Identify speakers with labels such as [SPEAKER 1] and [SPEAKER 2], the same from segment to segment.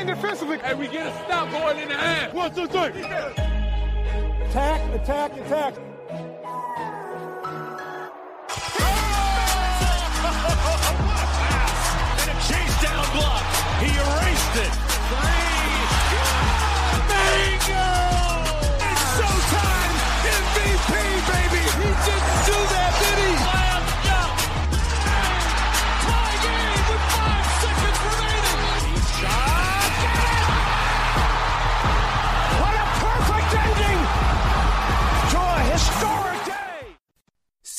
[SPEAKER 1] Lock in defensively.
[SPEAKER 2] And we get a stop going in the half.
[SPEAKER 1] One, two, three. Attack, attack, attack.
[SPEAKER 2] And a chase down block. He erased it.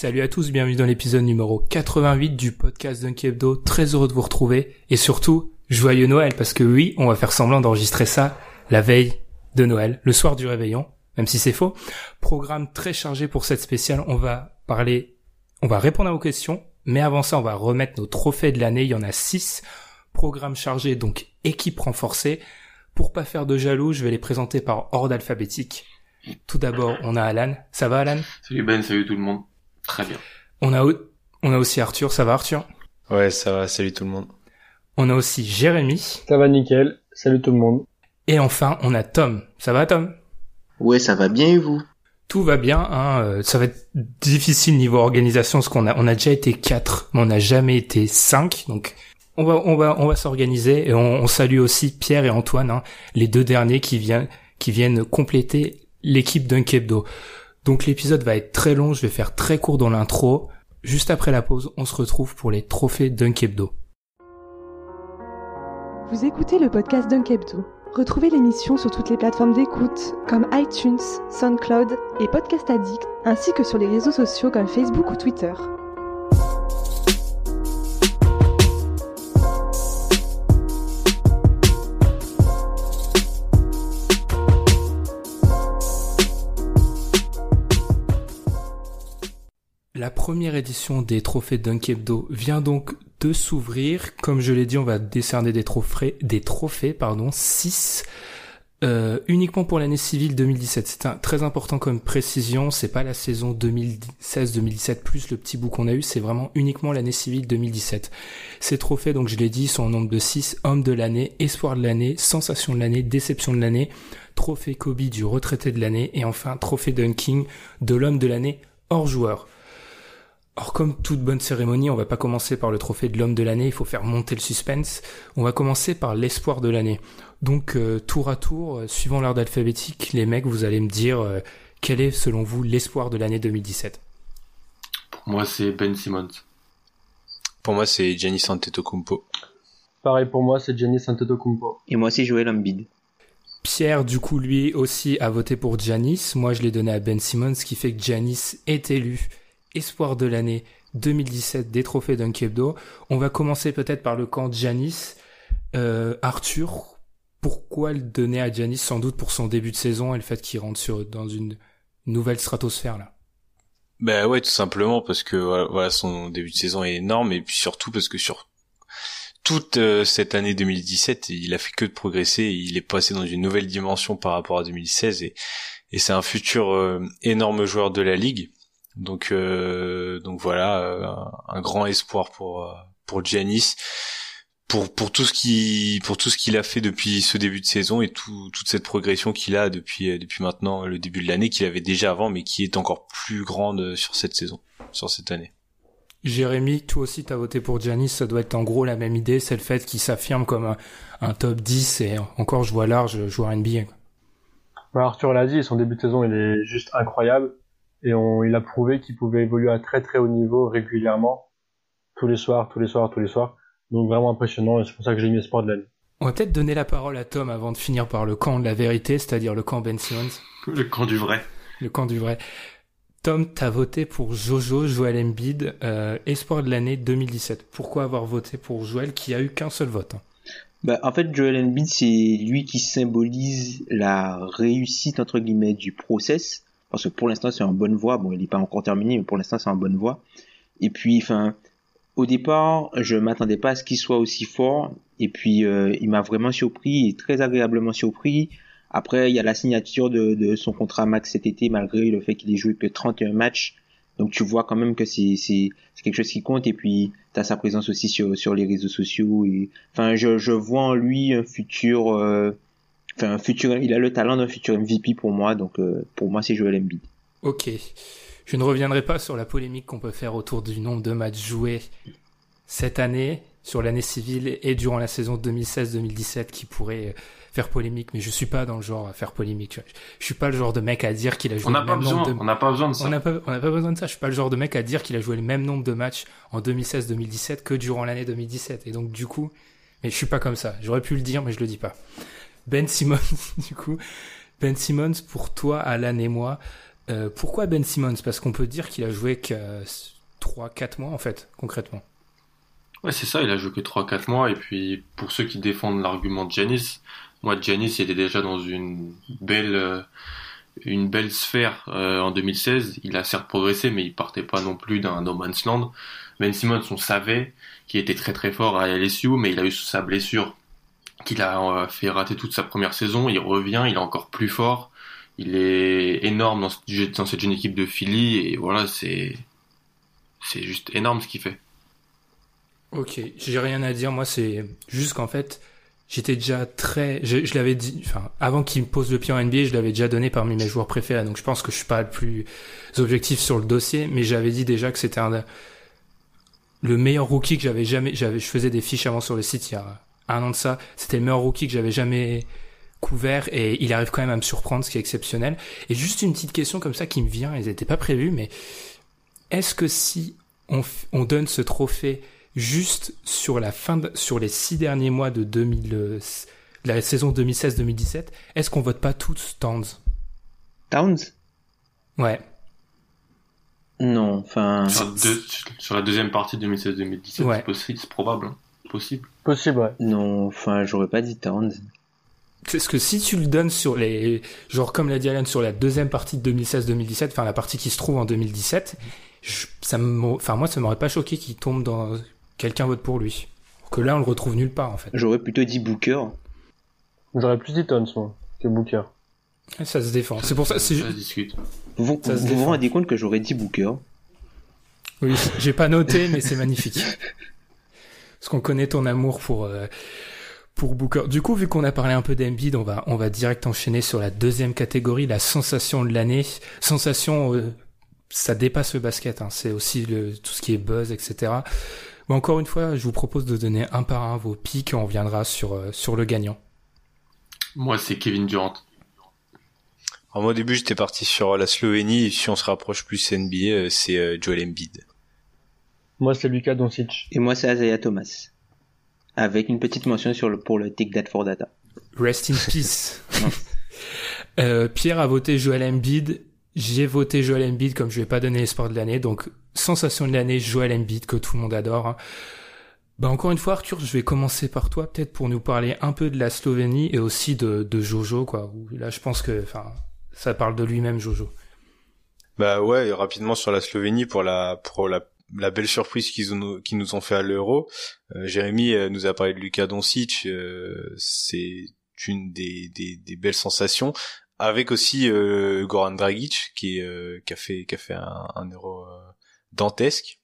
[SPEAKER 3] Salut à tous, bienvenue dans l'épisode numéro 88 du podcast Dunk Hebdo. Très heureux de vous retrouver et surtout joyeux Noël parce que oui, on va faire semblant d'enregistrer ça la veille de Noël, le soir du réveillon, même si c'est faux. Programme très chargé pour cette spéciale. On va parler, on va répondre à vos questions, mais avant ça, on va remettre nos trophées de l'année. Il y en a 6. Programme chargé, donc équipe renforcée. Pour pas faire de jaloux, je vais les présenter par ordre alphabétique. Tout d'abord, on a Alan. Ça va Alan?
[SPEAKER 4] Salut Ben, salut tout le monde. Très bien.
[SPEAKER 3] On a, au- on a aussi Arthur. Ça va Arthur?
[SPEAKER 5] Ouais, ça va, salut tout le monde.
[SPEAKER 3] On a aussi Jérémy.
[SPEAKER 6] Ça va nickel. Salut tout le monde.
[SPEAKER 3] Et enfin, on a Tom. Ça va Tom?
[SPEAKER 7] Ouais, ça va bien et vous?
[SPEAKER 3] Tout va bien. Hein, euh, ça va être difficile niveau organisation parce qu'on a, on a déjà été quatre, mais on n'a jamais été cinq. Donc on va, on va, on va s'organiser et on, on salue aussi Pierre et Antoine, hein, les deux derniers qui viennent, qui viennent compléter l'équipe d'Unkebdo. Donc l'épisode va être très long. Je vais faire très court dans l'intro. Juste après la pause, on se retrouve pour les trophées d'Unkebdo.
[SPEAKER 8] Vous écoutez le podcast Dunkebdo. Retrouvez l'émission sur toutes les plateformes d'écoute comme iTunes, SoundCloud et Podcast Addict, ainsi que sur les réseaux sociaux comme Facebook ou Twitter.
[SPEAKER 3] La première édition des trophées Dunk Hebdo vient donc de s'ouvrir. Comme je l'ai dit, on va décerner des trophées, des trophées, pardon, 6 euh, uniquement pour l'année civile 2017. C'est un, très important comme précision. C'est pas la saison 2016-2017 plus le petit bout qu'on a eu. C'est vraiment uniquement l'année civile 2017. Ces trophées, donc je l'ai dit, sont au nombre de 6 hommes de l'année, espoir de l'année, sensation de l'année, déception de l'année, trophée Kobe du retraité de l'année et enfin trophée Dunking de l'homme de l'année hors joueur. Or, comme toute bonne cérémonie, on va pas commencer par le trophée de l'homme de l'année, il faut faire monter le suspense. On va commencer par l'espoir de l'année. Donc, euh, tour à tour, euh, suivant l'ordre alphabétique, les mecs, vous allez me dire euh, quel est, selon vous, l'espoir de l'année 2017.
[SPEAKER 4] Pour moi, c'est Ben Simmons.
[SPEAKER 5] Pour moi, c'est Giannis Antetokounmpo.
[SPEAKER 6] Pareil pour moi, c'est Giannis Antetokounmpo.
[SPEAKER 7] Et moi aussi Joël Embiid.
[SPEAKER 3] Pierre, du coup, lui aussi a voté pour Giannis. Moi, je l'ai donné à Ben Simmons, ce qui fait que Giannis est élu espoir de l'année 2017 des trophées Dunkebdo. On va commencer peut-être par le camp Giannis. Euh, Arthur, pourquoi le donner à Giannis? Sans doute pour son début de saison et le fait qu'il rentre sur, dans une nouvelle stratosphère là.
[SPEAKER 5] Bah ouais, tout simplement parce que voilà, son début de saison est énorme et puis surtout parce que sur toute euh, cette année 2017, il a fait que de progresser, il est passé dans une nouvelle dimension par rapport à 2016 et, et c'est un futur euh, énorme joueur de la ligue. Donc euh, donc voilà, euh, un, un grand espoir pour euh, pour Giannis pour pour tout ce qui pour tout ce qu'il a fait depuis ce début de saison et tout, toute cette progression qu'il a depuis depuis maintenant le début de l'année qu'il avait déjà avant mais qui est encore plus grande sur cette saison sur cette année.
[SPEAKER 3] Jérémy, toi aussi t'as voté pour Giannis, ça doit être en gros la même idée, c'est le fait qu'il s'affirme comme un, un, top 10 et encore je vois large joueur NBA.
[SPEAKER 6] Bah, Arthur l'a dit, son début de saison il est juste incroyable et on, il a prouvé qu'il pouvait évoluer à très très haut niveau régulièrement, tous les soirs, tous les soirs, tous les soirs. Donc vraiment impressionnant et c'est pour ça que j'ai mis espoir de l'année.
[SPEAKER 3] On va peut-être donner la parole à Tom avant de finir par le camp de la vérité, c'est-à-dire le camp Ben Simmons.
[SPEAKER 4] Le camp du vrai.
[SPEAKER 3] Le camp du vrai. Tom, t'as voté pour Jojo, Joel Embiid, euh, espoir de l'année 2017. Pourquoi avoir voté pour Joel qui a eu qu'un seul vote hein?
[SPEAKER 7] Bah, en fait, Joel Embiid, c'est lui qui symbolise la réussite, entre guillemets, du process. Parce que pour l'instant, c'est en bonne voie. Bon, il n'est pas encore terminé, mais pour l'instant, c'est en bonne voie. Et puis, enfin, au départ, je m'attendais pas à ce qu'il soit aussi fort. Et puis, euh, il m'a vraiment surpris, et très agréablement surpris. Après, il y a la signature de, de son contrat max cet été, malgré le fait qu'il ait joué que 31 matchs. Donc tu vois quand même que c'est c'est quelque chose qui compte et puis tu as sa présence aussi sur sur les réseaux sociaux et enfin je je vois en lui un futur euh, enfin un futur il a le talent d'un futur MVP pour moi donc euh, pour moi c'est Joel Embiid.
[SPEAKER 3] OK. Je ne reviendrai pas sur la polémique qu'on peut faire autour du nombre de matchs joués cette année sur l'année civile et durant la saison 2016-2017 qui pourrait faire polémique, mais je suis pas dans le genre à faire polémique. Je, suis pas le genre de mec à dire qu'il a joué
[SPEAKER 4] On
[SPEAKER 3] le
[SPEAKER 4] pas
[SPEAKER 3] même
[SPEAKER 4] besoin,
[SPEAKER 3] nombre de
[SPEAKER 4] on n'a pas besoin de ça.
[SPEAKER 3] on n'a pas, on n'a pas besoin de ça. Je suis pas le genre de mec à dire qu'il a joué le même nombre de matchs en 2016-2017 que durant l'année 2017. Et donc, du coup, mais je suis pas comme ça. J'aurais pu le dire, mais je le dis pas. Ben Simmons, du coup, Ben Simmons, pour toi, Alan et moi, euh, pourquoi Ben Simmons? Parce qu'on peut dire qu'il a joué que 3-4 mois, en fait, concrètement.
[SPEAKER 4] Ouais, c'est ça, il a joué que 3-4 mois. Et puis, pour ceux qui défendent l'argument de Giannis, moi, il était déjà dans une belle, euh, une belle sphère euh, en 2016. Il a certes progressé, mais il partait pas non plus d'un no man's land. Ben Simmons, on savait qu'il était très très fort à LSU, mais il a eu sa blessure qu'il a euh, fait rater toute sa première saison. Il revient, il est encore plus fort. Il est énorme dans, ce- dans cette jeune équipe de Philly et voilà, c'est c'est juste énorme ce qu'il fait.
[SPEAKER 3] Ok, j'ai rien à dire. Moi, c'est juste qu'en fait, j'étais déjà très, je, l'avais dit, enfin, avant qu'il me pose le pied en NBA, je l'avais déjà donné parmi mes joueurs préférés. Donc, je pense que je suis pas le plus objectif sur le dossier, mais j'avais dit déjà que c'était un, le meilleur rookie que j'avais jamais, j'avais, je faisais des fiches avant sur le site il y a un an de ça. C'était le meilleur rookie que j'avais jamais couvert et il arrive quand même à me surprendre, ce qui est exceptionnel. Et juste une petite question comme ça qui me vient, elles n'étaient pas prévues, mais est-ce que si on, donne ce trophée juste sur la fin, de- sur les six derniers mois de 2000, euh, la saison 2016-2017, est-ce qu'on vote pas tous Towns?
[SPEAKER 7] Towns?
[SPEAKER 3] Ouais.
[SPEAKER 7] Non, enfin
[SPEAKER 4] Sur, la deuxième partie 2016-2017,
[SPEAKER 3] Ouais.
[SPEAKER 4] c'est possible, c'est probable, hein. Possible.
[SPEAKER 6] Possible, ouais.
[SPEAKER 7] non, enfin j'aurais pas dit Towns.
[SPEAKER 3] Parce que si tu le donnes sur les, genre comme l'a dit Alan, sur la deuxième partie de 2016-2017, enfin la partie qui se trouve en 2017, je- ça enfin moi ça m'aurait pas choqué qu'il tombe dans quelqu'un vote pour lui. Que là on le retrouve nulle part en fait.
[SPEAKER 7] J'aurais plutôt dit Booker.
[SPEAKER 6] J'aurais plus dit Towns, moi, que Booker.
[SPEAKER 3] Et Ça se défend. C'est pour ça.
[SPEAKER 4] Ça se discute.
[SPEAKER 7] Vous vous,
[SPEAKER 3] Ça se
[SPEAKER 7] vous rendez compte que j'aurais dit Booker
[SPEAKER 3] Oui, j'ai pas noté, mais c'est magnifique. Parce qu'on connaît ton amour pour euh, pour Booker. Du coup, vu qu'on a parlé un peu d'Embiid, on va on va direct enchaîner sur la deuxième catégorie, la sensation de l'année. Sensation, euh, ça dépasse le basket. Hein. C'est aussi le tout ce qui est buzz, etc. Mais encore une fois, je vous propose de donner un par un vos pics et on viendra sur euh, sur le gagnant.
[SPEAKER 4] Moi, c'est Kevin Durant.
[SPEAKER 5] Alors moi au début j'étais parti sur la Slovénie, et si on se rapproche plus NBA, c'est Joel Embiid.
[SPEAKER 6] Moi, c'est Lucas Doncic.
[SPEAKER 7] et moi c'est Isaiah Thomas. Avec une petite mention sur le, pour le Take That for Data.
[SPEAKER 3] Rest in peace. Euh, Pierre a voté Joel Embiid. J'ai voté Joel Embiid comme je vais pas donner l'espoir de l'année. Donc, sensation de l'année, Joel Embiid que tout le monde adore. hein. Bah encore une fois, Arthur, je vais commencer par toi, peut-être pour nous parler un peu de la Slovénie et aussi de, de Jojo, quoi. Là, je pense que, enfin, ça parle de lui-même, Jojo.
[SPEAKER 5] Bah ouais, rapidement sur la Slovénie pour la pour la, la belle surprise qu'ils qu'ils nous ont fait à l'Euro. Euh, Jérémy euh, nous a parlé de Luka Doncic, euh, c'est une des, des, des belles sensations avec aussi euh, Goran Dragic qui qui a fait qui a fait un, un Euro dantesque.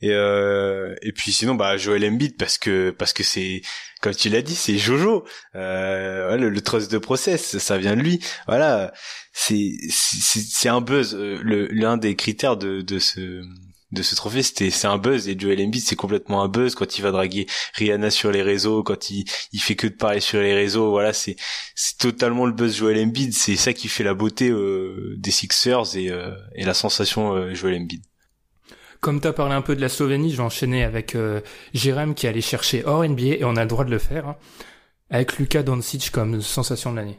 [SPEAKER 5] Et euh, et puis sinon bah Joel Embiid parce que parce que c'est comme tu l'as dit c'est Jojo euh, le, le trust de process ça vient de lui voilà c'est c'est un buzz l'un des critères de de ce de ce trophée c'était c'est un buzz et Joel Embiid c'est complètement un buzz quand il va draguer Rihanna sur les réseaux quand il il fait que de parler sur les réseaux voilà c'est c'est totalement le buzz Joel Embiid c'est ça qui fait la beauté euh, des Sixers et euh, et la sensation euh, Joel Embiid
[SPEAKER 3] Comme t'as parlé un peu de la Slovénie, je vais enchaîner avec euh, Jérém qui allait chercher hors NBA et on a le droit de le faire. hein, avec Luka Doncic comme sensation de l'année.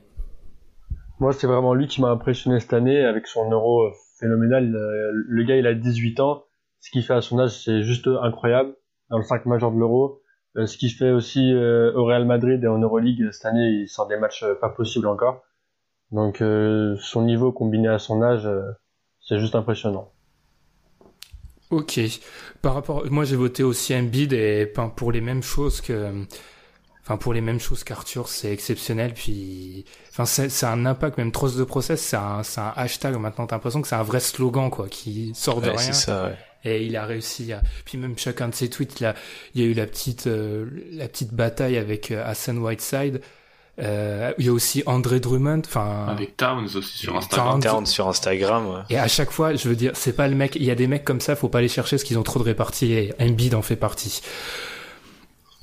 [SPEAKER 6] Moi, c'est vraiment lui qui m'a impressionné cette année avec son euro phénoménal. Le gars, il a 18 ans. Ce qu'il fait à son âge, c'est juste incroyable. Dans le 5 majeur de l'Euro. Euh, ce qu'il fait aussi euh, au Real Madrid et en Euroleague cette année, il sort des matchs euh, pas possibles encore. Donc euh, son niveau combiné à son âge, euh, c'est juste impressionnant.
[SPEAKER 3] Ok. Par rapport, moi j'ai voté aussi Embiid et ben, pour les mêmes choses que, enfin pour les mêmes choses qu'Arthur, c'est exceptionnel. Puis, enfin c'est c'est un impact même Trost de process, c'est un c'est un hashtag maintenant. T'as l'impression que c'est un vrai slogan quoi, qui sort de
[SPEAKER 5] Ouais,
[SPEAKER 3] rien.
[SPEAKER 5] c'est ça, ouais.
[SPEAKER 3] Et il a réussi à. Puis même chacun de ses tweets, là, il y a eu la petite euh, la petite bataille avec euh, Hassan Whiteside. Euh, il y a aussi André Drummond. Enfin,
[SPEAKER 4] Avec Towns aussi sur Instagram.
[SPEAKER 3] Towns.
[SPEAKER 5] Sur Instagram, ouais.
[SPEAKER 3] Et à chaque fois, je veux dire, c'est pas le mec. Il y a des mecs comme ça, faut pas les chercher parce qu'ils ont trop de réparties. Et Embiid en fait partie.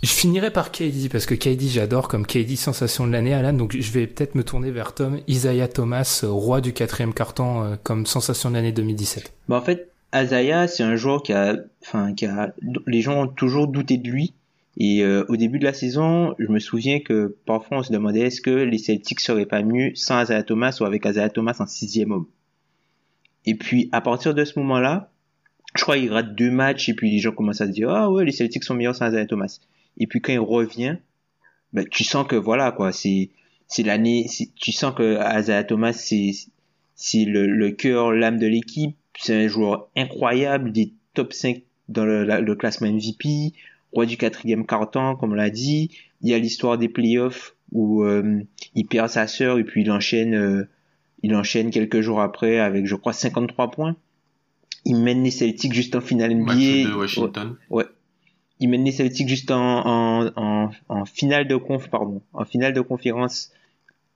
[SPEAKER 3] Je finirai par KD parce que KD j'adore comme KD sensation de l'année, Alan. Donc je vais peut-être me tourner vers Tom Isaiah Thomas, euh, roi du quatrième carton euh, comme sensation de l'année 2017.
[SPEAKER 7] Bah, en fait, Azaya, c'est un joueur qui a, enfin, qui a, les gens ont toujours douté de lui. Et euh, au début de la saison, je me souviens que parfois on se demandait est-ce que les Celtics seraient pas mieux sans Azaya Thomas ou avec Azaya Thomas en sixième homme? Et puis à partir de ce moment-là, je crois qu'il rate deux matchs et puis les gens commencent à se dire ah ouais les Celtics sont meilleurs sans Azaya Thomas. Et puis quand il revient, ben, tu sens que voilà quoi, c'est c'est l'année, tu sens que Azaya Thomas c'est c'est le, le cœur, l'âme de l'équipe. C'est un joueur incroyable, des top 5 dans le, la- le classement MVP, roi du quatrième carton, comme on l'a dit. Il y a l'histoire des playoffs où euh, il perd sa sœur et puis il enchaîne, euh, il enchaîne quelques jours après avec, je crois, 53 points. Il mène les Celtics juste en finale NBA.
[SPEAKER 4] Match de Washington.
[SPEAKER 7] Ouais. Il mène les Celtics juste en, en, en, en finale de conf, pardon, en finale de conférence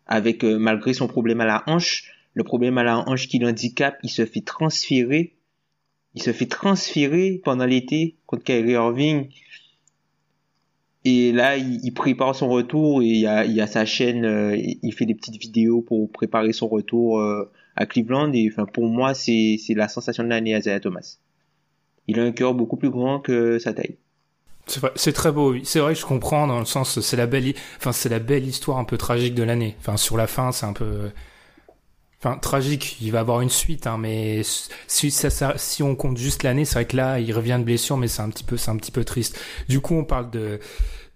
[SPEAKER 7] avec euh, malgré son problème à la hanche, le problème à la hanche qui l'handicape, il se fait transférer, il se fait transférer pendant l'été contre Kyrie Irving. Et là, il, prépare son retour et il y a, sa chaîne, euh, il fait des petites vidéos pour préparer son retour euh, à Cleveland. Et enfin, pour moi, c'est la sensation de l'année, Isaiah Thomas. Il a un cœur beaucoup plus grand que sa taille.
[SPEAKER 3] C'est très beau. oui. C'est vrai, je comprends dans le sens, c'est la belle, enfin la belle histoire un peu tragique de l'année. Enfin sur la fin, c'est un peu, enfin tragique. Il va avoir une suite, hein, mais si ça, ça- si on compte juste l'année, c'est vrai que là, il revient de blessure, mais c'est un petit peu, c'est un petit peu triste. Du coup, on parle de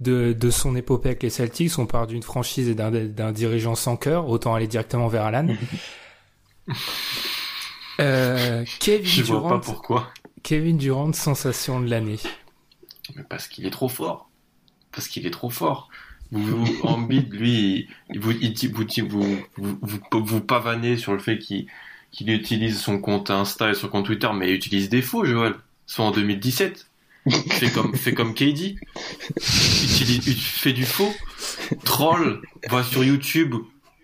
[SPEAKER 3] de, de son épopée avec les Celtics, on parle d'une franchise et d'un d'un dirigeant sans cœur. Autant aller directement vers Alan. euh, Kevin
[SPEAKER 4] Je vois pas pourquoi.
[SPEAKER 3] Kevin Durant, sensation de l'année.
[SPEAKER 4] Mais parce qu'il est trop fort. Parce qu'il est trop fort. Vous, Embiid, lui, il vous, il vous, vous, vous, vous, pavanez sur le fait qu'il qu'il utilise son compte Insta et son compte Twitter, mais il utilise des faux, Joël. Soit en 2017. Fais comme, fais comme KD. Utilise, ut- fais du faux. Troll. Va sur YouTube.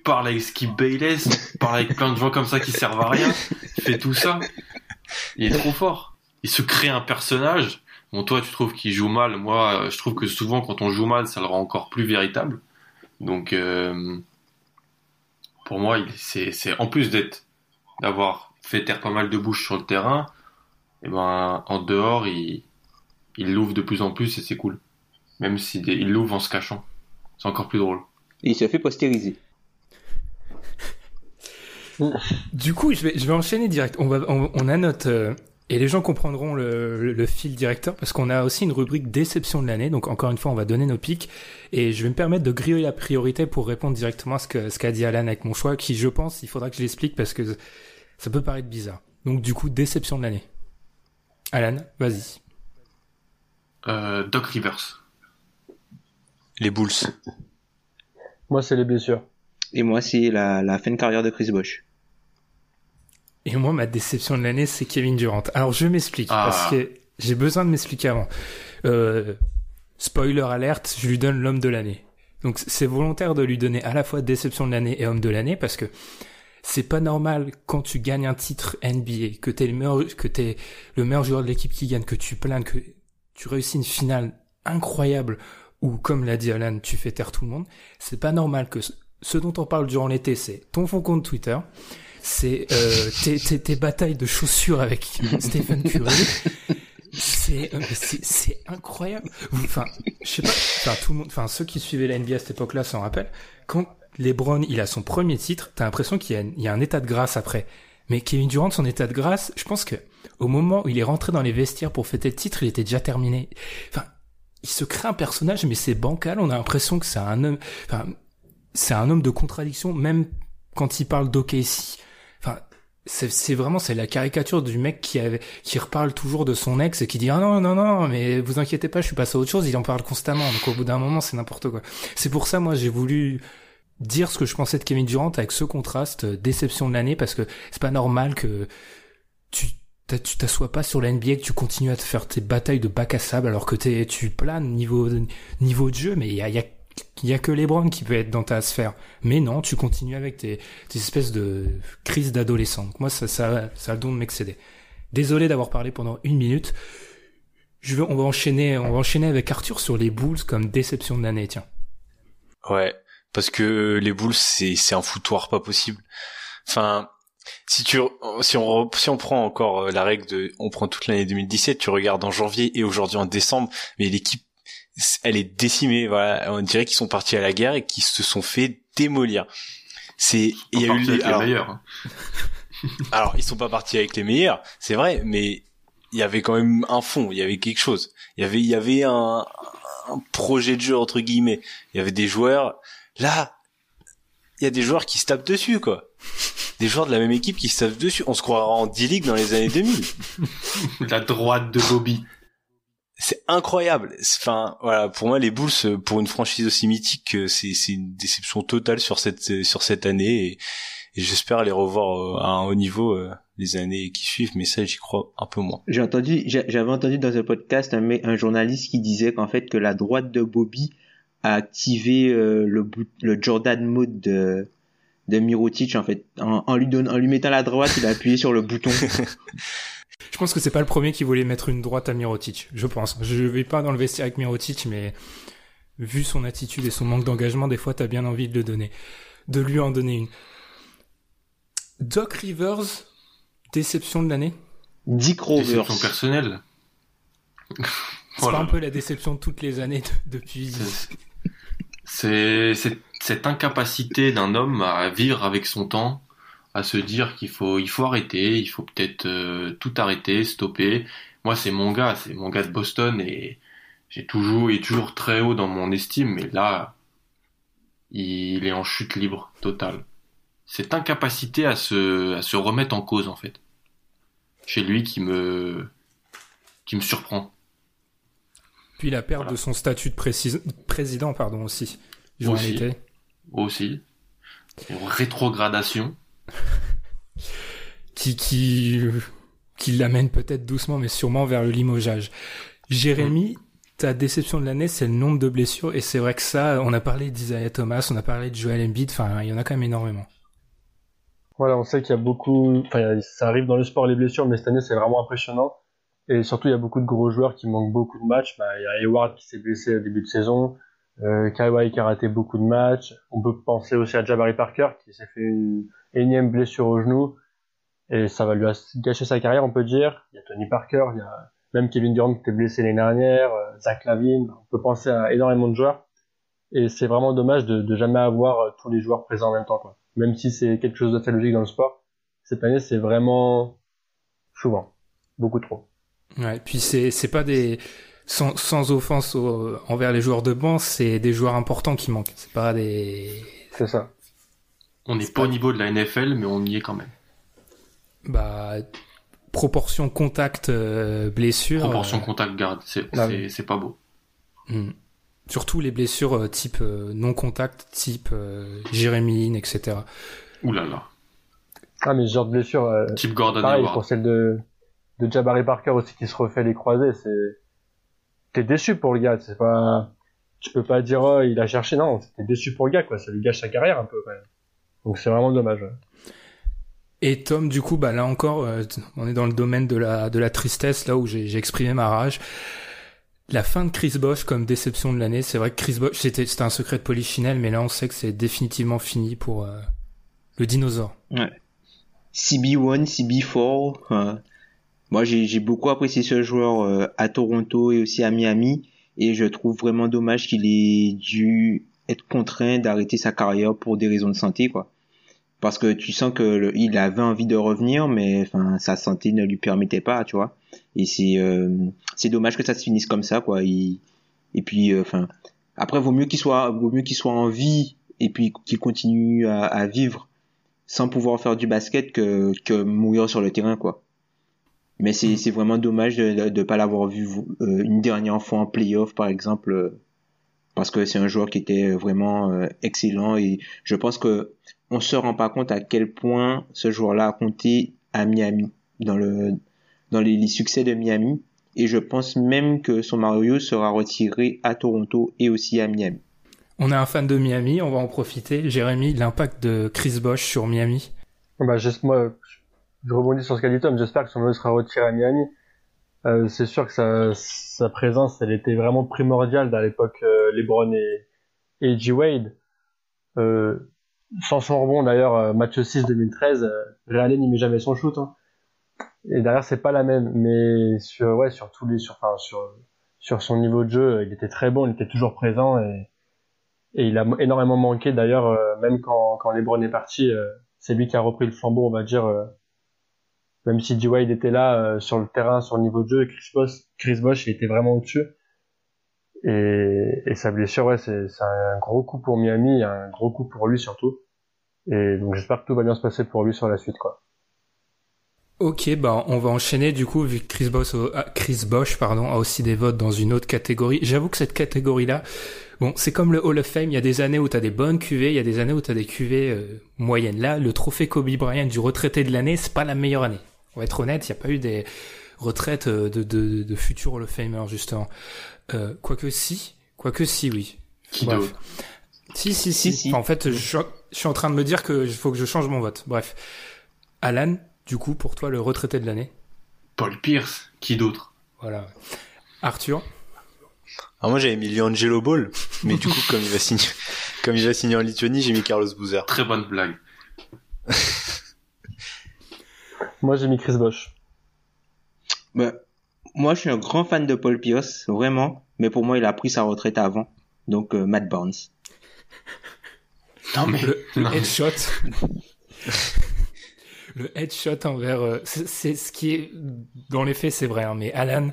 [SPEAKER 4] Parle avec Skip Bayless. Parle avec plein de gens comme ça qui servent à rien. Fais tout ça. Il est trop fort. Il se crée un personnage. Bon, toi, tu trouves qu'il joue mal. Moi, je trouve que souvent, quand on joue mal, ça le rend encore plus véritable. Donc, euh, pour moi, il- c'est, c'est en plus d'être, d'avoir fait taire pas mal de bouches sur le terrain, et ben, en dehors, il, il l'ouvre de plus en plus et c'est cool. Même s'il il l'ouvre en se cachant. C'est encore plus drôle.
[SPEAKER 7] Et il se fait postériser.
[SPEAKER 3] Du coup, je vais, je vais enchaîner direct. On, va, on, on a notre... euh, et les gens comprendront le, le, le fil directeur parce qu'on a aussi une rubrique déception de l'année. Donc encore une fois, on va donner nos pics. Et je vais me permettre de griller la priorité pour répondre directement à ce que ce qu'a dit Alan avec mon choix, qui je pense, il faudra que je l'explique parce que ça peut paraître bizarre. Donc du coup, déception de l'année. Alan, vas-y.
[SPEAKER 4] Euh, Doc Rivers.
[SPEAKER 5] Les Bulls.
[SPEAKER 6] Moi, c'est les blessures.
[SPEAKER 7] Et moi, c'est la, la fin de carrière de Chris Bosh.
[SPEAKER 3] Et moi, ma déception de l'année, c'est Kevin Durant. Alors, je m'explique,
[SPEAKER 4] Ah.
[SPEAKER 3] parce que j'ai besoin de m'expliquer avant. Euh, spoiler alerte, je lui donne l'homme de l'année. Donc, c'est volontaire de lui donner à la fois déception de l'année et homme de l'année, parce que c'est pas normal quand tu gagnes un titre NBA, que t'es le meilleur, que t'es le meilleur joueur de l'équipe qui gagne, que tu plains, que tu réussis une finale incroyable, ou comme l'a dit Alan, tu fais taire tout le monde. C'est pas normal que ce- ce dont on parle durant l'été, c'est ton fond compte Twitter, c'est euh, tes, tes, tes batailles de chaussures avec Stephen Curry. C'est euh, c'est incroyable. Enfin, je sais pas. Enfin, tout le monde. Enfin, ceux qui suivaient la NBA à cette époque-là s'en rappellent. Quand LeBron il a son premier titre, t'as l'impression qu'il y, y a un état de grâce après. Mais Kevin Durant, son état de grâce, je pense que au moment où il est rentré dans les vestiaires pour fêter le titre, il était déjà terminé. Enfin, il se crée un personnage, mais c'est bancal. On a l'impression que c'est un homme, enfin, c'est un homme de contradiction, même quand il parle d'OKC. C'est vraiment c'est la caricature du mec qui avait, qui reparle toujours de son ex et qui dit ah non non non mais vous inquiétez pas je suis passé à autre chose il en parle constamment. Donc au bout d'un moment c'est n'importe quoi. C'est pour ça moi j'ai voulu dire ce que je pensais de Kevin Durant avec ce contraste euh, déception de l'année parce que c'est pas normal que tu tu t'assois pas sur la NBA que tu continues à te faire tes batailles de bac à sable alors que t'es tu planes niveau niveau de jeu mais il y a, y a il y a que LeBron qui peut être dans ta sphère. Mais non, tu continues avec tes, espèces de crises d'adolescent. Moi, ça, ça, ça a le don de m'excéder. Désolé d'avoir parlé pendant une minute. Je veux, on va enchaîner, on va enchaîner avec Arthur sur les Bulls comme déception de l'année, tiens.
[SPEAKER 5] Ouais, parce que les Bulls, c'est, c'est un foutoir pas possible. Enfin, si tu, si on, si on prend encore euh, la règle de, on prend toute l'année 2017, tu regardes en janvier et aujourd'hui en décembre, mais l'équipe elle est décimée. Voilà, on dirait qu'ils sont partis à la guerre et qu'ils se sont fait démolir. C'est
[SPEAKER 4] il y a eu les, alors, meilleurs. Hein.
[SPEAKER 5] alors ils sont pas partis avec les meilleurs, c'est vrai, mais il y avait quand même un fond, il y avait quelque chose. Il y avait il y avait un, un projet de jeu entre guillemets. Il y avait des joueurs. Là, il y a des joueurs qui se tapent dessus quoi. Des joueurs de la même équipe qui se tapent dessus. On se croira en D-League dans les années 2000.
[SPEAKER 4] la droite de Bobby
[SPEAKER 5] c'est incroyable. Enfin, voilà, pour moi, les Bulls, euh, pour une franchise aussi mythique, euh, c'est une déception totale sur cette euh, sur cette année et, j'espère les revoir à un haut niveau les années qui suivent. Mais ça, j'y crois un peu moins.
[SPEAKER 7] J'ai entendu, j'avais entendu dans un podcast un, un journaliste qui disait qu'en fait que la droite de Bobby a activé le le Jordan mode de de Mirotic en fait en, en lui donnant en lui mettant la droite il a appuyé sur le bouton
[SPEAKER 3] Je pense que c'est pas le premier qui voulait mettre une droite à Mirotic. Je pense. Je vais pas dans le vestiaire avec Mirotic, mais vu son attitude et son manque d'engagement, des fois, t'as bien envie de le donner, de lui en donner une. Doc Rivers, déception de l'année?
[SPEAKER 7] Dick Rivers.
[SPEAKER 4] Déception personnelle.
[SPEAKER 3] C'est pas un peu la déception de toutes les années depuis.
[SPEAKER 4] C'est cette incapacité d'un homme à vivre avec son temps à se dire qu'il faut il faut arrêter, il faut peut-être euh, tout arrêter, stopper. Moi, c'est mon gars, c'est mon gars de Boston et j'ai toujours est toujours très haut dans mon estime, mais là, il est en chute libre totale. Cette incapacité à se à se remettre en cause en fait, chez lui qui me qui me surprend.
[SPEAKER 3] Puis la perte de son statut de président, pardon aussi.
[SPEAKER 4] Aussi. aussi. Rétrogradation.
[SPEAKER 3] qui qui qui l'amène peut-être doucement mais sûrement vers le limogeage. Jérémy, ta déception de l'année, c'est le nombre de blessures et c'est vrai que ça, on a parlé d'Isaiah Thomas, on a parlé de Joel Embiid, enfin il y en a quand même énormément.
[SPEAKER 6] Voilà, on sait qu'il y a beaucoup, enfin ça arrive dans le sport les blessures, mais cette année c'est vraiment impressionnant. Et surtout, il y a beaucoup de gros joueurs qui manquent beaucoup de matchs. Bah, il y a Hayward qui s'est blessé au début de saison, euh, Kawhi qui a raté beaucoup de matchs. On peut penser aussi à Jabari Parker qui s'est fait une, énième blessure au genou et ça va lui gâcher sa carrière, on peut dire. Il y a Tony Parker, il y a même Kevin Durant qui était blessé l'année dernière, euh, Zach Lavine, on peut penser à énormément de joueurs. Et c'est vraiment dommage de, de, jamais avoir euh, tous les joueurs présents en même temps, quoi. Même si c'est quelque chose d'assez logique dans le sport, cette année c'est vraiment souvent, beaucoup trop.
[SPEAKER 3] Ouais, puis c'est c'est pas des sans, sans offense envers les joueurs de banc, c'est des joueurs importants qui manquent. C'est pas des.
[SPEAKER 6] C'est ça.
[SPEAKER 4] On n'est pas, au niveau de la NFL, mais on y est quand même.
[SPEAKER 3] Bah, proportion contact euh, blessure.
[SPEAKER 4] Proportion euh, contact garde, c'est ah c'est pas beau.
[SPEAKER 3] Hmm. Surtout les blessures euh, type non contact, type Jérémy, etc.
[SPEAKER 4] Ouh là là.
[SPEAKER 6] Ah mais ce genre de blessure.
[SPEAKER 4] type Gordon
[SPEAKER 6] pareil, pour celle de de Jabari Parker aussi qui se refait les croisés, c'est t'es déçu pour le gars, c'est pas tu peux pas dire oh, il a cherché non, t'es déçu pour le gars quoi, ça lui gâche sa carrière un peu quand même. Donc c'est vraiment dommage.
[SPEAKER 3] Et Tom, du coup, bah là encore, euh, on est dans le domaine de la de la tristesse, là où j'ai exprimé ma rage. La fin de Chris Bosch comme déception de l'année, c'est vrai que Chris Bosch, c'était c'était un secret de Polichinelle, mais là on sait que c'est définitivement fini pour euh, le dinosaure.
[SPEAKER 7] Ouais. CB1, CB4. Euh, moi, j'ai beaucoup apprécié ce joueur à Toronto et aussi à Miami, et je trouve vraiment dommage qu'il ait dû être contraint d'arrêter sa carrière pour des raisons de santé, quoi. parce que tu sens que le- il avait envie de revenir, mais enfin sa santé ne lui permettait pas, tu vois. Et c'est euh, c'est dommage que ça se finisse comme ça, quoi. Il- et puis euh, enfin après vaut mieux qu'il soit vaut mieux qu'il soit en vie et puis qu'il continue à, à vivre sans pouvoir faire du basket que que mourir sur le terrain, quoi. Mais c'est c'est vraiment dommage de de, de pas l'avoir vu euh, une dernière fois en playoff, par exemple. Euh, parce que c'est un joueur qui était vraiment euh, excellent et je pense que on se rend pas compte à quel point ce joueur-là a compté à Miami dans le dans les, les succès de Miami et je pense même que son Mario sera retiré à Toronto et aussi à Miami.
[SPEAKER 3] On a un fan de Miami, on va en profiter. Jérémy, l'impact de Chris Bosh sur Miami?
[SPEAKER 6] Bah, juste, moi, je rebondis sur ce qu'a dit Tom. J'espère que son maillot sera retiré à Miami. Euh, c'est sûr que sa, sa présence, elle était vraiment primordiale à l'époque euh, LeBron et, et G. Wade. Euh, sans son rebond, d'ailleurs, euh, match 6 2013, euh, Allen, il met jamais son shoot. Hein. Et derrière, c'est pas la même. Mais sur, ouais, sur tous les, sur, enfin, sur, sur son niveau de jeu, il était très bon, il était toujours présent et, et il a énormément manqué. D'ailleurs, même quand, quand LeBron est parti, c'est lui qui a repris le flambeau, on va dire. Euh, même si D-Wade était là euh, sur le terrain, sur le niveau de jeu, Chris Bosh, Chris Bosh il était vraiment au-dessus. Et, sa blessure, ouais, c'est un gros coup pour Miami, un gros coup pour lui surtout. Et donc j'espère que tout va bien se passer pour lui sur la suite, quoi.
[SPEAKER 3] Ok, bah on va enchaîner du coup vu que Chris Bosh, ah, Chris Bosh pardon, a aussi des votes dans une autre catégorie. J'avoue que cette catégorie-là, bon, c'est comme le Hall of Fame. Il y a des années où t'as des bonnes cuvées, il y a des années où t'as des cuvées euh, moyennes. Là, le trophée Kobe Bryant du retraité de l'année, c'est pas la meilleure année. On va être honnête, il n'y a pas eu des retraites euh, de, de, de futurs Hall of Famers justement. Euh, quoique si, quoique si, oui.
[SPEAKER 4] Qui
[SPEAKER 3] Bref.
[SPEAKER 4] d'autre?
[SPEAKER 3] Si, si, si.
[SPEAKER 7] Si, si.
[SPEAKER 3] Enfin, en fait, je, je suis en train de me dire que faut que je change mon vote. Bref. Alan, du coup, pour toi, le retraité de l'année?
[SPEAKER 4] Paul Pierce, qui d'autre?
[SPEAKER 3] Voilà. Arthur?
[SPEAKER 5] Alors moi j'avais mis Liangelo Ball, mais du coup comme il va signer, comme il va signer en Lituanie, j'ai mis Carlos Boozer.
[SPEAKER 4] Très bonne blague.
[SPEAKER 6] Moi, j'ai mis Chris Bosh.
[SPEAKER 7] Bah, moi, je suis un grand fan de Paul Pierce, vraiment. Mais pour moi, il a pris sa retraite avant. Donc, euh, Matt Barnes.
[SPEAKER 4] Non mais,
[SPEAKER 3] Le, le headshot. le headshot envers. euh, c'est c'est ce qui est. Dans les faits, c'est vrai, hein, mais Alan.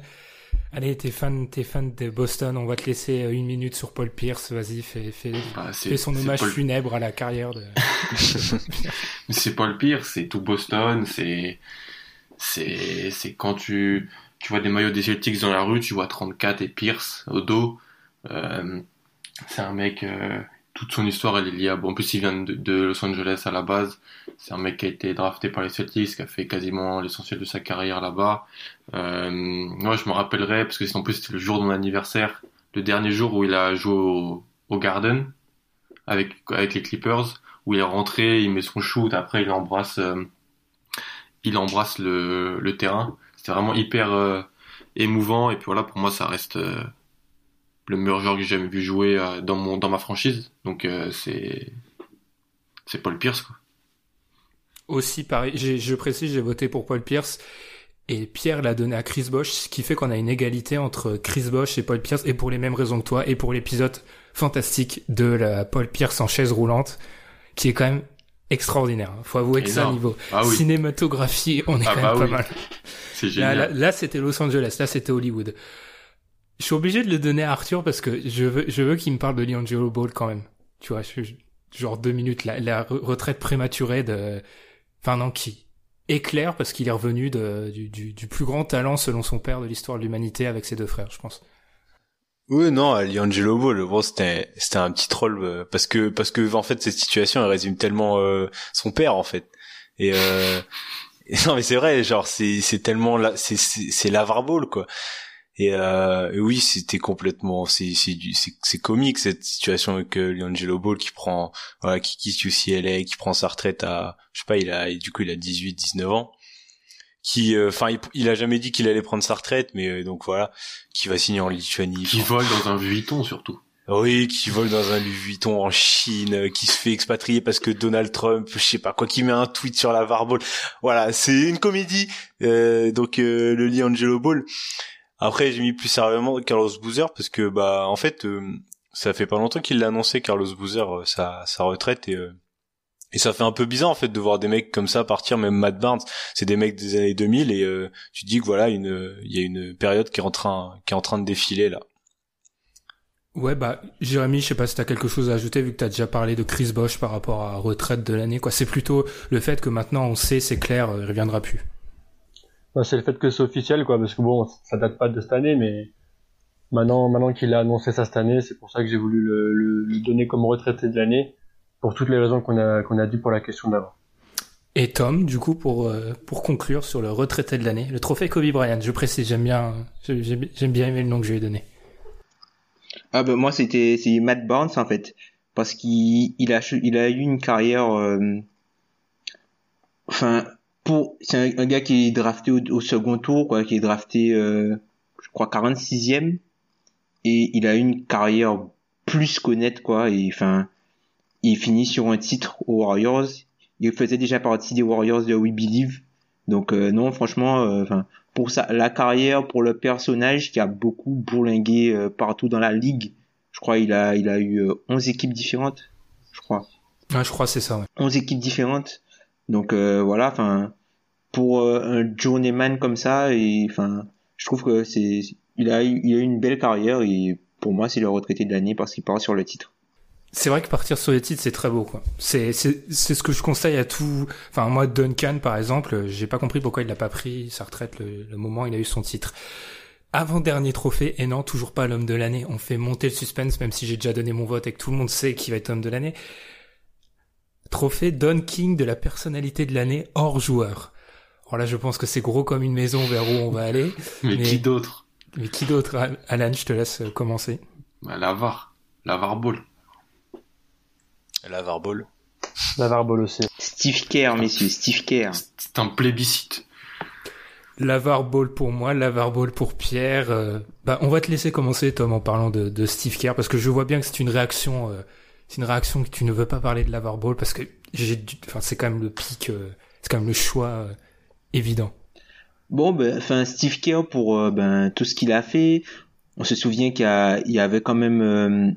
[SPEAKER 3] Allez, t'es fan, t'es fan de Boston, on va te laisser euh, une minute sur Paul Pierce, vas-y, fais,
[SPEAKER 4] bah,
[SPEAKER 3] fais son hommage
[SPEAKER 4] Paul-
[SPEAKER 3] funèbre à la carrière de...
[SPEAKER 4] c'est Paul Pierce, c'est tout Boston, c'est c'est c'est quand tu tu vois des maillots des Celtics dans la rue, tu vois 34 et Pierce au dos. Euh, c'est un mec euh, toute son histoire elle est liée à bon en plus il vient de, Los Angeles à la base. C'est un mec qui a été drafté par les Celtics, qui a fait quasiment l'essentiel de sa carrière là-bas. Euh, moi je me rappellerai parce que en plus c'était le jour de mon anniversaire, le dernier jour où il a joué au, au Garden avec avec les Clippers où il est rentré, il met son shoot, après il embrasse, euh, il embrasse le, le terrain. C'était vraiment hyper euh, émouvant et puis voilà pour moi ça reste euh, le meilleur joueur que j'ai jamais vu jouer euh, dans mon dans ma franchise. Donc euh, c'est c'est Paul Pierce quoi.
[SPEAKER 3] Aussi, pareil, je précise, j'ai voté pour Paul Pierce. Et Pierre l'a donné à Chris Bosch, ce qui fait qu'on a une égalité entre Chris Bosch et Paul Pierce, et pour les mêmes raisons que toi, et pour l'épisode fantastique de la Paul Pierce en chaise roulante, qui est quand même extraordinaire. hein. Faut avouer que ça, niveau
[SPEAKER 4] Ah oui.
[SPEAKER 3] cinématographie, on est
[SPEAKER 4] Ah
[SPEAKER 3] quand
[SPEAKER 4] bah
[SPEAKER 3] même pas
[SPEAKER 4] oui.
[SPEAKER 3] mal.
[SPEAKER 4] C'est
[SPEAKER 3] Là,
[SPEAKER 4] génial.
[SPEAKER 3] là, là, c'était Los Angeles, là c'était Hollywood. Je suis obligé de le donner à Arthur parce que je veux, je veux qu'il me parle de Liangelo Ball quand même. Tu vois, je- genre deux minutes, la, la re- retraite prématurée de, non, qui éclaire parce qu'il est revenu de, du, du, du plus grand talent selon son père de l'histoire de l'humanité avec ses deux frères, je pense.
[SPEAKER 5] Oui, non, Liangelo Ball, bon, c'était c'était un petit troll euh, parce que parce que en fait cette situation elle résume tellement euh, son père en fait. Et, euh, non mais c'est vrai, genre c'est c'est tellement là c'est c'est c'est quoi. Et, euh, et oui, c'était complètement c'est c'est c'est comique cette situation avec euh, Liangelo Ball qui prend voilà qui quitte UCLA, qui prend sa retraite à je sais pas, il a du coup il a 18 19 ans qui euh, enfin il, il a jamais dit qu'il allait prendre sa retraite mais euh, donc voilà qui va signer en Lituanie
[SPEAKER 4] Qui vole dans un Vuitton surtout.
[SPEAKER 5] oui, qui vole dans un Louis Vuitton en Chine, euh, qui se fait expatrier parce que Donald Trump, je sais pas quoi, qui met un tweet sur la Ball. Voilà, c'est une comédie. Euh, donc euh, le lit Angelo Ball. Après, j'ai mis plus sérieusement Carlos Boozer parce que bah en fait, euh, ça fait pas longtemps qu'il l'a annoncé Carlos Boozer euh, sa sa retraite et euh, Et ça fait un peu bizarre en fait de voir des mecs comme ça partir, même Matt Barnes, c'est des mecs des années 2000 et tu dis que voilà, une il y a une période qui est en train qui est en train de défiler là.
[SPEAKER 3] Ouais, bah, Jérémy, je sais pas si t'as quelque chose à ajouter vu que t'as déjà parlé de Chris Bosch par rapport à retraite de l'année, quoi. C'est plutôt le fait que maintenant on sait, c'est clair, il reviendra plus.
[SPEAKER 6] Bah, c'est le fait que c'est officiel, quoi, parce que bon, ça date pas de cette année, mais maintenant, maintenant qu'il a annoncé ça cette année, c'est pour ça que j'ai voulu le, le, le, donner comme retraité de l'année, pour toutes les raisons qu'on a, qu'on a dit pour la question d'avant.
[SPEAKER 3] Et Tom, du coup, pour, euh, pour conclure sur le retraité de l'année, le trophée Kobe Bryant, je précise, j'aime bien, j'aime bien aimer le nom que je lui ai donné.
[SPEAKER 7] Ah ben moi c'était c'est Matt Barnes en fait parce qu'il il a il a eu une carrière euh, enfin pour c'est un, un, gars qui est drafté au, au, second tour quoi qui est drafté euh, je crois 46e et il a une carrière plus qu'honnête quoi et enfin il finit sur un titre aux Warriors il faisait déjà partie des Warriors de We Believe donc euh, non franchement enfin pour sa, la carrière, pour le personnage qui a beaucoup bourlingué euh, partout dans la ligue. Je crois il a il a eu euh, 11 équipes différentes, je crois.
[SPEAKER 3] Ouais, je crois c'est ça. Ouais.
[SPEAKER 7] 11 équipes différentes. Donc euh, voilà, enfin pour euh, un journeyman comme ça et enfin je trouve que c'est il a il a une belle carrière et pour moi c'est le retraité de l'année parce qu'il part sur le titre.
[SPEAKER 3] C'est vrai que partir sur les titres, c'est très beau, quoi. C'est, c'est, c'est ce que je conseille à tout, enfin, moi, Duncan, par exemple, j'ai pas compris pourquoi il n'a pas pris sa retraite le, le, moment où il a eu son titre. Avant-dernier trophée, et non, toujours pas l'homme de l'année. On fait monter le suspense, même si j'ai déjà donné mon vote et que tout le monde sait qui va être homme de l'année. Trophée Don King de la personnalité de l'année hors joueur. Alors là, je pense que c'est gros comme une maison vers où on va aller.
[SPEAKER 4] mais, mais, qui d'autre?
[SPEAKER 3] Mais qui d'autre? Alan, je te laisse commencer.
[SPEAKER 4] Bah, la VAR. La VAR Ball.
[SPEAKER 5] La Varball.
[SPEAKER 6] La Varball aussi.
[SPEAKER 7] Steve Kerr, messieurs, Steve Kerr.
[SPEAKER 4] C'est un plébiscite.
[SPEAKER 3] La Varball pour moi, la Varball pour Pierre. Euh, bah, on va te laisser commencer, Tom, en parlant de, de Steve Kerr, parce que je vois bien que c'est une réaction, euh, c'est une réaction que tu ne veux pas parler de la Varball, parce que j'ai, enfin, c'est quand même le pic, euh, c'est quand même le choix évident.
[SPEAKER 7] Bon, ben, enfin, Steve Kerr pour ben tout ce qu'il a fait. On se souvient qu'il y, avait quand même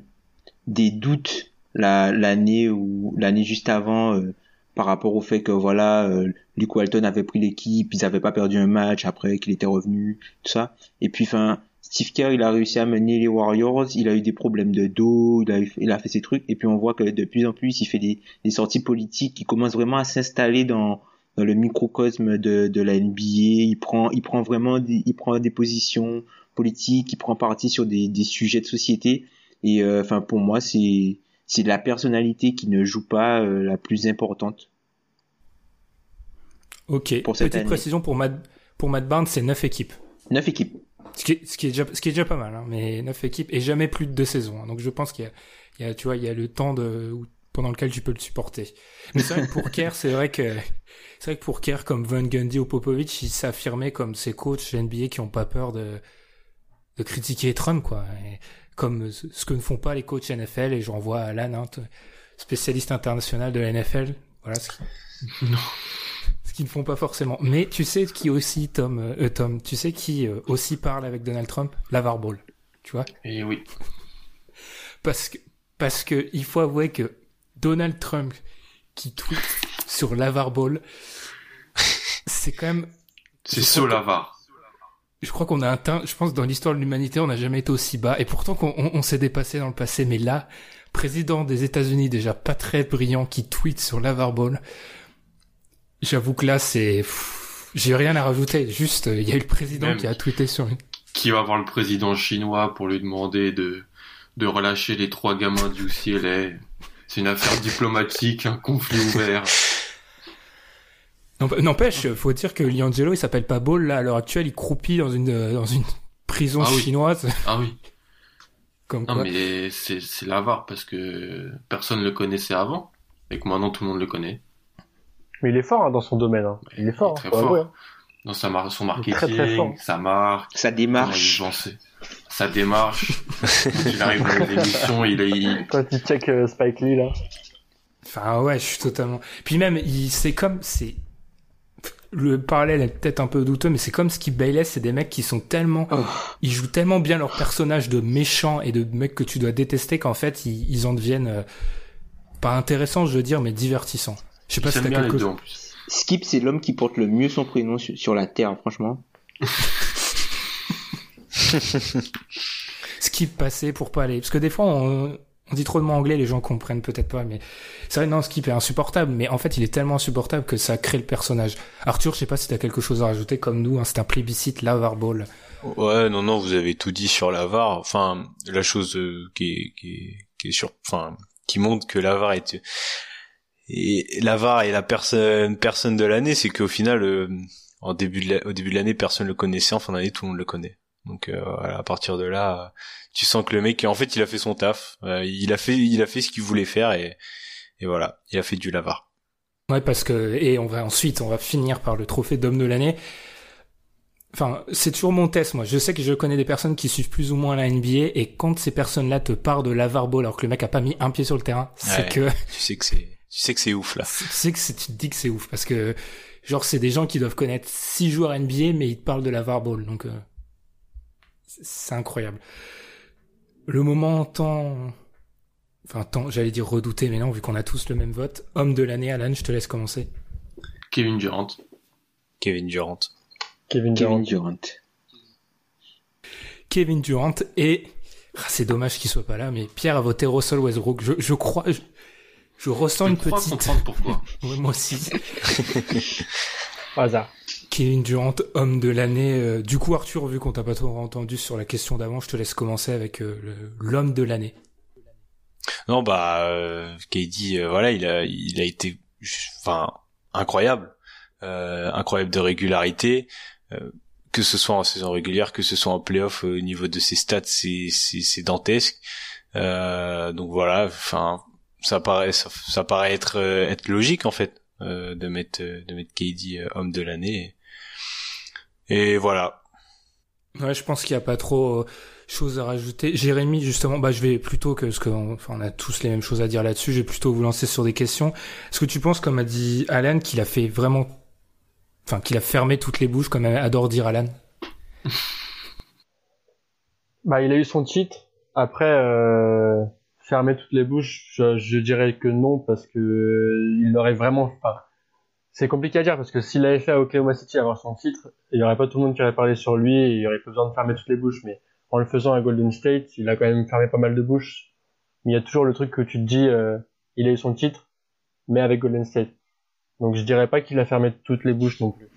[SPEAKER 7] des doutes la l'année ou l'année juste avant euh, par rapport au fait que voilà euh, Luke Walton avait pris l'équipe, ils avaient pas perdu un match après qu'il était revenu, tout ça. Et puis enfin Steve Kerr, il a réussi à mener les Warriors, il a eu des problèmes de dos, il a, il a fait ses trucs, et puis on voit que de plus en plus, il fait des, des sorties politiques, il commence vraiment à s'installer dans, dans le microcosme de, de la NBA, il prend, il prend vraiment des, il prend des positions politiques, il prend parti sur des, des sujets de société, et euh, enfin pour moi c'est, c'est la personnalité qui ne joue pas euh, la plus importante.
[SPEAKER 3] Ok. Pour cette Petite année. précision pour Matt, pour Matt Barnes, c'est 9 équipes.
[SPEAKER 7] 9 équipes.
[SPEAKER 3] Ce qui, est, ce qui est déjà, ce qui est déjà pas mal, hein, mais 9 équipes et jamais plus de deux saisons. Hein, donc je pense qu'il y a, tu vois, il y a le temps de, pendant lequel tu peux le supporter. Mais c'est vrai que pour Kerr, c'est vrai que, c'est vrai que pour Kerr, comme Van Gundy ou Popovich, il s'affirmait comme ces coachs NBA qui ont pas peur de, de critiquer Trump, quoi. Et, comme ce que ne font pas les coachs NFL et j'en vois Alan, hein, spécialiste international de la NFL. Voilà ce qui...
[SPEAKER 4] non.
[SPEAKER 3] ce qu'ils ne font pas forcément. Mais tu sais qui aussi, Tom, euh, Tom, tu sais qui euh, aussi parle avec Donald Trump? Lavar Ball, tu vois?
[SPEAKER 4] Et oui.
[SPEAKER 3] Parce que parce que il faut avouer que Donald Trump qui tweet sur Lavar Ball, c'est quand même.
[SPEAKER 4] C'est so Lavar
[SPEAKER 3] je crois qu'on a atteint, je pense, dans l'histoire de l'humanité, on n'a jamais été aussi bas. Et pourtant, qu'on on, on s'est dépassé dans le passé. Mais là, président des États-Unis, déjà pas très brillant, qui tweet sur l'Avarball, j'avoue que là, c'est, j'ai rien à rajouter. Juste, il y a eu le président Même qui a tweeté sur une.
[SPEAKER 4] Qui va voir le président chinois pour lui demander de, de relâcher les trois gamins du UCLA. C'est une affaire diplomatique, un conflit ouvert.
[SPEAKER 3] N'empêche, faut dire que Liangelo, il s'appelle pas Ball, là, à l'heure actuelle, il croupit dans une, dans une prison
[SPEAKER 4] ah oui.
[SPEAKER 3] chinoise.
[SPEAKER 4] Ah oui.
[SPEAKER 3] Comme
[SPEAKER 4] non,
[SPEAKER 3] quoi.
[SPEAKER 4] mais c'est, c'est l'avare parce que personne le connaissait avant et que maintenant tout le monde le connaît.
[SPEAKER 6] Mais il est fort hein, dans son domaine. Hein. Il est fort.
[SPEAKER 4] Il est très
[SPEAKER 6] hein,
[SPEAKER 4] fort.
[SPEAKER 6] avouer, hein.
[SPEAKER 4] Dans sa mar- son marketing,
[SPEAKER 6] très, très fort.
[SPEAKER 4] sa marque,
[SPEAKER 7] Sa
[SPEAKER 4] comment
[SPEAKER 7] démarche.
[SPEAKER 4] Sa démarche. Il arrive dans l'émission, il est, il-
[SPEAKER 6] Quand il check euh, Spike Lee là.
[SPEAKER 3] Enfin, ouais, je suis totalement. Puis même, il, c'est comme, c'est, le parallèle est peut-être un peu douteux, mais c'est comme Skip Bayless, c'est des mecs qui sont tellement,
[SPEAKER 7] Oh.
[SPEAKER 3] ils jouent tellement bien leur personnage de méchants et de mecs que tu dois détester qu'en fait, ils, ils en deviennent, euh, pas intéressant, je veux dire, mais divertissant. Je sais pas si t'as quelque chose.
[SPEAKER 7] Skip, c'est l'homme qui porte le mieux son prénom sur, sur la Terre, franchement.
[SPEAKER 3] Skip passé pour pas aller. Parce que des fois, on, on dit trop de mots anglais, les gens comprennent peut-être pas, mais c'est vrai, non, Skip est insupportable, mais en fait, il est tellement insupportable que ça crée le personnage. Arthur, je sais pas si t'as quelque chose à rajouter comme nous, hein, c'est un plébiscite Lavar Ball.
[SPEAKER 5] Ouais, non, non, vous avez tout dit sur la VAR. Enfin, la chose euh, qui est, qui est, qui est sur, enfin, qui montre que la VAR est, et la VAR est la personne, personne de l'année, c'est qu'au final, euh, en début de au début de l'année, personne le connaissait, en fin d'année, tout le monde le connaît. Donc, euh, voilà, à partir de là, euh, tu sens que le mec, en fait, il a fait son taf, Euh, il a fait, il a fait ce qu'il voulait faire et, et voilà, il a fait du lavar.
[SPEAKER 3] Ouais, parce que, et on va ensuite, on va finir par le trophée d'homme de l'année. Enfin, c'est toujours mon test, moi. Je sais que je connais des personnes qui suivent plus ou moins la NBA, et quand ces personnes-là te parlent de Lavar Ball alors que le mec a pas mis un pied sur le terrain, c'est
[SPEAKER 5] Ouais.
[SPEAKER 3] que,
[SPEAKER 5] Tu sais que c'est, tu sais que c'est ouf là.
[SPEAKER 3] tu sais que c'est- tu te dis que c'est ouf, parce que, genre, c'est des gens qui doivent connaître six joueurs NBA, mais ils te parlent de Lavar Ball, donc, euh, c'est- incroyable. Le moment tant, enfin, tant, j'allais dire redouté, mais non, vu qu'on a tous le même vote. Homme de l'année, Alan, je te laisse commencer.
[SPEAKER 4] Kevin Durant.
[SPEAKER 5] Kevin Durant.
[SPEAKER 6] Kevin Durant.
[SPEAKER 7] Kevin Durant.
[SPEAKER 3] Kevin Durant et ah, c'est dommage qu'il soit pas là, mais Pierre a voté Russell Westbrook. Je, je crois, je, je ressens
[SPEAKER 4] Je
[SPEAKER 3] une
[SPEAKER 4] crois
[SPEAKER 3] petite.
[SPEAKER 4] comprendre pourquoi.
[SPEAKER 3] Moi aussi.
[SPEAKER 6] Au hasard.
[SPEAKER 3] Kevin Durant, homme de l'année. Euh, du coup, Arthur, vu qu'on t'a pas trop entendu sur la question d'avant, je te laisse commencer avec euh, l'homme de l'année.
[SPEAKER 5] Non, bah, euh, KD, euh, voilà, il a, il a été, enfin, incroyable, euh, incroyable de régularité, euh, que ce soit en saison régulière, que ce soit en playoff, au niveau de ses stats, c'est, c'est, dantesque. Donc voilà, enfin, ça paraît, ça, ça paraît être, être logique en fait, de mettre, de mettre KD homme de l'année. Et, voilà.
[SPEAKER 3] Ouais, je pense qu'il y a pas trop euh, choses à rajouter. Jérémy, justement, bah, je vais plutôt que, parce qu'on enfin, on a tous les mêmes choses à dire là-dessus, je vais plutôt vous lancer sur des questions. Est-ce que tu penses, comme a dit Alan, qu'il a fait vraiment, enfin, qu'il a fermé toutes les bouches, comme adore dire Alan?
[SPEAKER 6] Bah, il a eu son titre. Après, euh, fermer toutes les bouches, je, je dirais que non, parce que euh, il aurait vraiment, enfin, c'est compliqué à dire, parce que s'il avait fait à Oklahoma City avoir son titre, il y aurait pas tout le monde qui aurait parlé sur lui, et il y aurait pas besoin de fermer toutes les bouches, mais en le faisant à Golden State, il a quand même fermé pas mal de bouches. Mais il y a toujours le truc que tu te dis, euh, il a eu son titre, mais avec Golden State. Donc je dirais pas qu'il a fermé toutes les bouches non plus.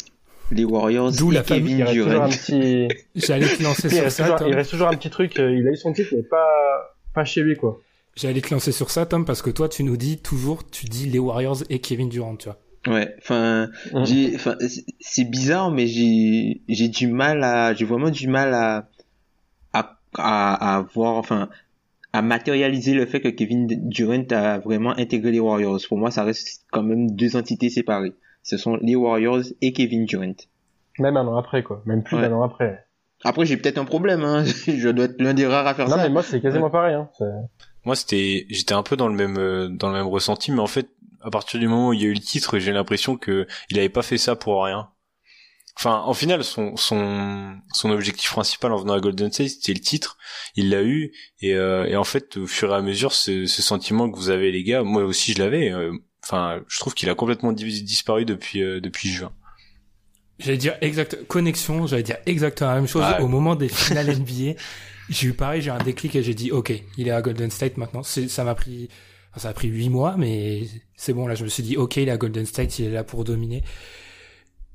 [SPEAKER 7] Les Warriors
[SPEAKER 3] D'où la famille,
[SPEAKER 7] Kevin
[SPEAKER 6] Il reste toujours
[SPEAKER 7] Durant.
[SPEAKER 6] un petit,
[SPEAKER 3] J'allais te lancer sur ça,
[SPEAKER 6] toujours,
[SPEAKER 3] Tom.
[SPEAKER 6] il reste toujours un petit truc, euh, il a eu son titre, mais pas, pas chez lui, quoi.
[SPEAKER 3] J'allais te lancer sur ça, Tom, parce que toi, tu nous dis toujours, tu dis les Warriors et Kevin Durant, tu vois.
[SPEAKER 7] Ouais, enfin, j'ai, enfin, c'est- bizarre, mais j'ai, j'ai du mal à, j'ai vraiment du mal à, à, à, à voir, enfin, à matérialiser le fait que Kevin Durant a vraiment intégré les Warriors. Pour moi, ça reste quand même deux entités séparées. Ce sont les Warriors et Kevin Durant.
[SPEAKER 6] Même un an après, quoi. Même plus
[SPEAKER 7] Ouais.
[SPEAKER 6] d'un an après.
[SPEAKER 7] Après, j'ai peut-être un problème, hein. Je dois être l'un des rares à faire
[SPEAKER 6] Non,
[SPEAKER 7] ça.
[SPEAKER 6] mais moi, c'est quasiment pareil, hein.
[SPEAKER 5] Moi, c'était, j'étais un peu dans le même, euh, dans le même ressenti, mais en fait, à partir du moment où il y a eu le titre, j'ai l'impression que il avait pas fait ça pour rien. Enfin, en final, son, son, son objectif principal en venant à Golden State, c'était le titre. Il l'a eu, et, euh, et en fait, au fur et à mesure, ce, ce sentiment que vous avez, les gars, moi aussi, je l'avais. euh, Enfin, je trouve qu'il a complètement dis- disparu depuis, euh, depuis juin.
[SPEAKER 3] J'allais dire exact, connexion, j'allais dire exactement la même chose au moment des finales NBA. J'ai eu pareil, j'ai un déclic et j'ai dit, ok, il est à Golden State maintenant. Ça m'a pris, enfin, ça a pris huit mois, mais c'est bon, là, je me suis dit, ok, à Golden State, il est là pour dominer.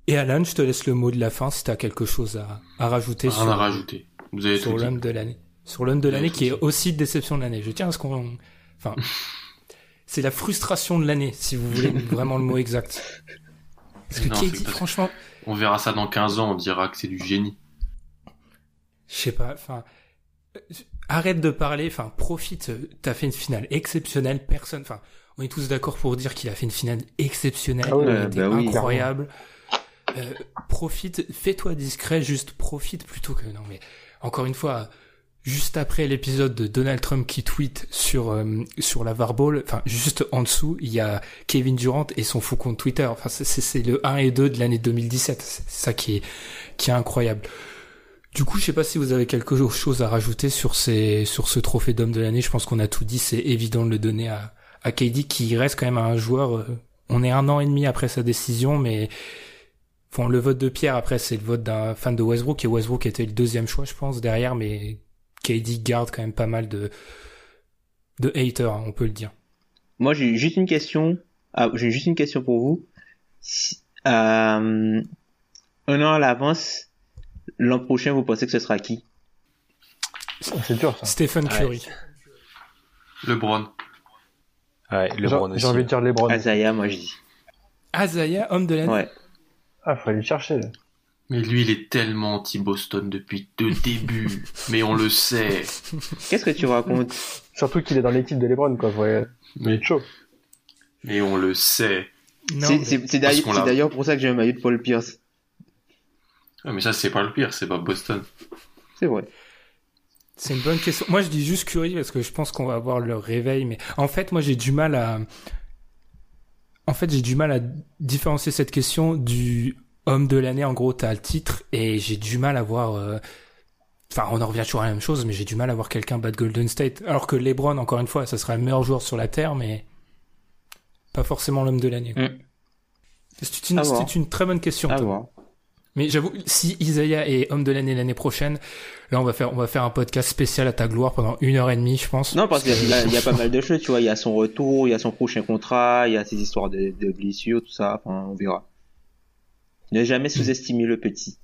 [SPEAKER 3] Et Alan, je te laisse le mot de la fin si t'as quelque chose à, à rajouter
[SPEAKER 4] Rien
[SPEAKER 3] sur,
[SPEAKER 4] à rajouter. Vous avez
[SPEAKER 3] sur l'homme de l'année. Sur l'homme de l'année qui est aussi déception de l'année. Je tiens à ce qu'on, enfin, c'est la frustration de l'année, si vous voulez vraiment le mot exact. Parce que
[SPEAKER 4] Non, pas-
[SPEAKER 3] franchement,
[SPEAKER 4] On verra ça dans 15 ans, on dira que c'est du génie.
[SPEAKER 3] je sais pas, enfin, arrête de parler, enfin, profite, t'as fait une finale exceptionnelle, personne, enfin, on est tous d'accord pour dire qu'il a fait une finale exceptionnelle,
[SPEAKER 6] Ah
[SPEAKER 3] elle
[SPEAKER 7] bah oui,
[SPEAKER 3] incroyable. Euh, profite, fais-toi discret, juste profite plutôt que, non mais, encore une fois, juste après l'épisode de Donald Trump qui tweet sur, euh, sur la Varball, enfin, juste en dessous, il y a Kevin Durant et son faux compte Twitter, enfin, c'est- c'est c'est le 1 et 2 de l'année 2017, c'est ça qui est, qui est incroyable. Du coup, je sais pas si vous avez quelque chose à rajouter sur ces, sur ce trophée d'homme de l'année. Je pense qu'on a tout dit. C'est évident de le donner à, à KD qui reste quand même un joueur. euh, on est un an et demi après sa décision, mais bon, le vote de Pierre après c'est le vote d'un fan de Westbrook et Westbrook était le deuxième choix, je pense, derrière, mais KD garde quand même pas mal de de haters, hein, on peut le dire.
[SPEAKER 7] Moi, j'ai juste une question. Ah, j'ai juste une question pour vous. Si- euh, un an à l'avance, l'an prochain, vous pensez que ce sera qui?
[SPEAKER 6] C'est dur ça.
[SPEAKER 3] Stephen Curry.
[SPEAKER 4] LeBron.
[SPEAKER 5] Ouais,
[SPEAKER 6] J'ai
[SPEAKER 5] LeBron
[SPEAKER 6] j'ai
[SPEAKER 5] aussi.
[SPEAKER 6] envie de dire LeBron.
[SPEAKER 7] Isaiah, moi je dis.
[SPEAKER 3] Azaya, homme de l'année.
[SPEAKER 7] Ouais.
[SPEAKER 6] Ah, faut aller le chercher.
[SPEAKER 4] Mais lui, il est tellement anti-Boston depuis le début. Mais on le sait.
[SPEAKER 7] Qu'est-ce que tu racontes?
[SPEAKER 6] Surtout qu'il est dans l'équipe de LeBron, quoi. Il
[SPEAKER 4] Mais,
[SPEAKER 6] est chaud.
[SPEAKER 4] mais on le sait.
[SPEAKER 3] Non,
[SPEAKER 7] C'est
[SPEAKER 3] mais-
[SPEAKER 7] d'ailleurs pour ça que j'ai un maillot de Paul Pierce.
[SPEAKER 4] Ah, mais ça, c'est pas le pire, c'est pas Boston.
[SPEAKER 7] C'est vrai.
[SPEAKER 3] C'est une bonne question. Moi, je dis juste Curry parce que je pense qu'on va avoir le réveil, mais en fait, moi, j'ai du mal à, en fait, j'ai du mal à différencier cette question du homme de l'année. En gros, t'as le titre et j'ai du mal à voir, euh, enfin, on en revient toujours à la même chose, mais j'ai du mal à voir quelqu'un battre Golden State. Alors que LeBron, encore une fois, ça sera le meilleur joueur sur la terre, mais pas forcément l'homme de l'année.
[SPEAKER 7] Mm.
[SPEAKER 3] C'est une, très bonne question.
[SPEAKER 7] À voir.
[SPEAKER 3] Mais j'avoue, si Isaiah est homme de l'année l'année prochaine, là on va faire on va faire un podcast spécial à ta gloire pendant une heure et demie, je pense.
[SPEAKER 7] Non, parce qu'il y, y a pas mal de choses, tu vois. Il y a son retour, il y a son prochain contrat, il y a ses histoires de, de blessures, tout ça. Enfin, on verra. Ne jamais sous-estimer le petit.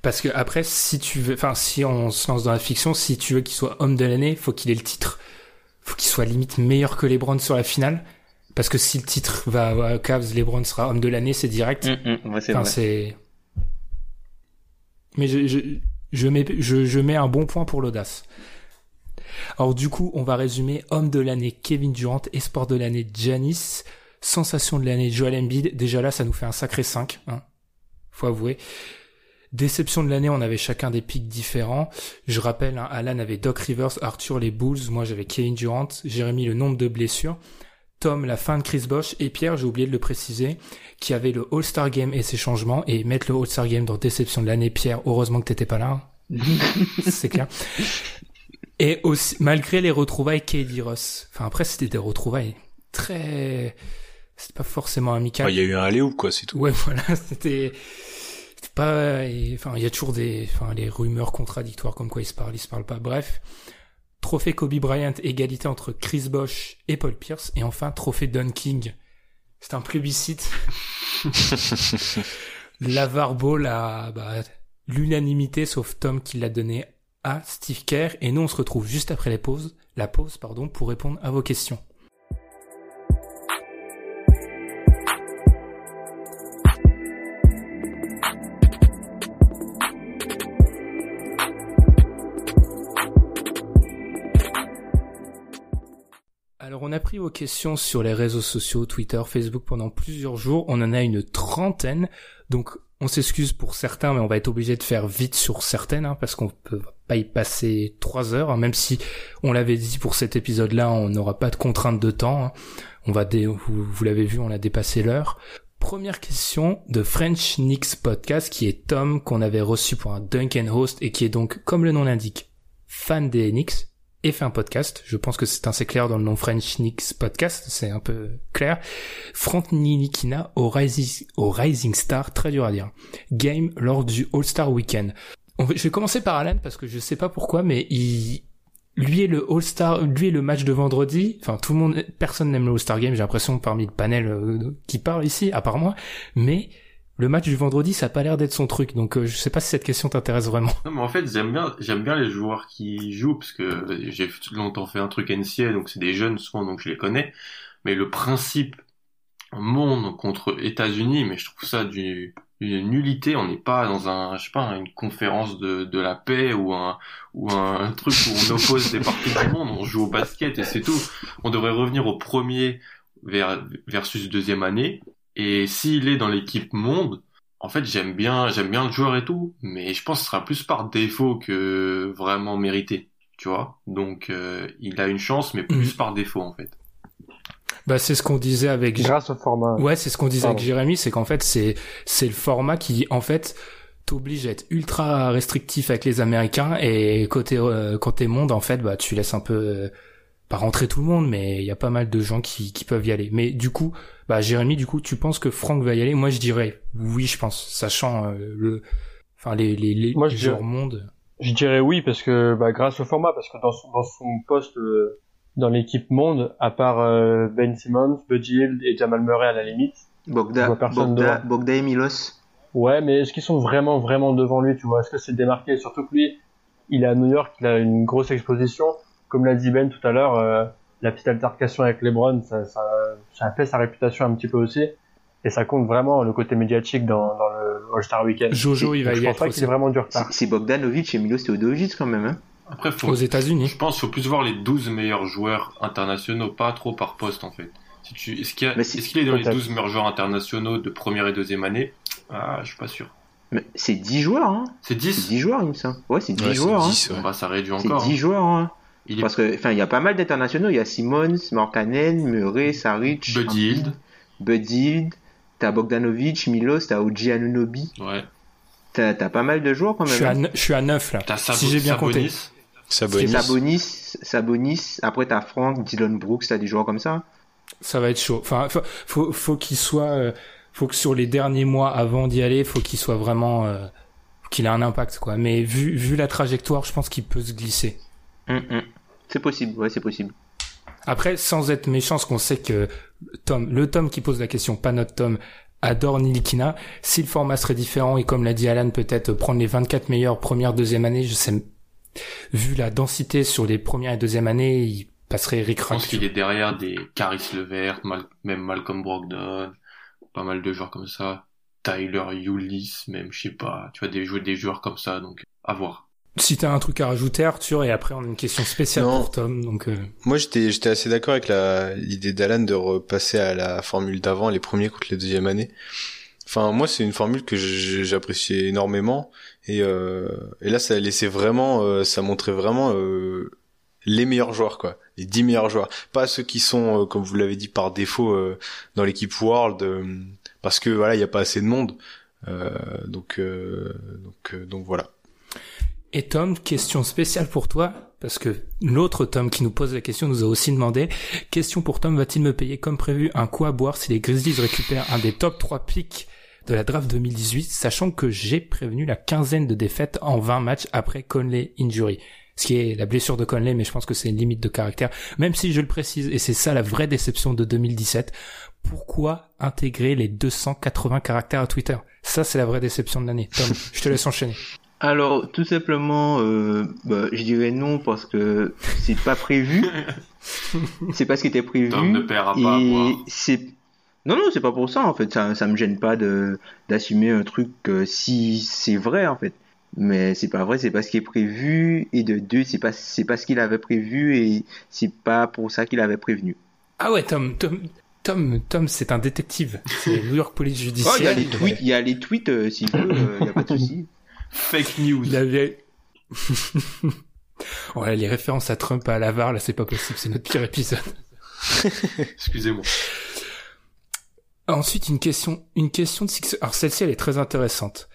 [SPEAKER 3] Parce que après, si tu veux, enfin si on se lance dans la fiction, si tu veux qu'il soit homme de l'année, faut qu'il ait le titre, faut qu'il soit limite meilleur que LeBron sur la finale. Parce que si le titre va à Cavs, LeBron sera homme de l'année, c'est direct.
[SPEAKER 7] Hum, hum, ouais, c'est
[SPEAKER 3] Enfin. Mais je, je, je, mets, je, je mets un bon point pour l'audace. Alors du coup, on va résumer homme de l'année Kevin Durant, espoir de l'année Giannis, sensation de l'année Joel Embiid. Déjà là, ça nous fait un sacré 5, hein. Faut avouer. Déception de l'année, on avait chacun des pics différents. Je rappelle, hein, Alan avait Doc Rivers, Arthur les Bulls, moi j'avais Kevin Durant, Jérémy le nombre de blessures, Tom la fin de Chris Bosh et Pierre, j'ai oublié de le préciser, qui avait le All-Star Game et ses changements et mettre le All-Star Game dans déception de l'année. Pierre, heureusement que t'étais pas là. hein. C'est clair. Et aussi, malgré les retrouvailles KD Ross. Enfin après c'était des retrouvailles très, c'était pas forcément amical.
[SPEAKER 5] Il y a eu un aller ou quoi, c'est tout.
[SPEAKER 3] Ouais, voilà, c'était c'était pas et- enfin il y a toujours des enfin les rumeurs contradictoires comme quoi ils se parlent, ils se parlent pas. Bref, trophée Kobe Bryant, égalité entre Chris Bosh et Paul Pierce et enfin trophée Dunking. C'est un plébiscite. Lavar Ball a bah, l'unanimité sauf Tom qui l'a donné à Steve Kerr et nous on se retrouve juste après la pause, la pause pardon pour répondre à vos questions. On a pris vos questions sur les réseaux sociaux, Twitter, Facebook pendant plusieurs jours. On en a une trentaine. Donc on s'excuse pour certains, mais on va être obligé de faire vite sur certaines, hein, parce qu'on peut pas y passer trois heures, hein, même si on l'avait dit pour cet épisode-là, on n'aura pas de contrainte de temps. hein. On va dé- vous, l'avez vu, on a dépassé l'heure. Première question de French Knicks Podcast, qui est Tom, qu'on avait reçu pour un Duncan Host, et qui est donc, comme le nom l'indique, fan des Knicks, et fait un podcast. Je pense que c'est assez clair dans le nom French Knicks Podcast, c'est un peu clair. Frank Nilikina au Rising, au Rising Star, très dur à dire. Game lors du All-Star Weekend. On va- je vais commencer par Alan parce que je sais pas pourquoi, mais il, lui et le All-Star, lui et le match de vendredi, enfin tout le monde, personne n'aime le All-Star Game, j'ai l'impression parmi le panel euh, qui parle ici, à part moi, mais le match du vendredi, ça a pas l'air d'être son truc, donc euh, je sais pas si cette question t'intéresse vraiment.
[SPEAKER 4] Mais en fait, j'aime bien, les joueurs qui jouent parce que j'ai longtemps fait un truc NCA, donc c'est des jeunes souvent, donc je les connais. Mais le principe monde contre États-Unis, mais je trouve ça du, une nullité. On n'est pas dans un, je pas, une conférence de, la paix ou un, ou un, truc où on oppose des parties du monde. On joue au basket et c'est tout. On devrait revenir au premier vers, versus deuxième année. Et s'il est dans l'équipe monde, en fait, j'aime bien, j'aime bien le joueur et tout, mais je pense que ce sera plus par défaut que vraiment mérité, tu vois. Donc, euh, il a une chance, mais plus
[SPEAKER 3] Mhm.
[SPEAKER 4] par défaut, en fait.
[SPEAKER 3] Bah c'est ce qu'on disait avec
[SPEAKER 6] Grâce au format.
[SPEAKER 3] Ouais, c'est ce qu'on disait
[SPEAKER 6] Pardon.
[SPEAKER 3] avec Jérémy, c'est qu'en fait c'est c'est le format qui en fait t'oblige à être ultra restrictif avec les Américains et côté euh, côté monde en fait bah tu laisses un peu euh, pas rentrer tout le monde, mais il y a pas mal de gens qui, qui peuvent y aller. Mais du coup, bah Jérémy, du coup, tu penses que Franck va y aller? Moi, je dirais oui, je pense, sachant euh, le, enfin les les les
[SPEAKER 6] Moi, je
[SPEAKER 3] joueurs
[SPEAKER 6] dirais-
[SPEAKER 3] monde.
[SPEAKER 6] Je dirais oui parce que bah, grâce au format, parce que dans son, dans son poste euh, dans l'équipe monde, à part euh, Ben Simmons, Buddy Hield et Jamal Murray à la limite.
[SPEAKER 7] Bogda et Milos.
[SPEAKER 6] ouais, mais est-ce qu'ils sont vraiment vraiment devant lui, tu vois? Est-ce que c'est démarqué? Surtout que lui, il est à New York, il a une grosse exposition. Comme l'a dit Ben tout à l'heure, euh, la petite altercation avec LeBron, ça, ça, ça a fait sa réputation un petit peu aussi. Et ça compte vraiment le côté médiatique dans, dans le All-Star Weekend.
[SPEAKER 3] Jojo, il va y
[SPEAKER 6] je pense
[SPEAKER 3] être
[SPEAKER 6] pas qu'il
[SPEAKER 3] aussi.
[SPEAKER 6] est vraiment du retard.
[SPEAKER 7] C'est Bogdanovic et Milos Teodosic quand même. Hein.
[SPEAKER 4] Après, faut,
[SPEAKER 3] aux États-Unis.
[SPEAKER 4] je pense qu'il faut plus voir les 12 meilleurs joueurs internationaux, pas trop par poste en fait. Si tu, est-ce qu'il a- est dans les
[SPEAKER 6] peut-être.
[SPEAKER 4] 12 meilleurs joueurs internationaux de première et deuxième année? Ah, Je suis pas sûr.
[SPEAKER 7] Mais c'est 10 joueurs, hein.
[SPEAKER 4] C'est
[SPEAKER 7] C'est
[SPEAKER 4] 10
[SPEAKER 7] 10 joueurs, il me semble. Ouais, c'est 10
[SPEAKER 5] Ouais, c'est
[SPEAKER 7] joueurs.
[SPEAKER 5] 10, ouais.
[SPEAKER 4] Bon, bah, ça réduit
[SPEAKER 7] hein. C'est
[SPEAKER 4] encore.
[SPEAKER 7] 10
[SPEAKER 4] hein.
[SPEAKER 7] joueurs, hein.
[SPEAKER 4] Il
[SPEAKER 7] Parce que, enfin, il y a pas mal d'internationaux. Il y a Simmons, Markkanen, Murray, Saric,
[SPEAKER 4] Buddy Hield.
[SPEAKER 7] Buddy Hield. T'as Bogdanovic, Milos, t'as Oji Anunobi.
[SPEAKER 4] Ouais.
[SPEAKER 7] T'as pas mal de joueurs quand
[SPEAKER 3] Je suis,
[SPEAKER 7] même.
[SPEAKER 3] à,
[SPEAKER 7] hein.
[SPEAKER 3] ne- je suis à 9 là.
[SPEAKER 4] T'as Sabo-
[SPEAKER 3] si j'ai bien compté.
[SPEAKER 4] Sabonis.
[SPEAKER 5] Sabonis.
[SPEAKER 7] Sabonis, Sabonis. Après, t'as Frank, Dylan Brooks, t'as des joueurs comme ça.
[SPEAKER 3] Ça va être chaud. Enfin, faut, faut, faut qu'il soit, euh, faut que sur les derniers mois avant d'y aller, faut qu'il soit vraiment, euh, qu'il ait un impact, quoi. Mais vu, vu la trajectoire, je pense qu'il peut se glisser.
[SPEAKER 7] Hum, hum. C'est possible, ouais, c'est possible.
[SPEAKER 3] Après, sans être méchant, parce qu'on sait que Tom, le Tom qui pose la question, pas notre Tom, adore Nilikina. Si le format serait différent et comme l'a dit Alan, peut-être prendre les 24 meilleures première, deuxième année, je sais, vu la densité sur les premières et deuxième années, il passerait Rick
[SPEAKER 4] Je pense qu'il est derrière des Caris Levert, Mal- même Malcolm Brogdon, pas mal de joueurs comme ça. Tyler Ulis, même, je sais pas. Tu vois, des, joueurs- des joueurs comme ça, donc à voir.
[SPEAKER 3] Si t'as un truc à rajouter, Arthur, et après on a une question spéciale
[SPEAKER 5] Non.
[SPEAKER 3] pour Tom, donc euh,
[SPEAKER 5] Moi, j'étais, j'étais assez d'accord avec la, l'idée d'Alan de repasser à la formule d'avant, les premiers contre les deuxième années. Enfin, moi, c'est une formule que j'appréciais énormément. Et, euh, et là, ça laissait vraiment, euh, ça montrait vraiment euh, les meilleurs joueurs, quoi. Les 10 meilleurs joueurs. Pas ceux qui sont, euh, comme vous l'avez dit, par défaut euh, dans l'équipe World, euh, parce que voilà, il n'y a pas assez de monde. Euh, donc, euh, donc, euh, donc voilà.
[SPEAKER 3] Et Tom, question spéciale pour toi, parce que l'autre Tom qui nous pose la question nous a aussi demandé, question pour Tom, va-t-il me payer comme prévu un coup à boire si les Grizzlies récupèrent un des top 3 pics de la draft 2018, sachant que j'ai prévenu la quinzaine de défaites en 20 matchs après Conley injury. Ce qui est la blessure de Conley, mais je pense que c'est une limite de caractère, même si je le précise, et c'est ça la vraie déception de 2017. Pourquoi intégrer les 280 caractères à Twitter? Ça, c'est la vraie déception de l'année. Tom, je te laisse enchaîner.
[SPEAKER 7] Alors, tout simplement, euh, bah, je dirais non parce que c'est pas prévu. c'est pas ce qui était prévu.
[SPEAKER 4] Tom ne paiera pas
[SPEAKER 7] c'est non non c'est pas pour ça en fait ça ça me gêne pas de d'assumer un truc euh, si c'est vrai en fait mais c'est pas vrai c'est pas ce qui est prévu et de deux c'est pas c'est pas ce qu'il avait prévu et c'est pas pour ça qu'il avait prévenu
[SPEAKER 3] Ah ouais, Tom, Tom, Tom, Tom, c'est un détective. C'est New York Police
[SPEAKER 7] oh
[SPEAKER 3] Judiciaire.
[SPEAKER 7] il y a les tweets il y a les tweets euh, s'il veut euh, il y a pas de souci
[SPEAKER 4] Fake news.
[SPEAKER 3] Il avait... ouais, les références à Trump à Lavar, là, c'est pas possible. C'est notre pire épisode.
[SPEAKER 4] Excusez-moi.
[SPEAKER 3] Ensuite, une question, une question de Six. Alors celle-ci, elle est très intéressante.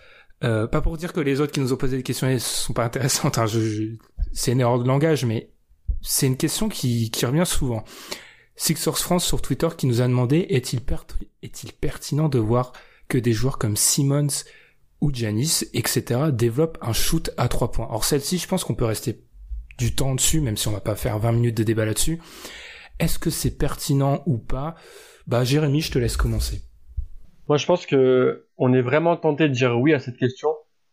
[SPEAKER 3] Euh, pas pour dire que les autres qui nous ont posé des questions elles sont pas intéressantes. Hein, je, je- c'est une erreur de langage, mais c'est une question qui, qui revient souvent. Sixers France sur Twitter qui nous a demandé est-il per- est-il pertinent de voir que des joueurs comme Simmons ou Janis, etc., développent un shoot à trois points. Or celle-ci, je pense qu'on peut rester du temps dessus, même si on va pas faire 20 minutes de débat là-dessus. Est-ce que c'est pertinent ou pas? Bah Jérémy, je te laisse commencer.
[SPEAKER 6] Moi, je pense que on est vraiment tenté de dire oui à cette question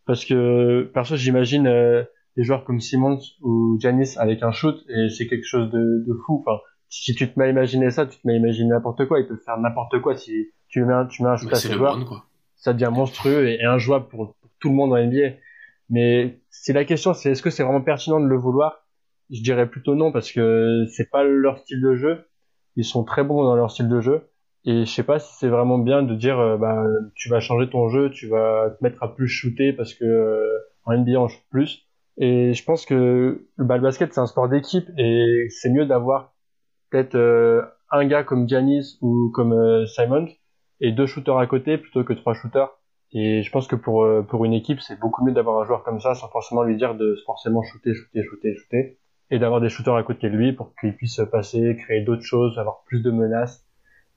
[SPEAKER 6] parce que perso, j'imagine euh, des joueurs comme Simmons ou Janis avec un shoot et c'est quelque chose de, de fou. Enfin, si tu te mets à imaginer ça, tu te mets à imaginer n'importe quoi. Il peut faire n'importe quoi si tu mets un, tu mets un shoot
[SPEAKER 4] Bah,
[SPEAKER 6] à
[SPEAKER 4] c'est
[SPEAKER 6] ce
[SPEAKER 4] le
[SPEAKER 6] joueur,
[SPEAKER 4] bon, quoi.
[SPEAKER 6] Ça devient monstrueux et, injouable pour, tout le monde en NBA. Mais si la question c'est est-ce que c'est vraiment pertinent de le vouloir, je dirais plutôt non parce que c'est pas leur style de jeu. Ils sont très bons dans leur style de jeu. Et je sais pas si c'est vraiment bien de dire euh, bah tu vas changer ton jeu, tu vas te mettre à plus shooter parce que euh, en NBA on shoot plus. Et je pense que le basket c'est un sport d'équipe et c'est mieux d'avoir peut-être euh, un gars comme Giannis ou comme Simon et deux shooters à côté plutôt que trois shooters. Et je pense que pour euh, pour une équipe c'est beaucoup mieux d'avoir un joueur comme ça sans forcément lui dire de forcément shooter, shooter, shooter, shooter. et d'avoir des shooters à côté de lui pour qu'il puisse passer, créer d'autres choses, avoir plus de menaces.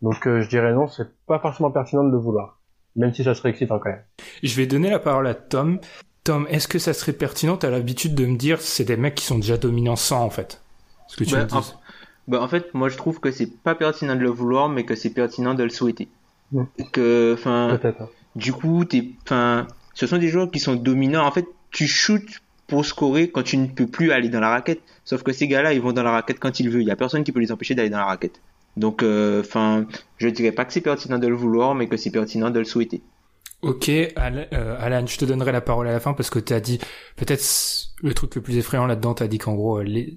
[SPEAKER 6] Donc euh, je dirais non, c'est pas forcément pertinent de le vouloir, même si ça serait excitant quand même.
[SPEAKER 3] Je vais donner la parole à Tom. Tom, est-ce que ça serait pertinent? T'as l'habitude de me dire c'est des mecs qui sont déjà dominants sans en fait. Ce que tu
[SPEAKER 7] Bah,
[SPEAKER 3] me dis.
[SPEAKER 7] en, bah, en fait, moi je trouve que c'est pas pertinent de le vouloir, mais que c'est pertinent de le souhaiter. Que, enfin, du coup, t'es, enfin, ce sont des joueurs qui sont dominants. En fait, tu shootes pour scorer quand tu ne peux plus aller dans la raquette. Sauf que ces gars-là, ils vont dans la raquette quand ils veulent. Il y a personne qui peut les empêcher d'aller dans la raquette. Donc, euh, enfin, je dirais pas que c'est pertinent de le vouloir, mais que c'est pertinent de le souhaiter.
[SPEAKER 3] Ok, Al- euh, Alan, je te donnerai la parole à la fin parce que t'as dit peut-être le truc le plus effrayant là-dedans. T'as dit qu'en gros, euh, les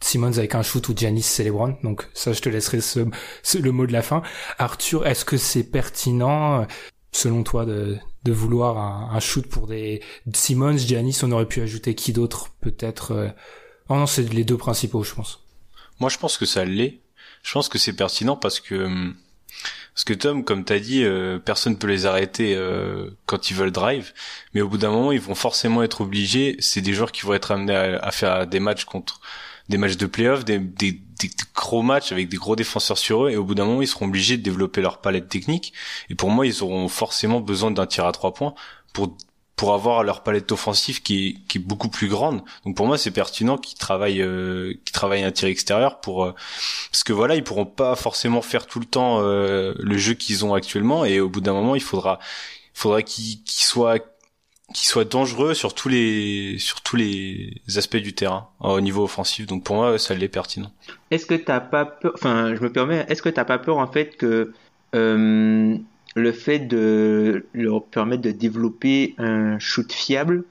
[SPEAKER 3] Simmons avec un shoot ou Giannis LeBron. Donc ça, je te laisserai ce, ce- le mot de la fin. Arthur, est-ce que c'est pertinent, euh, selon toi, de, de vouloir un, un shoot pour des Simmons, Giannis On aurait pu ajouter qui d'autre Peut-être. euh, Oh non, c'est les deux principaux, je pense.
[SPEAKER 5] Moi, je pense que ça l'est. Je pense que c'est pertinent parce que hum, parce que Tom, comme t'as dit, euh, personne peut les arrêter euh, quand ils veulent drive, mais au bout d'un moment, ils vont forcément être obligés. C'est des joueurs qui vont être amenés à, à faire des matchs contre des matchs de playoff, des, des, des, gros matchs avec des gros défenseurs sur eux, et au bout d'un moment, ils seront obligés de développer leur palette technique. Et pour moi, ils auront forcément besoin d'un tir à trois points pour pour avoir leur palette offensive qui est, qui est beaucoup plus grande. Donc pour moi, c'est pertinent qu'ils travaillent, euh, qu'ils travaillent un tir extérieur pour, euh, parce que voilà, ils pourront pas forcément faire tout le temps euh, le jeu qu'ils ont actuellement, et au bout d'un moment, il faudra, faudra qu'ils qu'ils soient, qu'ils soient dangereux sur tous les, sur tous les aspects du terrain euh, au niveau offensif. Donc pour moi, ça l'est pertinent.
[SPEAKER 7] Est-ce que t'as pas peur, enfin, je me permets, est-ce que t'as pas peur en fait que euh, le fait de leur permettre de développer un shoot fiable,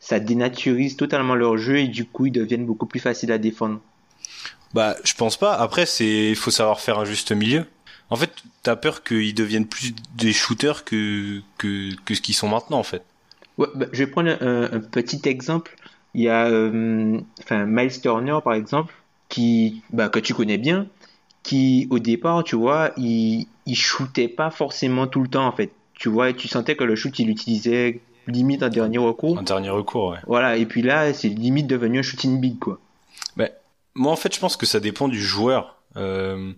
[SPEAKER 7] ça dénaturise totalement leur jeu et du coup ils deviennent beaucoup plus faciles à défendre?
[SPEAKER 5] Bah, je pense pas. Après, c'est, il faut savoir faire un juste milieu. En fait, t'as peur qu'ils deviennent plus des shooters que que que ce qu'ils sont maintenant, en fait.
[SPEAKER 7] Ouais, bah, je vais prendre un, un petit exemple. Il y a, euh, enfin, Miles Turner par exemple, qui, bah, que tu connais bien, qui au départ, tu vois, il, il shootait pas forcément tout le temps en fait. Tu vois, tu sentais que le shoot il utilisait limite un dernier recours.
[SPEAKER 5] Un dernier recours, ouais.
[SPEAKER 7] Voilà, et puis là, c'est limite devenu un shooting big quoi.
[SPEAKER 5] Moi, en fait, je pense que ça dépend du joueur. Euh,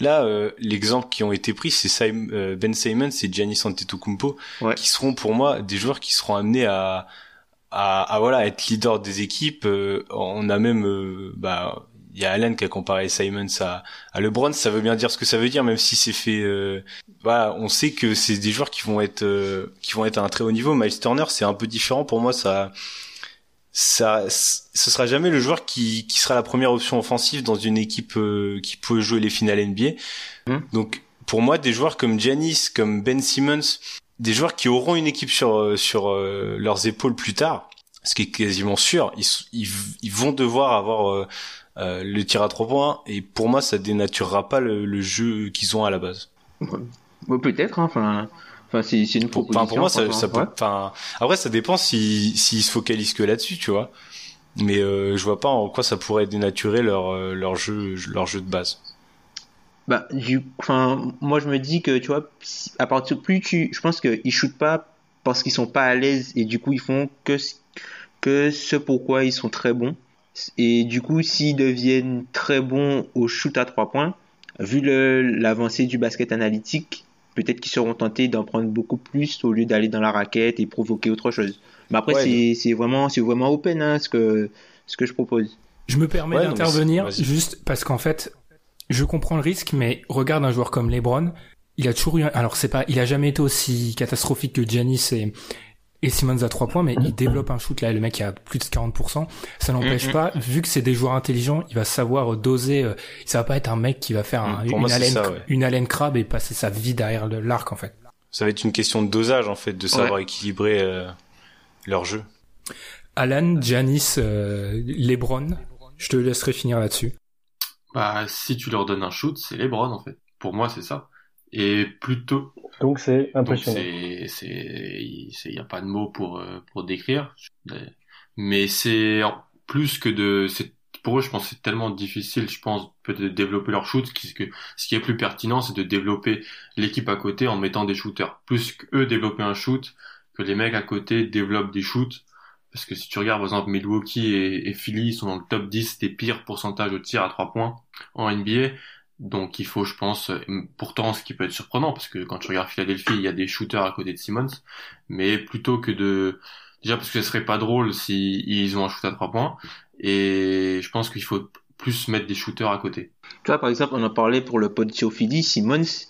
[SPEAKER 5] là, euh, l'exemple qui ont été pris, c'est Sim- euh, Ben Simmons et Giannis Antetokounmpo,
[SPEAKER 7] Ouais.
[SPEAKER 5] qui seront pour moi des joueurs qui seront amenés à, à, à, voilà être leader des équipes. Euh, on a même, euh, bah, il y a Allen qui a comparé Simons à, à LeBron. Ça veut bien dire ce que ça veut dire, même si c'est fait. Euh, voilà, on sait que c'est des joueurs qui vont être, euh, qui vont être à un très haut niveau. Miles Turner, c'est un peu différent pour moi. Ça, ça, ce sera jamais le joueur qui, qui sera la première option offensive dans une équipe euh, qui peut jouer les finales NBA.
[SPEAKER 7] Hmm.
[SPEAKER 5] Donc, pour moi, des joueurs comme Giannis, comme Ben Simmons, des joueurs qui auront une équipe sur euh, sur euh, leurs épaules plus tard, ce qui est quasiment sûr, ils, ils, ils vont devoir avoir euh, euh, le tir à trois points. Et pour moi, ça dénaturera pas le, le jeu qu'ils ont à la base.
[SPEAKER 7] Ouais, Peut-être, hein, enfin, c'est une
[SPEAKER 5] Pour,
[SPEAKER 7] proposition.
[SPEAKER 5] enfin, pour moi, ça, peut,
[SPEAKER 7] ouais.
[SPEAKER 5] enfin, après, ça dépend si, s'ils se focalisent que là-dessus, tu vois. Mais euh, je vois pas en quoi ça pourrait dénaturer leur euh, leur jeu leur jeu de base.
[SPEAKER 7] Bah, du, enfin, moi je me dis que tu vois, à partir plus tu, je pense qu'ils shootent pas parce qu'ils sont pas à l'aise et du coup ils font que ce- que ce pourquoi ils sont très bons. Et du coup, s'ils deviennent très bons au shoot à trois points, vu l'avancée du basket analytique, peut-être qu'ils seront tentés d'en prendre beaucoup plus au lieu d'aller dans la raquette et provoquer autre chose. Mais après,
[SPEAKER 5] Ouais,
[SPEAKER 7] c'est vraiment c'est vraiment open hein, ce que ce que je propose.
[SPEAKER 3] Je me permets
[SPEAKER 5] Ouais,
[SPEAKER 3] d'intervenir juste parce qu'en fait, je comprends le risque, mais regarde un joueur comme LeBron, il a toujours eu, un- alors c'est pas, il a jamais été aussi catastrophique que Giannis et, et Simmons à trois points, mais il développe un shoot là, le mec a plus de 40%. Ça n'empêche pas, vu que c'est des joueurs intelligents, il va savoir doser. euh, ça va pas être un mec qui va faire un-.
[SPEAKER 5] Pour
[SPEAKER 3] une,
[SPEAKER 5] moi,
[SPEAKER 3] haleine,
[SPEAKER 5] ça, ouais.
[SPEAKER 3] une haleine crabe et passer sa vie derrière le- l'arc en fait.
[SPEAKER 5] Ça va être une question de dosage en fait, de savoir équilibrer euh, leur jeu.
[SPEAKER 3] Alan, Giannis, euh, LeBron, je te laisserai finir là-dessus.
[SPEAKER 4] Bah, si tu leur donnes un shoot, c'est LeBron en fait. Pour moi, c'est ça. Et plutôt,
[SPEAKER 6] Donc c'est impressionnant.
[SPEAKER 4] c'est, c'est, c'est, y a pas de mots pour euh, pour décrire. Mais c'est plus que de, c'est pour eux, je pense, que c'est tellement difficile, je pense, peut-être de développer leur shoot. Ce qui, que- ce qui est plus pertinent, c'est de développer l'équipe à côté en mettant des shooters. Plus qu'eux développer un shoot, que les mecs à côté développent des shoots. Parce que si tu regardes, par exemple, Milwaukee et, et Philly sont dans le top 10 des pires pourcentages au tir à 3 points en NBA. Donc il faut, je pense, pourtant ce qui peut être surprenant, parce que quand tu regardes Philadelphie, il y a des shooters à côté de Simmons, mais plutôt que de... Déjà parce que ce serait pas drôle si ils ont un shoot à 3 points, et je pense qu'il faut plus mettre des shooters à côté.
[SPEAKER 7] Tu vois, par exemple, on en parlait pour le Philly, Simmons,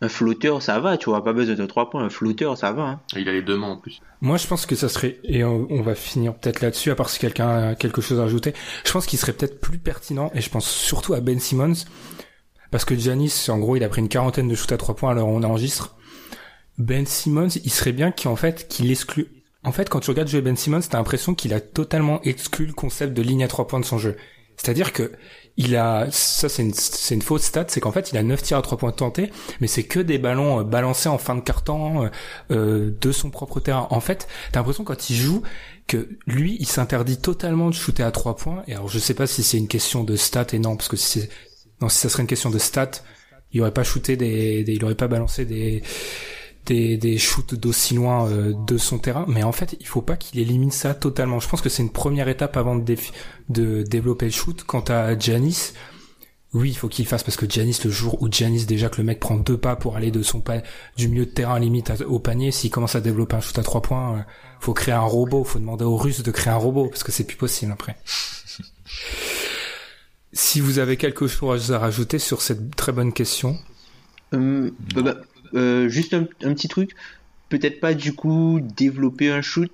[SPEAKER 7] un flotteur, ça va, tu vois, pas besoin de 3 points, un flotteur, ça va. Hein.
[SPEAKER 4] Il a les deux mains en plus.
[SPEAKER 3] Moi, je pense que ça serait, et on, on va finir peut-être là-dessus, à part si quelqu'un a quelque chose à ajouter, je pense qu'il serait peut-être plus pertinent, et je pense surtout à Ben Simmons, parce que Giannis, en gros, il a pris une quarantaine de shoots à 3 points alors on enregistre. Ben Simmons, il serait bien qu'en fait, qu'il exclue. En fait, quand tu regardes jouer Ben Simmons, t'as l'impression qu'il a totalement exclu le concept de ligne à 3 points de son jeu. C'est-à-dire que il a, ça c'est une, fausse stat, c'est qu'en fait il a 9 tirs à 3 points tentés, mais c'est que des ballons euh, balancés en fin de carton euh, de son propre terrain. En fait, t'as l'impression quand il joue que lui, il s'interdit totalement de shooter à 3 points. Et alors je sais pas si c'est une question de stat et non, parce que si c'est, non, si ça serait une question de stats, il aurait pas shooté des, des il aurait pas balancé des des, des shoots d'aussi loin euh, de son terrain, mais en fait, il faut pas qu'il élimine ça totalement. Je pense que c'est une première étape avant de, de développer le shoot. Quant à Janis, oui, il faut qu'il fasse parce que Janis, le jour où Janis déjà que le mec prend deux pas pour aller de son du milieu de terrain limite au panier, s'il commence à développer un shoot à trois points, euh, faut créer un robot, faut demander aux Russes de créer un robot parce que c'est plus possible après. si vous avez quelque chose à rajouter sur cette très bonne question.
[SPEAKER 7] Euh, bah, bah, euh, juste un, un, petit truc. Peut-être pas du coup développer un shoot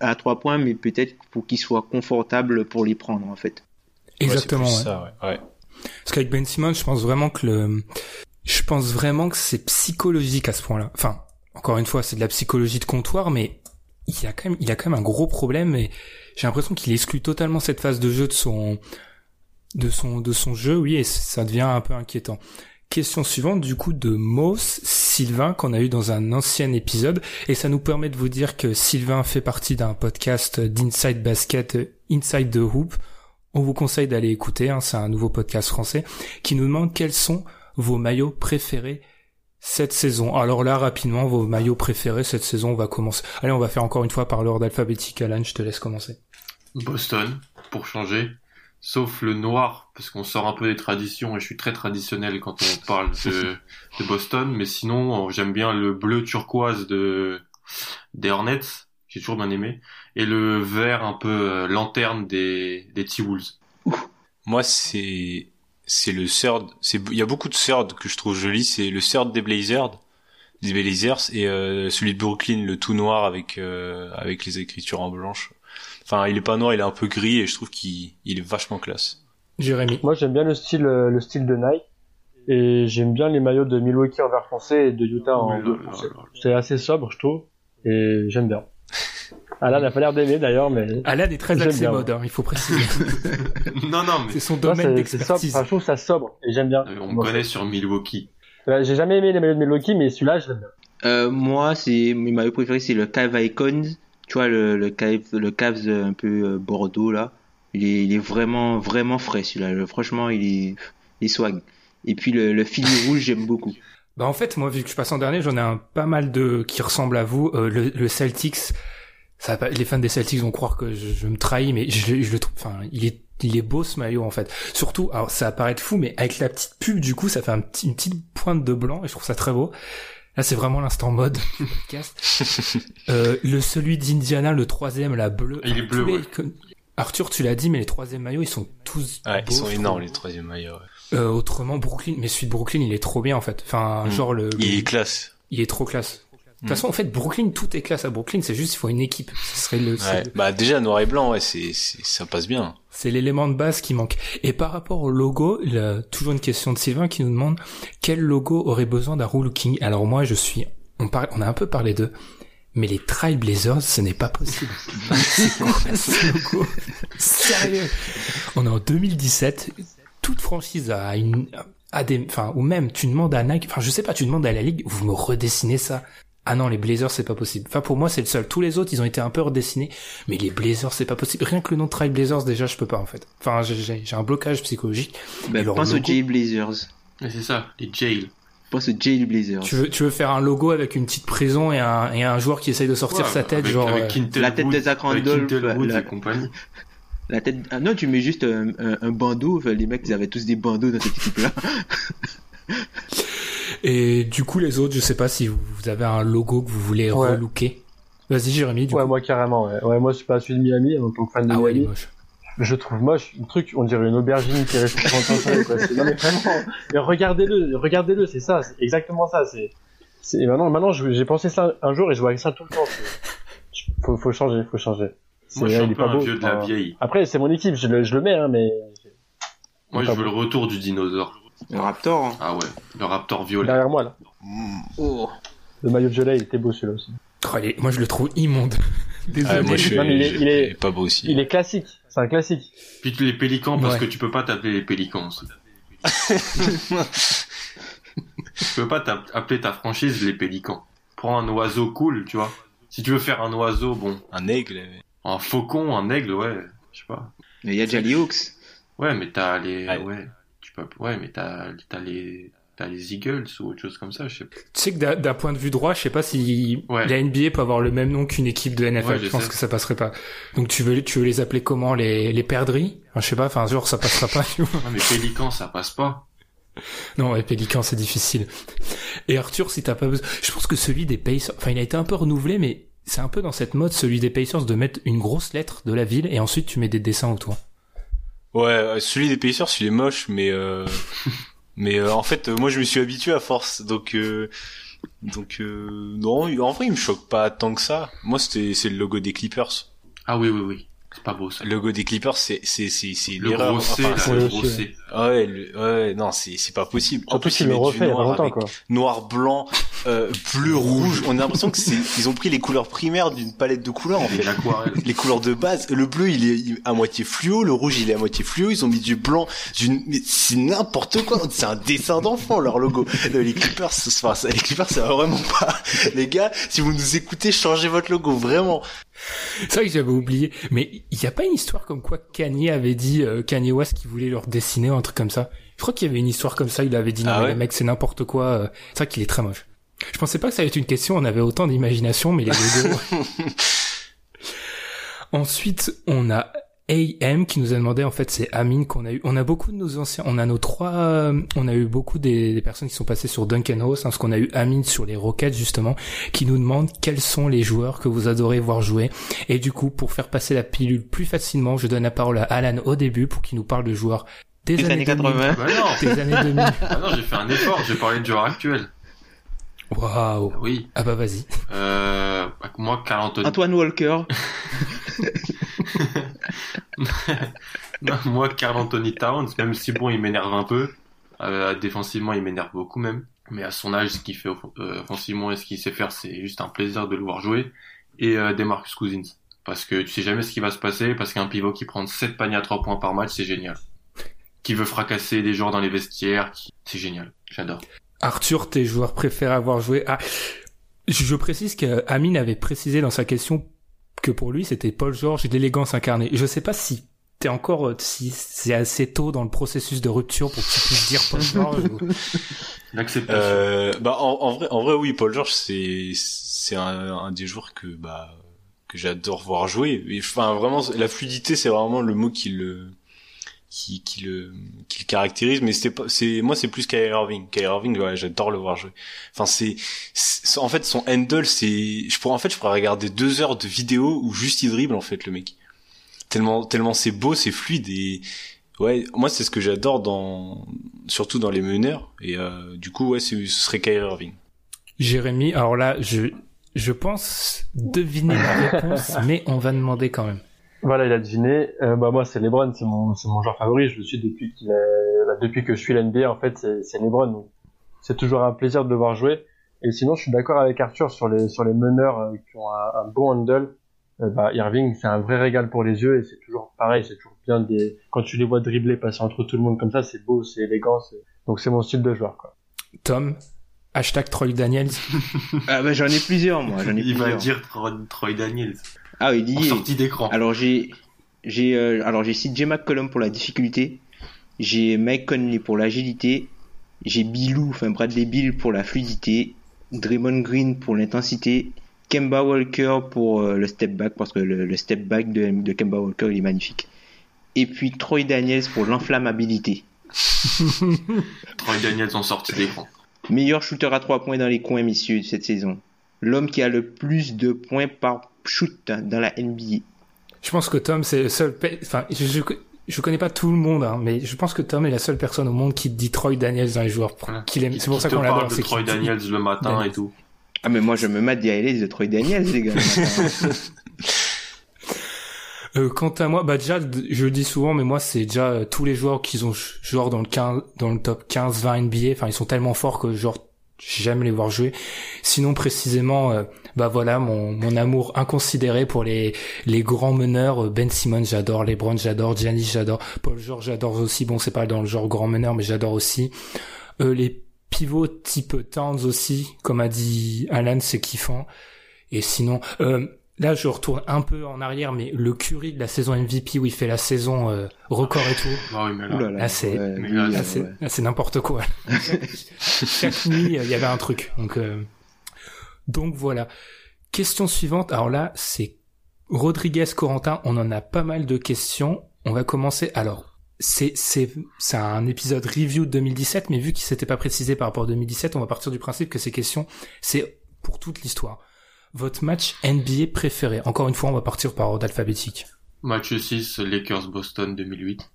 [SPEAKER 7] à trois points, mais peut-être pour qu'il soit confortable pour les prendre en fait.
[SPEAKER 3] Exactement.
[SPEAKER 5] Ouais,
[SPEAKER 3] ouais.
[SPEAKER 5] Ça, ouais.
[SPEAKER 3] Parce qu'avec Ben Simmons, je pense vraiment que le, je pense vraiment que c'est psychologique à ce point-là. Enfin, encore une fois, c'est de la psychologie de comptoir, mais il a quand même, il a quand même un gros problème et j'ai l'impression qu'il exclut totalement cette phase de jeu de son, de son, de son jeu, oui, et ça devient un peu inquiétant. Question suivante, du coup, de Moss Sylvain, qu'on a eu dans un ancien épisode, et ça nous permet de vous dire que Sylvain fait partie d'un podcast d'Inside Basket, Inside the Hoop. On vous conseille d'aller écouter, hein, c'est un nouveau podcast français, qui nous demande quels sont vos maillots préférés cette saison. Alors là, rapidement, vos maillots préférés cette saison, on va commencer. Allez, on va faire encore une fois par l'ordre alphabétique. Alan, je te laisse commencer.
[SPEAKER 4] Boston, pour changer sauf le noir, parce qu'on sort un peu des traditions, et je suis très traditionnel quand on parle de, de Boston, mais sinon, j'aime bien le bleu turquoise de, des Hornets, j'ai toujours bien aimé, et le vert un peu euh, lanterne des, des T-Wolves.
[SPEAKER 5] Moi, c'est, c'est le third, c'est, il y a beaucoup de third que je trouve joli, c'est le third des Blazers, des Blazers, et euh, celui de Brooklyn, le tout noir avec, euh, avec les écritures en blanche. Enfin, il est pas noir, il est un peu gris et je trouve qu'il il est vachement classe.
[SPEAKER 3] Jérémy.
[SPEAKER 6] Moi, j'aime bien le style, le style de Nike. Et j'aime bien les maillots de Milwaukee en vert foncé et de Utah en bleu foncé. C'est assez sobre, je trouve. Et j'aime bien. Alan n'a pas l'air d'aimer d'ailleurs, mais.
[SPEAKER 3] Alan est très axé mode, hein, il faut préciser.
[SPEAKER 4] non, non, mais.
[SPEAKER 3] C'est son domaine d'expertise.
[SPEAKER 6] Enfin, je trouve ça sobre et j'aime bien.
[SPEAKER 4] Euh, on me connaît sur Milwaukee.
[SPEAKER 6] Euh, J'ai jamais aimé les maillots de Milwaukee, mais celui-là, je l'aime bien.
[SPEAKER 7] Euh, moi, c'est mes maillots préférés, c'est le Cave Icons tu vois le le Cavs, le Cavs un peu Bordeaux là il est, il est vraiment vraiment frais celui-là franchement il est il est swag et puis le, le fil rouge j'aime beaucoup
[SPEAKER 3] bah en fait moi vu que je passe en dernier j'en ai un pas mal de qui ressemblent à vous euh, le, le Celtics ça les fans des Celtics vont croire que je, je me trahis mais je, je le trouve enfin il est il est beau ce maillot en fait. Surtout, alors ça va paraître fou, mais avec la petite pub du coup, ça fait un petit, une petite pointe de blanc et je trouve ça très beau. Là, c'est vraiment l'instant mode du podcast. euh, le celui d'Indiana, le troisième, la bleue.
[SPEAKER 4] Il est bleu.
[SPEAKER 3] Les...
[SPEAKER 4] Ouais.
[SPEAKER 3] Arthur, tu l'as dit, mais les troisièmes maillots, ils sont tous.
[SPEAKER 5] Ouais,
[SPEAKER 3] beaux,
[SPEAKER 5] ils sont énormes les troisièmes maillots. Ouais.
[SPEAKER 3] Euh, autrement, Brooklyn, mais celui de Brooklyn, il est trop bien en fait. Enfin,
[SPEAKER 5] Mm.
[SPEAKER 3] genre le.
[SPEAKER 5] Il est classe.
[SPEAKER 3] Il est trop classe. De toute
[SPEAKER 5] Mm.
[SPEAKER 3] façon, en fait, Brooklyn, tout est classe à Brooklyn. C'est juste, il faut une équipe. Ce serait le. c'est
[SPEAKER 5] Ouais.
[SPEAKER 3] le-
[SPEAKER 5] Bah déjà noir et blanc, ouais, c'est, ça passe bien.
[SPEAKER 3] C'est l'élément de base qui manque. Et par rapport au logo, il y a toujours une question de Sylvain qui nous demande quel logo aurait besoin d'un rule king? Alors moi, je suis, on parle, on a un peu parlé d'eux, mais les Trailblazers, ce n'est pas possible. C'est quoi ce logo? Sérieux? On est en 2017. Toute franchise a une, a des, enfin, ou même tu demandes à Nike, enfin, je sais pas, tu demandes à la ligue, vous me redessinez ça. Ah non, les Blazers, c'est pas possible. Enfin, pour moi, c'est le seul. Tous les autres, ils ont été un peu redessinés. Mais les Blazers, c'est pas possible. Rien que le nom de Trail Blazers, déjà, je peux pas, en fait. Enfin, j'ai- un blocage psychologique. leur
[SPEAKER 7] pense aux Jay Blazers
[SPEAKER 4] c'est ça, les jails.
[SPEAKER 7] pense aux Jay Blazers.
[SPEAKER 3] Tu veux, tu veux faire un logo avec une petite prison et un, et un joueur qui essaye de sortir
[SPEAKER 4] Ouais,
[SPEAKER 3] sa tête,
[SPEAKER 4] avec-
[SPEAKER 3] genre.
[SPEAKER 4] avec
[SPEAKER 3] euh,
[SPEAKER 7] la tête de Zach Randolph, la-
[SPEAKER 4] et compagnie.
[SPEAKER 7] La tête. Ah non, tu mets juste un, un, un bandeau. Enfin, les mecs, ils avaient tous des bandeaux dans cette équipe-là.
[SPEAKER 3] Et du coup, les autres, je sais pas si vous, vous avez un logo que vous voulez
[SPEAKER 6] Ouais.
[SPEAKER 3] relooker. Vas-y, Jérémy, du
[SPEAKER 6] Ouais,
[SPEAKER 3] coup.
[SPEAKER 6] moi carrément. Ouais. ouais, moi je suis pas celui de Miami en tant que fan de
[SPEAKER 3] Ah ouais, il est
[SPEAKER 6] Miami.
[SPEAKER 3] moche.
[SPEAKER 6] Je trouve moche le truc, on dirait une aubergine qui reste quoi. C'est- Non mais vraiment, regardez-le, regardez-le, c'est ça, c'est exactement ça. C'est, c'est maintenant, maintenant, j'ai pensé ça un jour et je vois ça tout le temps. Faut, faut changer, faut changer. C'est-
[SPEAKER 4] Moi, je suis un peu un vieux de la vieille.
[SPEAKER 6] Après, c'est mon équipe, je le, je le mets, hein, mais
[SPEAKER 4] Moi, je veux
[SPEAKER 6] beau.
[SPEAKER 4] le retour du dinosaure.
[SPEAKER 7] Le Raptor. hein.
[SPEAKER 4] Ah ouais, le raptor violet.
[SPEAKER 6] derrière moi là,
[SPEAKER 7] Oh.
[SPEAKER 6] le maillot de gelée, il était beau celui-là aussi.
[SPEAKER 3] Oh, est- Moi, je le trouve immonde. Désolé.
[SPEAKER 5] Ah, moi, je suis,
[SPEAKER 6] Non, mais il est- il est-
[SPEAKER 5] pas beau aussi.
[SPEAKER 6] Il est classique, c'est un classique.
[SPEAKER 4] Puis les pélicans, parce
[SPEAKER 3] Ouais.
[SPEAKER 4] que tu peux pas t'appeler les pélicans aussi. tu peux pas appeler ta franchise les pélicans. Prends un oiseau cool, tu vois. Si tu veux faire un oiseau, bon,
[SPEAKER 5] Un aigle.
[SPEAKER 4] un faucon, un aigle, ouais, je sais pas.
[SPEAKER 7] Mais il y a déjà les Hawks.
[SPEAKER 4] Ouais, mais t'as les,
[SPEAKER 5] Ouais.
[SPEAKER 4] ouais, ouais, mais t'as, t'as les, t'as les Eagles ou autre chose comme ça, je sais pas.
[SPEAKER 3] Tu sais que d'un- d'un point de vue droit, je sais pas si
[SPEAKER 4] Ouais.
[SPEAKER 3] la NBA peut avoir le même nom qu'une équipe de NFL.
[SPEAKER 4] Ouais,
[SPEAKER 3] je
[SPEAKER 4] je
[SPEAKER 3] pense que ça passerait pas. Donc tu veux, tu veux les appeler comment? Les les perdrix? Enfin, Je sais pas. Enfin, genre ça passera pas. Tu vois.
[SPEAKER 4] Ouais, mais pélican, ça passe pas.
[SPEAKER 3] Non, les Pélicans, c'est difficile. Et Arthur, si t'as pas besoin, je pense que celui des Pacers, enfin, il a été un peu renouvelé, mais c'est un peu dans cette mode, celui des Pacers, de mettre une grosse lettre de la ville et ensuite tu mets des dessins autour.
[SPEAKER 5] Ouais, euh, celui des Pacers, il est moche, mais euh, mais euh, en fait, euh, moi, je me suis habitué à force, donc euh, donc euh, non, en vrai, il me choque pas tant que ça. Moi, c'était c'est le logo des Clippers.
[SPEAKER 4] Ah oui, oui, oui. C'est pas beau, ça.
[SPEAKER 5] Le logo des Clippers, c'est c'est c'est c'est
[SPEAKER 4] Le gros C,
[SPEAKER 5] Enfin,
[SPEAKER 4] le
[SPEAKER 6] aussi,
[SPEAKER 4] gros C.
[SPEAKER 5] Ah ouais, le- ouais, non, c'est c'est pas possible. En
[SPEAKER 6] Surtout
[SPEAKER 5] plus, ils
[SPEAKER 6] le refait il y a pas
[SPEAKER 5] noir
[SPEAKER 6] longtemps, quoi.
[SPEAKER 5] noir, blanc, euh, bleu, rouge. On a l'impression que c'est ils ont pris les couleurs primaires d'une palette de couleurs en fait. les couleurs de base. Le bleu, il est il- à moitié fluo, le rouge, il est à moitié fluo. Ils ont mis du blanc, d'une, mais c'est n'importe quoi. C'est un dessin d'enfant leur logo. Euh, Les Clippers, c'est- enfin, les Clippers, c'est vraiment pas. Les gars, si vous nous écoutez, changez votre logo, vraiment.
[SPEAKER 3] C'est vrai que j'avais oublié. Mais il y a pas une histoire comme quoi Kanye avait dit, euh, Kanye West qui voulait leur dessiner un truc comme ça? Je crois qu'il y avait une histoire comme ça, il avait dit non
[SPEAKER 5] Ah
[SPEAKER 3] mais
[SPEAKER 5] ouais
[SPEAKER 3] les mecs c'est n'importe quoi. euh. C'est vrai qu'il est très moche. Je pensais pas que ça allait être une question, on avait autant d'imagination, mais les logos. Ensuite, on a AM qui nous a demandé en fait c'est Amine qu'on a eu on a beaucoup de nos anciens on a nos trois euh, on a eu beaucoup des, des personnes qui sont passées sur Duncan House hein, parce qu'on a eu Amine sur les Rockets justement qui nous demande quels sont les joueurs que vous adorez voir jouer et du coup pour faire passer la pilule plus facilement je donne la parole à Alan au début pour qu'il nous parle de joueurs des
[SPEAKER 7] Les années 80.
[SPEAKER 4] Bah non.
[SPEAKER 3] des années 2000
[SPEAKER 4] Ah non, j'ai fait un effort, j'ai parlé de joueurs actuels.
[SPEAKER 3] waouh
[SPEAKER 4] Oui.
[SPEAKER 3] ah bah vas-y
[SPEAKER 4] Euh, moi, Carl Anthony.
[SPEAKER 7] Antoine Walker.
[SPEAKER 4] Moi, Carl Anthony Towns, même si bon, il m'énerve un peu. Euh, défensivement, il m'énerve beaucoup même. Mais à son âge, ce qu'il fait euh, offensivement et ce qu'il sait faire, c'est juste un plaisir de le voir jouer. Et euh, Demarcus Cousins. Parce que tu sais jamais ce qui va se passer, parce qu'un pivot qui prend 7 paniers à 3 points par match, c'est génial. Qui veut fracasser des joueurs dans les vestiaires, qui... c'est génial. J'adore.
[SPEAKER 3] Arthur, tes joueurs préférés à avoir joué. Ah, je précise que Amine avait précisé dans sa question que pour lui c'était Paul George et l'élégance incarnée. Je sais pas si t'es encore euh, si c'est assez tôt dans le processus de rupture pour que tu puisses dire Paul George. ou-.
[SPEAKER 5] Euh, bah en, en vrai, en vrai, oui, Paul George, c'est c'est un, un des joueurs que bah que j'adore voir jouer. Et, Enfin, vraiment, la fluidité, c'est vraiment le mot qui le qui, qui le qui le caractérise. Mais c'était pas, c'est moi, c'est plus Kyrie Irving. Kyrie Irving, ouais, j'adore le voir jouer. Enfin, c'est c'est- en fait son handle, c'est je pourrais en fait je pourrais regarder deux heures de vidéo où juste il dribble en fait le mec. Tellement tellement c'est beau, c'est fluide et Ouais, moi c'est ce que j'adore dans surtout dans les meneurs et euh, du coup ouais c'est- ce serait Kyrie Irving.
[SPEAKER 3] Jérémy, alors là, je je pense deviner la réponse, mais on va demander quand même.
[SPEAKER 6] Voilà, il a deviné. Euh, bah moi, c'est LeBron, c'est mon, c'est mon joueur favori. Je le suis depuis qu'il est, là, depuis que je suis l'NBA. En fait, c'est, c'est LeBron. C'est toujours un plaisir de le voir jouer. Et sinon, je suis d'accord avec Arthur sur les sur les meneurs euh, qui ont un, un bon handle. Euh, bah, Irving, c'est un vrai régal pour les yeux et c'est toujours pareil. C'est toujours bien des quand tu les vois dribbler, passer entre tout le monde comme ça, c'est beau, c'est élégant. c'est- Donc, c'est mon style de joueur. Quoi.
[SPEAKER 3] Tom, hashtag Troy Daniels.
[SPEAKER 7] Ah bah j'en ai plusieurs moi, j'en ai
[SPEAKER 4] Il va dire Troy Daniels.
[SPEAKER 7] Ah
[SPEAKER 4] En
[SPEAKER 7] Didier.
[SPEAKER 4] sortie d'écran.
[SPEAKER 7] Alors j'ai j'ai euh, alors j'ai CJ McCollum pour la difficulté, j'ai Mike Conley pour l'agilité, j'ai Bilou, enfin Bradley Bill pour la fluidité, Draymond Green pour l'intensité, Kemba Walker pour euh, le step back parce que le, le step back de, de Kemba Walker il est magnifique. Et puis Troy Daniels pour l'inflammabilité.
[SPEAKER 4] Troy Daniels en sortie d'écran.
[SPEAKER 7] Meilleur shooter à 3 points dans les coins, messieurs, de cette saison. L'homme qui a le plus de points par shoot dans la NBA.
[SPEAKER 3] Je pense que Tom, c'est le seul. Enfin, je, je, je connais pas tout le monde, hein, mais je pense que Tom est la seule personne au monde qui dit Troy Daniels dans les joueurs
[SPEAKER 4] Voilà.
[SPEAKER 3] qu'il aime.
[SPEAKER 4] Qui-
[SPEAKER 3] C'est pour
[SPEAKER 4] qui
[SPEAKER 3] ça qu'on
[SPEAKER 4] parle
[SPEAKER 3] l'adore. c'est
[SPEAKER 4] Troy
[SPEAKER 3] dit-
[SPEAKER 4] Daniels le matin
[SPEAKER 3] Daniels.
[SPEAKER 4] et tout.
[SPEAKER 7] Ah mais moi je me mate des de Troy Daniels les gars.
[SPEAKER 3] Euh, quant à moi, bah déjà, je le dis souvent, mais moi, c'est déjà euh, tous les joueurs qui ont genre dans le 15, dans le top 15-20 NBA. Enfin, ils sont tellement forts que genre j'aime les voir jouer. Sinon, précisément, euh, bah voilà, mon, mon amour inconsidéré pour les les grands meneurs. euh, Ben Simmons, j'adore. LeBron, j'adore. Giannis, j'adore. Paul George, j'adore aussi. Bon, c'est pas dans le genre grand meneur, mais j'adore aussi. Euh, les pivots type Towns aussi, comme a dit Alan, c'est kiffant. Et sinon, euh, là, je retourne un peu en arrière, mais le Curry de la saison MVP où il fait la saison euh, record et tout,
[SPEAKER 4] Ah oui, mais là,
[SPEAKER 3] c'est-
[SPEAKER 7] ouais,
[SPEAKER 4] là,
[SPEAKER 3] c'est n'importe quoi. Chaque nuit, euh, il y avait un truc. Donc, euh, donc voilà. Question suivante. Alors là, c'est Rodriguez Corentin. On en a pas mal de questions. On va commencer. Alors, c'est c'est c'est un épisode review de 2017, mais vu qu'il s'était pas précisé par rapport à 2017, on va partir du principe que ces questions, c'est pour toute l'histoire. Votre match NBA préféré. Encore une fois, on va partir par ordre alphabétique.
[SPEAKER 4] match 6, Lakers-Boston 2008.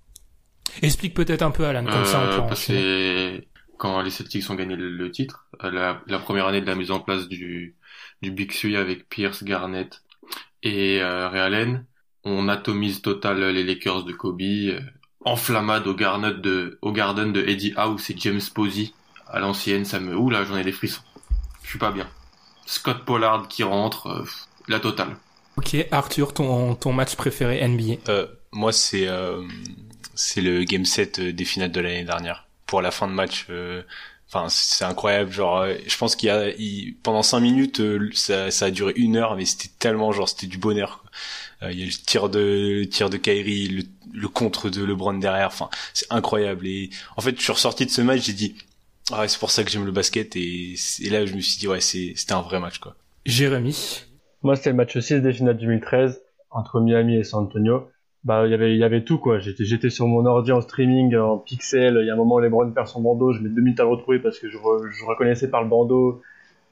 [SPEAKER 3] Explique peut-être un peu Alan, comme ça on
[SPEAKER 4] Euh,
[SPEAKER 3] pourra
[SPEAKER 4] parce que quand les Celtics ont gagné le, titre, la, la première année de la mise en place du, du Big Three avec Pierce, Garnett et euh, Ray Allen, on atomise total les Lakers de Kobe, euh, enflammade au, Garnet de, au Garden de Eddie House et James Posey à l'ancienne, ça me... Ouh là, j'en ai des frissons. Je suis pas bien. Scott Pollard qui rentre, euh, la totale.
[SPEAKER 3] Ok, Arthur, ton, ton match préféré NBA.
[SPEAKER 5] Euh, moi, c'est euh, c'est le game set euh, des finales de l'année dernière. Pour la fin de match, euh, enfin, c'est incroyable. Genre, euh, je pense qu'il y a il- pendant cinq minutes, euh, ça, ça a duré une heure, mais c'était tellement genre, c'était du bonheur. quoi. Euh, Il y a le tir de le tir de Kyrie, le, le contre de LeBron derrière. Enfin, c'est incroyable. Et en fait, je suis ressorti de ce match, j'ai dit, ah, ouais, c'est pour ça que j'aime le basket. Et, et là, je me suis dit, ouais, c'est c'était un vrai match, quoi.
[SPEAKER 3] Jérémy.
[SPEAKER 6] Moi, c'était le match 6 des finales 2013 entre Miami et San Antonio. Bah, il y avait, il y avait tout, quoi. J'étais, j'étais sur mon ordi en streaming, en pixel. Il y a un moment où LeBron perd son bandeau. Je mets deux minutes à le retrouver parce que je, re- je reconnaissais par le bandeau.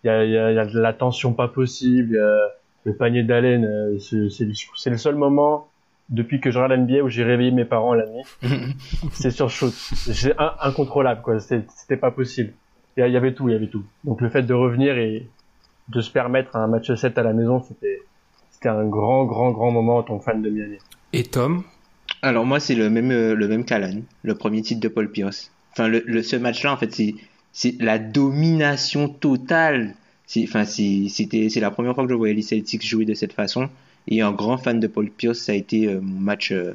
[SPEAKER 6] Il y a, il y a, il y a de la tension pas possible. Il y a le panier d'Allen. euh, c'est le seul moment depuis que je regarde l'NBA où j'ai réveillé mes parents la nuit. c'est sur shoot. C'est un- incontrôlable, quoi. C'était, pas possible. Il y avait tout, il y avait tout. Donc le fait de revenir et de se permettre un match 7 à la maison, c'était, c'était un grand, grand, grand moment en tant que fan de Miami.
[SPEAKER 3] Et Tom?
[SPEAKER 7] Alors moi c'est le même euh, le même qu'Alan, le premier titre de Paul Pierce. Enfin le, le- ce match-là en fait c'est c'est la domination totale. C'est enfin c'était c'est la première fois que je voyais les Celtics jouer de cette façon et un grand fan de Paul Pierce ça a été euh, mon match euh,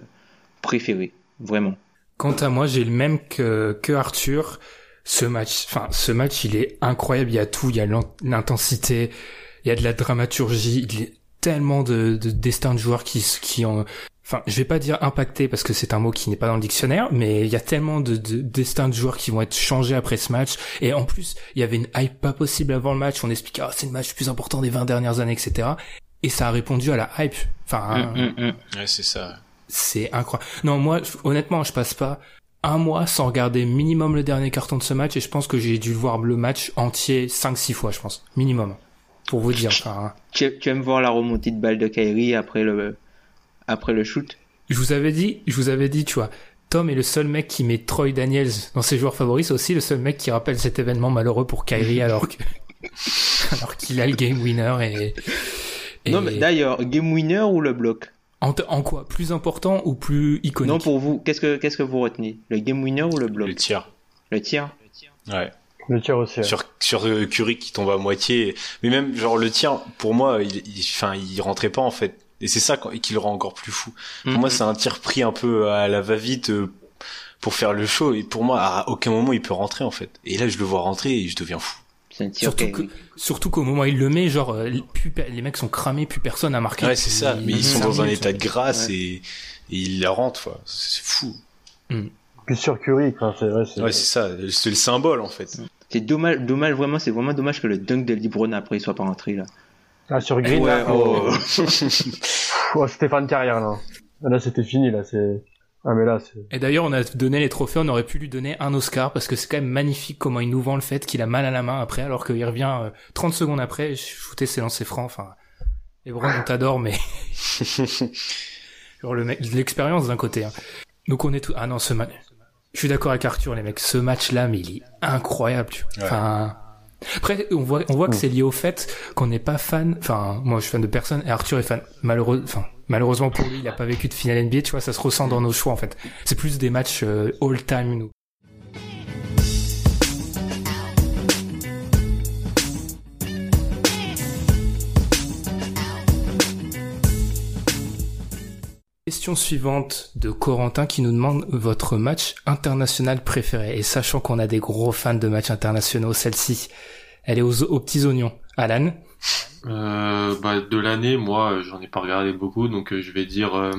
[SPEAKER 7] préféré vraiment.
[SPEAKER 3] Quant à moi, j'ai le même que, que Arthur. Ce match, enfin, ce match, il est incroyable. Il y a tout. Il y a l'in- l'intensité. Il y a de la dramaturgie. Il y a tellement de, de destins de joueurs qui, qui ont, enfin, je vais pas dire impacté parce que c'est un mot qui n'est pas dans le dictionnaire, mais il y a tellement de, de destins de joueurs qui vont être changés après ce match. Et en plus, il y avait une hype pas possible avant le match. On expliquait, ah, c'est le match le plus important des 20 dernières années, etc. Et ça a répondu à la hype. Enfin,
[SPEAKER 7] Hum, hum, hum.
[SPEAKER 5] Ouais, c'est ça.
[SPEAKER 3] c'est incroyable. Non, moi, honnêtement, je passe pas un mois sans regarder minimum le dernier carton de ce match et je pense que j'ai dû voir le match entier 5-6 fois, je pense. Minimum. Pour vous dire. Enfin,
[SPEAKER 7] Tu, tu aimes voir la remontée de balle de Kyrie après le après le shoot?
[SPEAKER 3] Je vous avais dit, je vous avais dit, tu vois, Tom est le seul mec qui met Troy Daniels dans ses joueurs favoris. C'est aussi le seul mec qui rappelle cet événement malheureux pour Kyrie alors que, alors qu'il a le game winner et, et-
[SPEAKER 7] Non mais d'ailleurs game winner ou le bloc
[SPEAKER 3] en, en quoi? Plus important ou plus iconique?
[SPEAKER 7] Non pour vous qu'est-ce que qu'est-ce que vous retenez? Le game winner ou le bloc?
[SPEAKER 5] Le tir.
[SPEAKER 7] Le tir
[SPEAKER 5] Ouais.
[SPEAKER 6] Le tir aussi. ouais.
[SPEAKER 5] sur sur euh, Curry qui tombe à moitié mais même genre le tir pour moi il il rentrait pas en fait et c'est ça quand- qui le rend encore plus fou pour
[SPEAKER 7] Mhm.
[SPEAKER 5] moi c'est un tir pris un peu à la va-vite euh, pour faire le show et pour moi à aucun moment il peut rentrer en fait et là je le vois rentrer et je deviens fou
[SPEAKER 7] C'est un tir
[SPEAKER 3] Surtout que, surtout qu'au moment où il le met, genre, euh, plus les mecs sont cramés, plus personne a marqué.
[SPEAKER 5] ouais c'est ça mais ils sont
[SPEAKER 3] cinq
[SPEAKER 5] dans un état de grâce
[SPEAKER 7] Ouais.
[SPEAKER 5] et, et ils la rentrent quoi c'est fou
[SPEAKER 7] Et
[SPEAKER 6] Puis sur Curry, quoi, c'est vrai.
[SPEAKER 5] Ouais, c'est ça, c'est le symbole en fait.
[SPEAKER 7] C'est dommage, dommage vraiment, c'est vraiment dommage que le dunk de LeBron après il soit pas rentré là.
[SPEAKER 6] Ah, sur Green,
[SPEAKER 7] Ouais,
[SPEAKER 6] là,
[SPEAKER 7] oh.
[SPEAKER 6] Oh, c'était fin de carrière, là. Là, c'était fini, là, c'est... Ah, mais là, c'est...
[SPEAKER 3] Et d'ailleurs, on a donné les trophées, on aurait pu lui donner un Oscar parce que c'est quand même magnifique comment il nous vend le fait qu'il a mal à la main après, alors qu'il revient euh, 30 secondes après, shooter ses lancers francs. Enfin, Lebron, on t'adore, mais genre le mec, l'expérience d'un côté. hein. Donc on est tout. Ah non, ce match. Je suis d'accord avec Arthur, les mecs. Ce match-là, mais il est incroyable. Tu vois.
[SPEAKER 5] Ouais.
[SPEAKER 3] Enfin. Après, on voit, on voit que c'est lié au fait qu'on n'est pas fan. Enfin, moi, je suis fan de personne et Arthur est fan. Malheureux, enfin, malheureusement pour lui, il a pas vécu de finale NBA. Tu vois, ça se ressent dans nos choix en fait. C'est plus des matchs euh, all-time nous. Question suivante de Corentin qui nous demande votre match international préféré. Et sachant qu'on a des gros fans de matchs internationaux, celle-ci, elle est aux petits oignons. Alan
[SPEAKER 4] Euh, bah, de l'année, moi, euh, j'en ai pas regardé beaucoup, donc euh, je vais dire euh,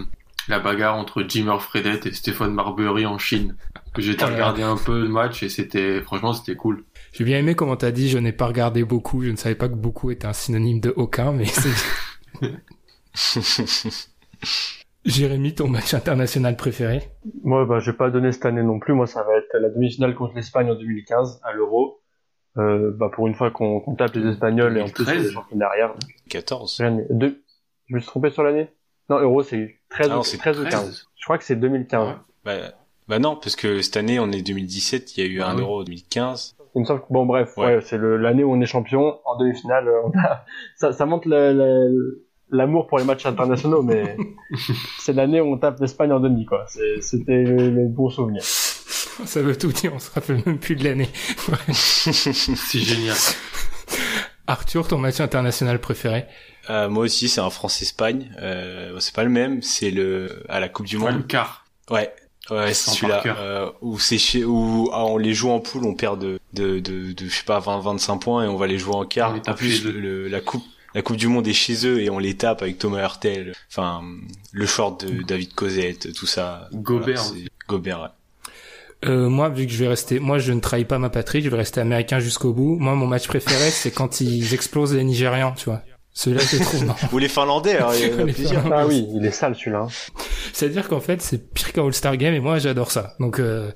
[SPEAKER 4] la bagarre entre Jimmer Fredette et Stéphane Marbury en Chine. Que j'ai
[SPEAKER 3] là.
[SPEAKER 4] regarder un peu le match et c'était, franchement, c'était cool.
[SPEAKER 3] J'ai bien aimé comment t'as dit, je n'ai pas regardé beaucoup, je ne savais pas que beaucoup était un synonyme de aucun, mais c'est... Jérémy, ton match international préféré?
[SPEAKER 6] Moi, bah, je vais pas donner cette année non plus. Moi, ça va être la demi-finale contre l'Espagne en 2015 à l'Euro. Euh, bah, pour une fois qu'on qu'on tape les Espagnols et en plus
[SPEAKER 4] 2013.
[SPEAKER 6] les champions derrière.
[SPEAKER 5] 14.
[SPEAKER 6] C'est l'année- deux- Je me suis trompé sur l'année? Non, Euro, c'est 13,
[SPEAKER 5] Ah non,
[SPEAKER 6] ou-
[SPEAKER 5] c'est
[SPEAKER 6] 13 ou
[SPEAKER 4] 13.
[SPEAKER 6] 15. Je crois que c'est 2015.
[SPEAKER 4] Ouais.
[SPEAKER 5] Bah, bah non, parce que cette année, on est 2017, il y a eu
[SPEAKER 4] Ah
[SPEAKER 5] un
[SPEAKER 4] oui.
[SPEAKER 5] euro 2015.
[SPEAKER 6] Il me semble que, bon, bref,
[SPEAKER 5] Ouais.
[SPEAKER 6] ouais, c'est l'année où on est champion. En demi-finale, euh, a... ça, ça montre l'amour pour les matchs internationaux, mais c'est l'année où on tape l'Espagne en demi, quoi. C'était le, le bon souvenir.
[SPEAKER 3] Ça veut tout dire, on se rappelle même plus de l'année. Ouais.
[SPEAKER 4] C'est génial.
[SPEAKER 3] Arthur, ton match international préféré
[SPEAKER 5] Euh, moi aussi, c'est un France-Espagne. Euh, c'est pas le même, c'est le à la Coupe du
[SPEAKER 4] Ouais, le
[SPEAKER 5] Monde.
[SPEAKER 4] quart.
[SPEAKER 5] Ouais. Ouais, c'est celui-là euh, où c'est chez où ah, on les joue en poule, on perd de de de, de je sais pas 20 25 points et on va les jouer en quart. En plus le, le- la coupe la Coupe du monde est chez eux et on les tape avec Thomas Hurtel. Enfin le short de David Cosette, tout ça.
[SPEAKER 4] Gobert.
[SPEAKER 5] Gobert. Ouais.
[SPEAKER 3] Euh, moi, vu que je vais rester, moi, je ne trahis pas ma patrie, je vais rester américain jusqu'au bout. Moi, mon match préféré, c'est quand ils explosent les Nigérians, tu vois. Celui-là, je les trouve marrants.
[SPEAKER 5] Ou les Finlandais, alors, il y a
[SPEAKER 3] Les
[SPEAKER 5] plaisir.
[SPEAKER 3] Finlandais.
[SPEAKER 6] Ah oui, il est sale celui-là. hein.
[SPEAKER 3] C'est-à-dire qu'en fait, c'est pire qu'un All-Star Game, et moi, j'adore ça. Donc, euh,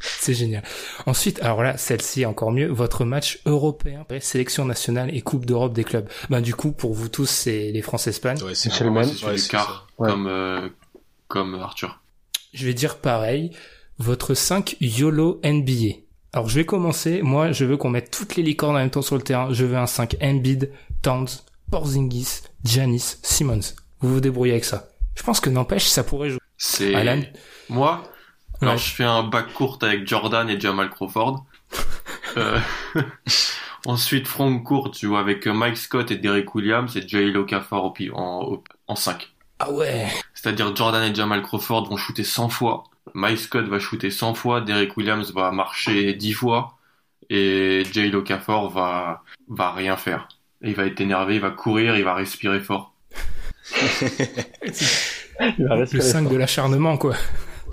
[SPEAKER 3] c'est génial. Ensuite, alors là, celle-ci est encore mieux, votre match européen, sélection nationale et Coupe d'Europe des clubs. Ben, du coup, pour vous tous, c'est les France-Espagne.
[SPEAKER 5] Ouais, c'est
[SPEAKER 6] C'est le
[SPEAKER 4] Moi,
[SPEAKER 6] même.
[SPEAKER 4] c'est sur
[SPEAKER 5] Ouais, c'est
[SPEAKER 6] ça. Ouais.
[SPEAKER 4] comme, euh, comme Arthur.
[SPEAKER 3] Je vais dire pareil. Votre 5 YOLO NBA. Alors je vais commencer. Moi, je veux qu'on mette toutes les licornes en même temps sur le terrain. Je veux un 5 Embiid, Towns, Porzingis, Giannis, Simmons. Vous vous débrouillez avec ça. Je pense que n'empêche, ça pourrait jouer.
[SPEAKER 4] C'est
[SPEAKER 3] Alan
[SPEAKER 4] moi. Alors
[SPEAKER 3] Ouais.
[SPEAKER 4] je fais un bac court avec Jordan et Jamal Crawford. Euh, Ensuite, front court, tu vois, avec Mike Scott et Derek Williams et Jay Okafor en, en 5.
[SPEAKER 3] Ah ouais.
[SPEAKER 4] C'est-à-dire Jordan et Jamal Crawford vont shooter 100 fois, Mike Scott va shooter 100 fois, Derek Williams va marcher 10 fois, et Jay Okafor va, va rien faire. Il va être énervé, il va courir, il va respirer fort.
[SPEAKER 6] Il va
[SPEAKER 3] Le
[SPEAKER 6] respirer
[SPEAKER 3] 5
[SPEAKER 6] fort.
[SPEAKER 3] de l'acharnement, quoi.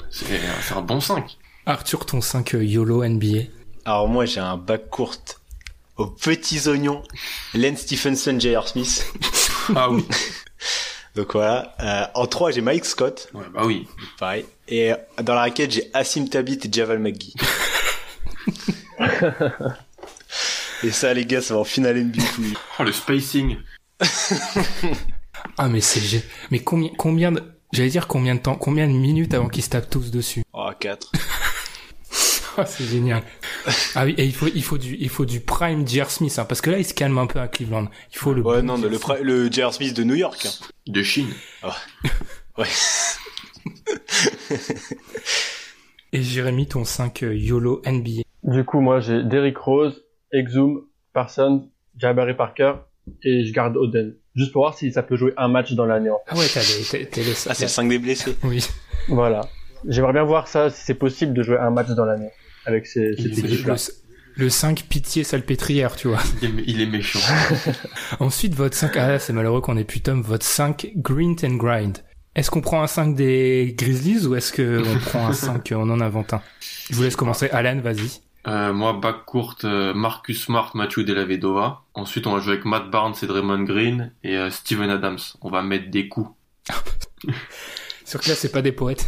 [SPEAKER 4] C'est c'est un bon 5.
[SPEAKER 3] Arthur, ton 5 euh, YOLO NBA.
[SPEAKER 5] Alors moi j'ai un bac courte aux petits oignons. Len Stephenson, J.R. Smith.
[SPEAKER 4] Ah oui.
[SPEAKER 5] Donc voilà. Euh, en 3 j'ai Mike Scott,
[SPEAKER 4] Ouais, bah oui.
[SPEAKER 5] pareil. Et euh, dans la raquette j'ai Assim Tabit et Javal McGee. et ça les gars ça va en finale NBA.
[SPEAKER 4] Oh, le spacing.
[SPEAKER 3] Ah mais c'est mais combien combien de j'allais dire combien de temps combien de minutes avant qu'ils se tapent tous dessus?
[SPEAKER 5] Oh 4.
[SPEAKER 3] Ah, c'est génial. Ah oui, et il faut il faut du il faut du prime J.R. Smith hein, parce que là il se calme un peu à Cleveland. Il faut le
[SPEAKER 5] Ouais
[SPEAKER 3] bon
[SPEAKER 5] non le, le J.R. Smith de New York. hein.
[SPEAKER 4] De Chine.
[SPEAKER 5] Ouais.
[SPEAKER 3] Et Jérémy ton 5 euh, YOLO NBA.
[SPEAKER 6] Du coup, moi, j'ai Derrick Rose, Exum, Parsons, Jabari Parker, et je garde Oden. Juste pour voir si ça peut jouer un match dans l'année. en fait.
[SPEAKER 3] Ah ouais, t'as les
[SPEAKER 5] Ah c'est le 5 des blessés.
[SPEAKER 3] Oui.
[SPEAKER 6] Voilà. J'aimerais bien voir ça, si c'est possible de jouer un match dans l'année avec ces, cette équipe-là.
[SPEAKER 3] Le, le 5 pitié salpêtrière, tu vois.
[SPEAKER 4] Il est, il est méchant.
[SPEAKER 3] Ensuite votre 5 ah là, c'est malheureux qu'on ait plus Tom votre 5 Green and Grind. Est-ce qu'on prend un 5 des Grizzlies ou est-ce qu'on prend un 5, on en invente un? Je vous laisse commencer. Alan, vas-y.
[SPEAKER 4] Euh, moi, back court, euh, Marcus Smart, Mathieu Delavedova. Ensuite, on va jouer avec Matt Barnes et Draymond Green et euh, Steven Adams. On va mettre des coups.
[SPEAKER 3] Sur que là, c'est pas des poètes.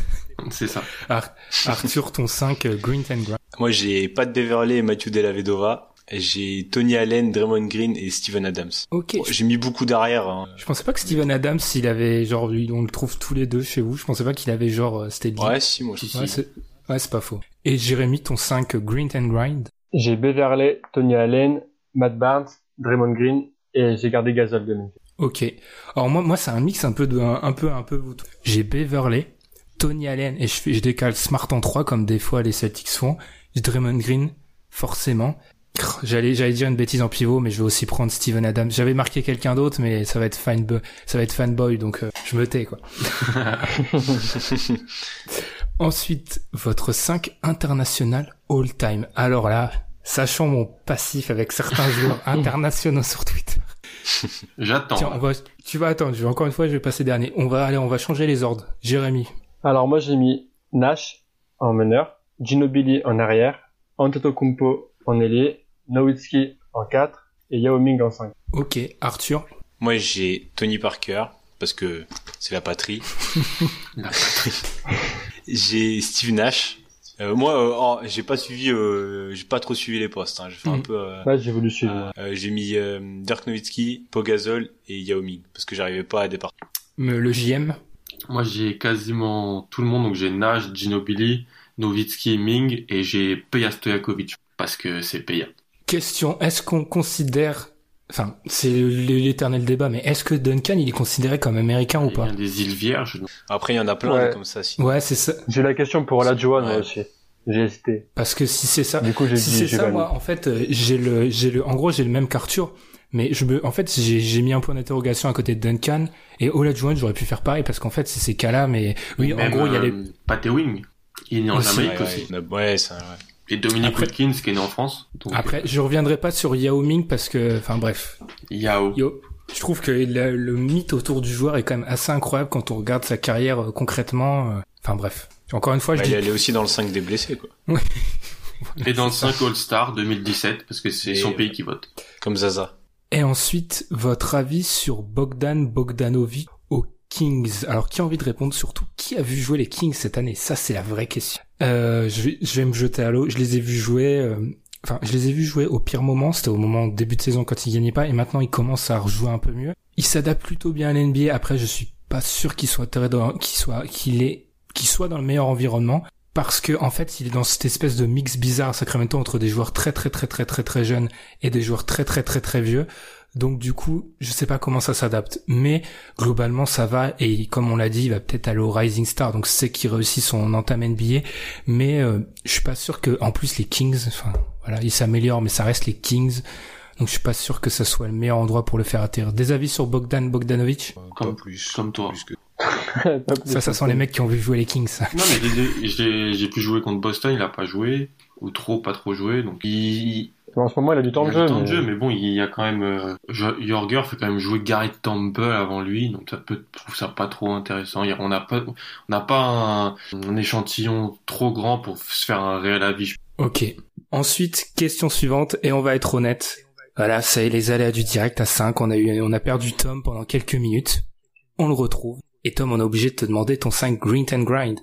[SPEAKER 4] C'est ça.
[SPEAKER 3] Ar- Arthur, ton 5, euh, Green and Grind.
[SPEAKER 5] Moi, j'ai Pat Beverley et Mathieu Delavedova. J'ai Tony Allen, Draymond Green et Steven Adams.
[SPEAKER 3] Ok.
[SPEAKER 5] Bon, J'ai mis beaucoup d'arrière. hein.
[SPEAKER 3] Je pensais pas que Steven Adams, il avait genre, lui, on le trouve tous les deux chez vous. Je pensais pas qu'il avait genre, euh, c'était lié.
[SPEAKER 5] Ouais, si, moi. je-
[SPEAKER 4] Si,
[SPEAKER 3] Ouais, c'est ouais, pas faux. Et Jérémy, ton 5, Green and Grind.
[SPEAKER 6] J'ai Beverley, Tony Allen, Matt Barnes, Draymond Green et j'ai gardé Gasol de.
[SPEAKER 3] Ok. Alors moi, moi, c'est un mix un peu de, un, un peu, un peu vous. J'ai Beverley, Tony Allen et je, je décale Smart en 3 comme des fois les Celtics font. Draymond Green, forcément. J'allais, j'allais dire une bêtise en pivot, mais je vais aussi prendre Steven Adams. J'avais marqué quelqu'un d'autre, mais ça va être fanboy, ça va être fanboy, donc euh, je me tais quoi. Ensuite, votre 5 international all-time. Alors là, sachant mon passif avec certains joueurs internationaux sur Twitter.
[SPEAKER 4] J'attends.
[SPEAKER 3] Tiens, on va, tu vas attendre, je vais encore une fois, je vais passer dernier. On va aller, on va changer les ordres. Jérémy.
[SPEAKER 6] Alors moi j'ai mis Nash en meneur, Ginobili en arrière, Antetokounmpo en ailier, Nowitzki en 4 et Yao Ming en 5.
[SPEAKER 3] Ok, Arthur.
[SPEAKER 5] Moi, j'ai Tony Parker parce que c'est la patrie.
[SPEAKER 4] La
[SPEAKER 5] j'ai Steve Nash. Euh, moi, euh, oh, j'ai pas suivi, euh, j'ai pas trop suivi les postes. Hein. J'ai fait un
[SPEAKER 3] Mhm.
[SPEAKER 5] peu. euh,
[SPEAKER 6] Là j'ai voulu suivre.
[SPEAKER 5] euh, j'ai mis euh, Dirk Nowitzki, Pogazol et Yao Ming parce que j'arrivais pas à départ.
[SPEAKER 3] Me- Le JM.
[SPEAKER 4] Moi, j'ai quasiment tout le monde. Donc, j'ai Nash, Ginobili, Nowitzki, Ming et j'ai Peja Stojakovic. Parce que c'est Peja.
[SPEAKER 3] Question, est-ce qu'on considère, enfin, c'est l'éternel débat, mais est-ce que Duncan, il est considéré comme américain ou
[SPEAKER 4] Il
[SPEAKER 3] pas?
[SPEAKER 4] vient des îles Vierges.
[SPEAKER 5] Après, il y en a plein
[SPEAKER 6] Ouais.
[SPEAKER 5] comme ça. Si.
[SPEAKER 3] Ouais, c'est ça.
[SPEAKER 6] J'ai la question pour la Joan moi
[SPEAKER 5] Ouais.
[SPEAKER 6] aussi. J'ai hésité.
[SPEAKER 3] Parce que si c'est ça,
[SPEAKER 6] Du coup j'ai
[SPEAKER 3] si
[SPEAKER 6] dit
[SPEAKER 3] c'est ça, moi, en fait, euh, j'ai le, j'ai le, en gros, j'ai le même qu'Arthur, mais je me, en fait, j'ai, j'ai mis un point d'interrogation à côté de Duncan et Olajuwon, j'aurais pu faire pareil parce qu'en fait, c'est ces cas-là, mais oui, en
[SPEAKER 4] Même,
[SPEAKER 3] gros, il y a les,
[SPEAKER 4] euh, Pat Ewing. Il est né en
[SPEAKER 3] Aussi,
[SPEAKER 4] Jamaïque
[SPEAKER 5] Ouais,
[SPEAKER 4] aussi.
[SPEAKER 5] ouais, ouais, ça, ouais.
[SPEAKER 4] Et Dominique
[SPEAKER 3] Après-
[SPEAKER 4] Wilkins qui est né en France. Donc,
[SPEAKER 3] Après, je reviendrai pas sur Yao Ming parce que, enfin bref,
[SPEAKER 4] Yao.
[SPEAKER 3] Yo, je trouve que le, le mythe autour du joueur est quand même assez incroyable quand on regarde sa carrière euh, concrètement. euh, Enfin bref, encore une fois, je
[SPEAKER 5] Bah,
[SPEAKER 3] dis
[SPEAKER 5] il allait aussi dans le 5 des blessés, quoi.
[SPEAKER 4] Et dans le 5 All-Star 2017, parce que c'est
[SPEAKER 5] Et,
[SPEAKER 4] son
[SPEAKER 5] euh,
[SPEAKER 4] pays qui vote.
[SPEAKER 5] Comme Zaza.
[SPEAKER 3] Et ensuite, votre avis sur Bogdan Bogdanovic aux Kings. Alors, qui a envie de répondre surtout Qui a vu jouer les Kings cette année? Ça, c'est la vraie question. Euh, je, vais, je vais me jeter à l'eau. Je les ai vus jouer. euh, Enfin, je les ai vus jouer au pire moment. C'était au moment début de saison quand ils gagnaient pas, et maintenant ils commencent à rejouer un peu mieux. Ils s'adaptent plutôt bien à l'NBA. Après, je suis pas sûr qu'il soit très dans, qu'il soit, qu'il est, qu'il soit dans le meilleur environnement. Parce que en fait, il est dans cette espèce de mix bizarre à Sacramento entre des joueurs très très très très très très jeunes et des joueurs très très très très vieux. Donc du coup, je sais pas comment ça s'adapte, mais globalement ça va et comme on l'a dit, il va peut-être aller au Rising Star, donc c'est qu'il réussit son entame NBA, mais euh, je suis pas sûr que en plus les Kings, enfin voilà, ils s'améliorent, mais ça reste les Kings, donc je suis pas sûr que ça soit le meilleur endroit pour le faire atterrir. Des avis sur Bogdan Bogdanovic?
[SPEAKER 4] Comme-
[SPEAKER 5] plus.
[SPEAKER 4] comme toi.
[SPEAKER 5] Plus que-
[SPEAKER 6] Pas plus
[SPEAKER 3] Ça, ça sont les mecs qui ont vu jouer les Kings.
[SPEAKER 4] Non, mais j'ai- pu jouer contre Boston, il a pas joué. Ou trop, pas trop joué. Donc, il,
[SPEAKER 6] En ce moment il a du temps
[SPEAKER 4] il
[SPEAKER 6] de
[SPEAKER 4] a
[SPEAKER 6] jeu.
[SPEAKER 4] du temps de
[SPEAKER 6] mais-
[SPEAKER 4] jeu, mais bon, il y a quand même, euh, Jo- Jorger fait quand même jouer Garrett Temple avant lui, donc ça peut, je trouve ça pas trop intéressant. On n'a pas, on n'a pas un, un échantillon trop grand pour se faire un réel avis.
[SPEAKER 3] Ok. Ensuite, question suivante, et on va être honnête. Voilà, ça y est, les aléas du direct à 5, on a eu, on a perdu Tom pendant quelques minutes. On le retrouve. Et Tom, on est obligé de te demander ton 5 Green and Grind.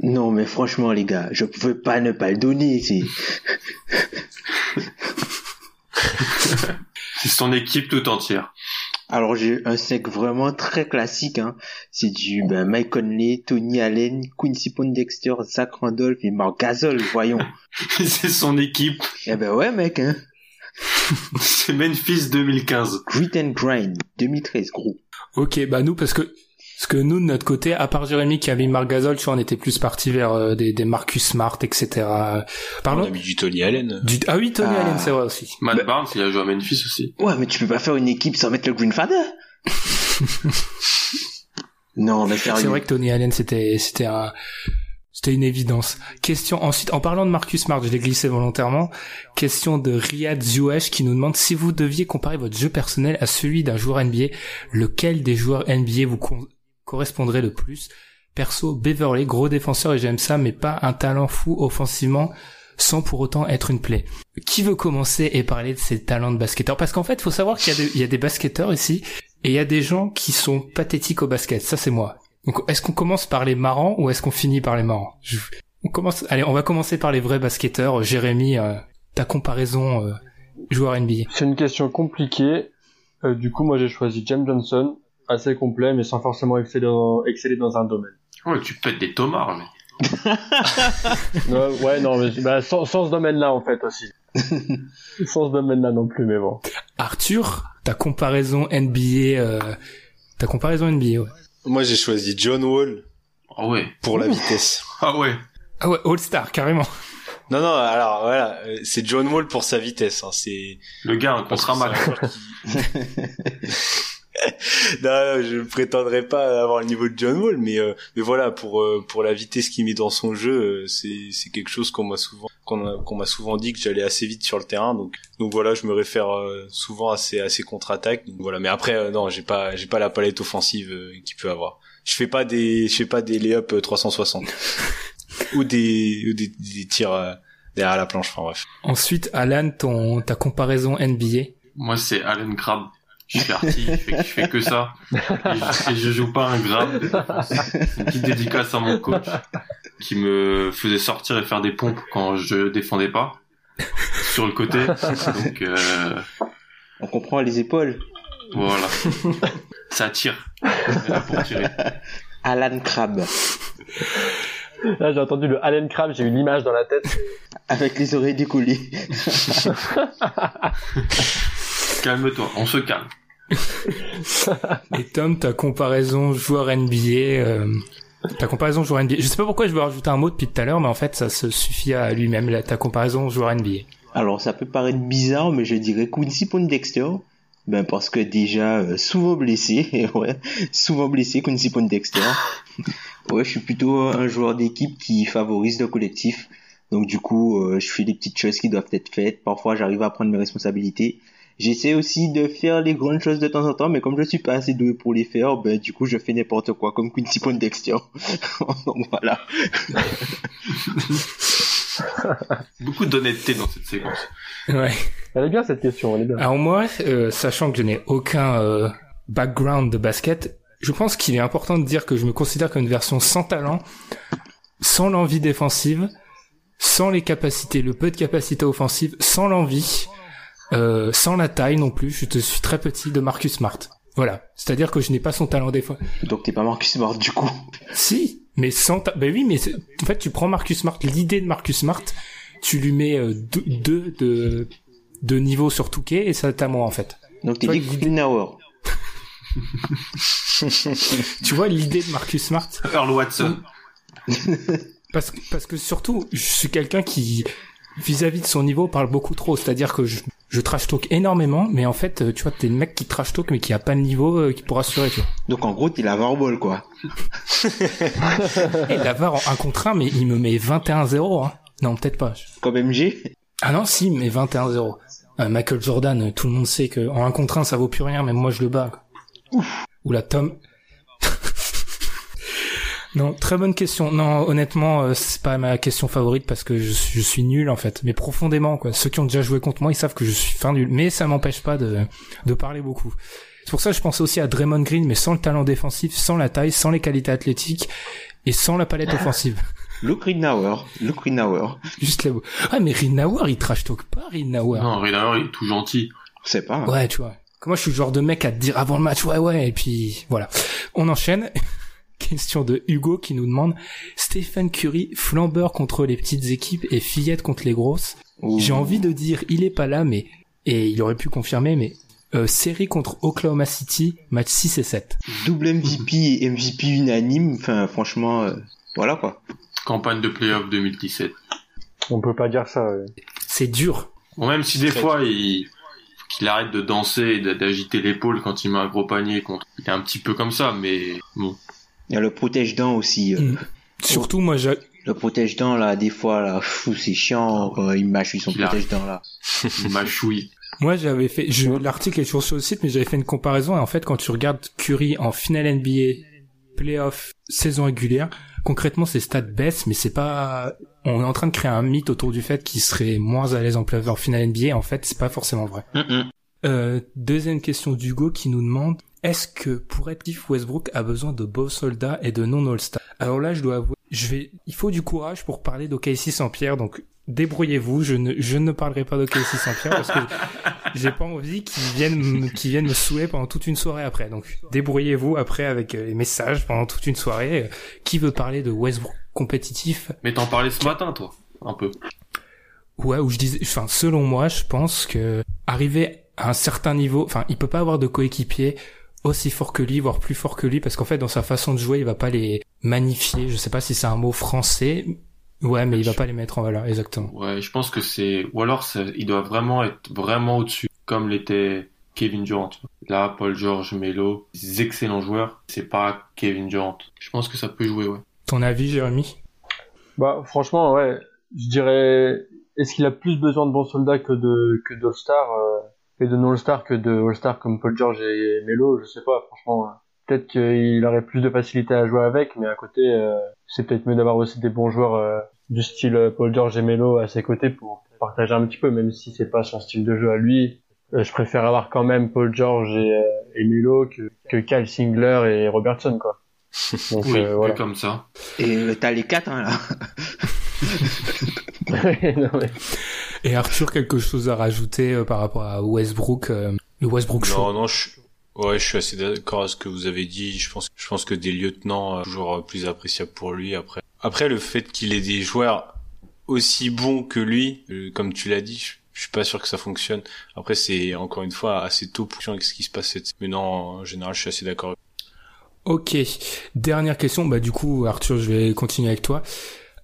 [SPEAKER 7] Non, mais franchement, les gars, je pouvais pas ne pas le donner. C'est...
[SPEAKER 4] C'est son équipe tout entière.
[SPEAKER 7] Alors, j'ai un 5 vraiment très classique. Hein. C'est du ben, Mike Conley, Tony Allen, Quincy Pondexter, Zach Randolph et Mark Gasol, voyons.
[SPEAKER 4] C'est son équipe.
[SPEAKER 7] eh ben ouais, mec. Hein.
[SPEAKER 4] C'est Memphis 2015.
[SPEAKER 7] Grit and Grind, 2013, gros.
[SPEAKER 3] Ok, bah nous, parce que, parce que nous, de notre côté, à part Jérémy qui avait mis Marc Gasol, tu vois, on était plus parti vers euh, des, des Marcus Smart, etc.
[SPEAKER 5] On
[SPEAKER 3] Pardon
[SPEAKER 5] a mis du Tony Allen.
[SPEAKER 3] du... Ah oui, Tony
[SPEAKER 7] Ah.
[SPEAKER 3] Allen, c'est vrai aussi.
[SPEAKER 4] Matt Barnes, il a joué à Memphis aussi.
[SPEAKER 7] Ouais, mais tu peux pas faire une équipe sans mettre le Greenfather. non, mais
[SPEAKER 3] C'est
[SPEAKER 7] sérieux.
[SPEAKER 3] vrai que Tony Allen, c'était, c'était un, c'était une évidence. Question ensuite, en parlant de Marcus Smart, je l'ai glissé volontairement. Question de Riyad Zouesh qui nous demande si vous deviez comparer votre jeu personnel à celui d'un joueur NBA, lequel des joueurs NBA vous con- correspondrait le plus. Perso, Beverly, gros défenseur et j'aime ça, mais pas un talent fou offensivement sans pour autant être une plaie. Qui veut commencer et parler de ses talents de basketteur? Parce qu'en fait, faut savoir qu'il y, a des- basketteurs ici et il y a des gens qui sont pathétiques au basket. Ça, c'est moi. Donc, est-ce qu'on commence par les marrants ou est-ce qu'on finit par les marrants? On commence. Allez, on va commencer par les vrais basketteurs. Jérémy, euh, ta comparaison euh, joueur NBA.
[SPEAKER 6] C'est une question compliquée. Euh, du coup, moi, j'ai choisi James Johnson, assez complet, mais sans forcément exceller dans, exceller dans un domaine.
[SPEAKER 4] Ouais, tu pètes des tomards, mais.
[SPEAKER 6] Euh, ouais, non, mais bah, sans, sans ce domaine-là, en fait, aussi. sans ce domaine-là non plus, mais bon.
[SPEAKER 3] Arthur, ta comparaison NBA. Euh, ta comparaison NBA. Ouais.
[SPEAKER 5] Moi, j'ai choisi John Wall
[SPEAKER 4] Ah ouais.
[SPEAKER 5] pour la vitesse.
[SPEAKER 4] Ah ouais.
[SPEAKER 3] Ah ouais, All Star carrément.
[SPEAKER 5] Non, non, alors voilà, c'est John Wall pour sa vitesse. Hein, c'est
[SPEAKER 4] Le gars,
[SPEAKER 5] c'est un
[SPEAKER 4] mal.
[SPEAKER 5] non, je prétendrai pas avoir le niveau de John Wall, mais euh, mais voilà pour euh, pour la vitesse qu'il met dans son jeu, euh, c'est c'est quelque chose qu'on m'a souvent qu'on qu'on m'a souvent dit que j'allais assez vite sur le terrain, donc donc voilà, je me réfère euh, souvent à ses à ses contre-attaques. Donc voilà, mais après euh, non, j'ai pas j'ai pas la palette offensive euh, qu'il peut avoir. Je fais pas des je fais pas des lay-up euh, 360 ou des ou des, des tirs euh, derrière la planche. Enfin bref.
[SPEAKER 3] Ensuite, Alan, ton ta comparaison NBA.
[SPEAKER 4] Moi, c'est Allen Crabbe. Je suis arty, je fais, je fais que ça. Et je, et je joue pas un gramme de défense. C'est une petite dédicace à mon coach qui me faisait sortir et faire des pompes quand je défendais pas sur le côté. Donc euh,
[SPEAKER 7] On comprend les épaules.
[SPEAKER 4] voilà, ça tire. Pour tirer.
[SPEAKER 7] Alan Crabbe.
[SPEAKER 6] Là, j'ai entendu le Allen Crabbe, j'ai eu l'image dans la tête.
[SPEAKER 7] Avec les oreilles décollées.
[SPEAKER 4] Calme-toi, on se calme.
[SPEAKER 3] Et Tom, ta comparaison joueur NBA. Euh, ta comparaison joueur NBA. Je sais pas pourquoi je veux rajouter un mot depuis tout à l'heure, mais en fait, ça se suffit à lui-même. là, Ta comparaison joueur NBA.
[SPEAKER 7] Alors ça peut paraître bizarre, mais je dirais Quincy Pondexter. Ben parce que déjà euh, souvent blessé, ouais, souvent blessé Quincy Pondexter. ouais, je suis plutôt un joueur d'équipe qui favorise le collectif. Donc du coup, euh, je fais les petites choses qui doivent être faites. Parfois, j'arrive à prendre mes responsabilités. J'essaie aussi de faire les grandes choses de temps en temps, mais comme je suis pas assez doué pour les faire, ben du coup, je fais n'importe quoi, comme Quincy Pondexter. Donc voilà.
[SPEAKER 4] Beaucoup d'honnêteté dans cette séquence.
[SPEAKER 3] Ouais.
[SPEAKER 6] Elle est bien cette question, elle est bien.
[SPEAKER 3] Alors moi, euh, sachant que je n'ai aucun euh, background de basket, je pense qu'il est important de dire que je me considère comme une version sans talent, sans l'envie défensive, sans les capacités, le peu de capacités offensives, sans l'envie, euh, sans la taille non plus. Je te suis très petit de Marcus Smart. Voilà. C'est-à-dire que je n'ai pas son talent défense.
[SPEAKER 7] Donc t'es pas Marcus Smart du coup.
[SPEAKER 3] Si, mais sans ta... Ben oui, mais en fait, tu prends Marcus Smart, l'idée de Marcus Smart, tu lui mets euh, deux, deux de, de niveau sur Touquet et ça t'a moi en fait.
[SPEAKER 7] Donc t'es dit.
[SPEAKER 3] Tu vois l'idée de Marcus Smart?
[SPEAKER 4] Earl Watson.
[SPEAKER 3] parce que, parce que surtout, je suis quelqu'un qui, vis-à-vis de son niveau, parle beaucoup trop. C'est-à-dire que je, je trash talk énormément, mais en fait, euh, tu vois, t'es le mec qui trash talk mais qui a pas le niveau euh, qui pourra assurer, tu vois.
[SPEAKER 7] Donc en gros t'es la ball quoi.
[SPEAKER 3] Et Lavar en 1 contre 1, mais il me met 21-0, hein. Non, peut-être pas.
[SPEAKER 7] Comme MG.
[SPEAKER 3] Ah non, si, mais 21-0. Euh, Michael Jordan, tout le monde sait que en 1 contre 1, ça vaut plus rien, même moi je le bats. quoi. Ou la Tom. Non, très bonne question. Non, honnêtement, euh, c'est pas ma question favorite parce que je, suis- je suis nul en fait. Mais profondément, quoi. Ceux qui ont déjà joué contre moi, ils savent que je suis fin nul. Mais ça m'empêche pas de, de parler beaucoup. C'est pour ça que je pensais aussi à Draymond Green, mais sans le talent défensif, sans la taille, sans les qualités athlétiques et sans la palette offensive.
[SPEAKER 7] Luke Greenauer. Luke Greenauer.
[SPEAKER 3] Juste là. Ah, mais Rinauer, il trash talk pas, Rinauer.
[SPEAKER 4] Non, Rinauer, il est tout gentil.
[SPEAKER 7] Je sais pas. hein.
[SPEAKER 3] Ouais, tu vois. Moi, je suis le genre de mec à te dire avant le match, ouais, ouais, et puis voilà. On enchaîne. Question de Hugo qui nous demande Stephen Curry, flambeur contre les petites équipes et fillette contre les grosses. J'ai envie de dire, il est pas là, mais et il aurait pu confirmer, mais euh, série contre Oklahoma City, match 6 et 7.
[SPEAKER 7] Double MVP et MVP unanime. Enfin franchement, euh, voilà quoi.
[SPEAKER 4] Campagne de playoff 2017.
[SPEAKER 6] On peut pas dire ça. ouais.
[SPEAKER 3] C'est dur.
[SPEAKER 4] Bon, même si des fois, il qu'il arrête de danser et d'a- d'agiter l'épaule quand il met un gros panier contre. Il est un petit peu comme ça, mais bon.
[SPEAKER 7] Il y a le protège-dents aussi. euh.
[SPEAKER 3] Mm. Surtout, moi, j'ai
[SPEAKER 7] Le protège-dents là, des fois là, fou, c'est chiant. quand il mâche son protège-dents là.
[SPEAKER 4] Il mâchouille.
[SPEAKER 3] Moi, j'avais fait, je, l'article est toujours sur le site, mais j'avais fait une comparaison, et en fait, quand tu regardes Curry en finale NBA playoffs, saison régulière, concrètement ses stats baissent, mais c'est pas, on est en train de créer un mythe autour du fait qu'il serait moins à l'aise en playoffs en finale NBA. En fait, c'est pas forcément vrai. Euh, deuxième question d'Hugo qui nous demande est-ce que pour être Cliff Westbrook a besoin de beaux soldats et de non All-Star Alors là, je dois avouer, je vais, il faut du courage pour parler d'OKC sans Pierre, donc débrouillez-vous. Je ne, je ne parlerai pas d'OKC sans Pierre parce que j'ai pas envie qu'ils viennent, me- qu'ils viennent me saouler pendant toute une soirée après. Donc débrouillez-vous après avec euh, les messages pendant toute une soirée. Euh, Qui veut parler de Westbrook compétitif?
[SPEAKER 4] Mais t'en parlais ce matin, toi, un peu.
[SPEAKER 3] Ouais, où je disais, enfin, selon moi, je pense que arriver à un certain niveau, enfin, il peut pas avoir de coéquipier aussi fort que lui, voire plus fort que lui, parce qu'en fait, dans sa façon de jouer, il va pas les magnifier. Je sais pas si c'est un mot français. Ouais, mais il va pas les mettre en valeur, exactement.
[SPEAKER 4] Ouais, je pense que c'est, ou alors il doit vraiment être vraiment au-dessus, comme l'était Kevin Durant. Là, Paul George, Melo, des excellents joueurs. C'est pas Kevin Durant. Je pense que ça peut jouer, ouais.
[SPEAKER 3] Ton avis, Jérémy?
[SPEAKER 6] Bah, franchement, ouais, je dirais, est-ce qu'il a plus besoin de bons soldats que de, que d'All-Star, euh, et de non-All-Star que de All-Star comme Paul George et Melo, je sais pas, franchement. Peut-être qu'il aurait plus de facilité à jouer avec, mais à côté, euh, c'est peut-être mieux d'avoir aussi des bons joueurs, euh, du style euh, Paul George et Melo à ses côtés pour partager un petit peu, même si c'est pas son style de jeu à lui. Euh, je préfère avoir quand même Paul George et, euh, et Melo que, que Kyle Singler et Robertson, quoi. Donc,
[SPEAKER 4] Oui,
[SPEAKER 6] euh, voilà.
[SPEAKER 4] comme ça.
[SPEAKER 7] Et euh, t'as les quatre, hein, là.
[SPEAKER 6] Non, mais-
[SPEAKER 3] Et Arthur, quelque chose à rajouter euh, par rapport à Westbrook, euh, le Westbrook Show?
[SPEAKER 5] Non, non, je, ouais, je suis assez d'accord à ce que vous avez dit. Je pense, je pense que des lieutenants, euh, toujours euh, plus appréciable pour lui. Après, après, le fait qu'il ait des joueurs aussi bons que lui, euh, comme tu l'as dit, je, je suis pas sûr que ça fonctionne. Après, c'est encore une fois assez tôt pour avec ce qui se passe cette, mais non, en général, je suis assez d'accord.
[SPEAKER 3] Ok, dernière question. Bah du coup, Arthur, je vais continuer avec toi.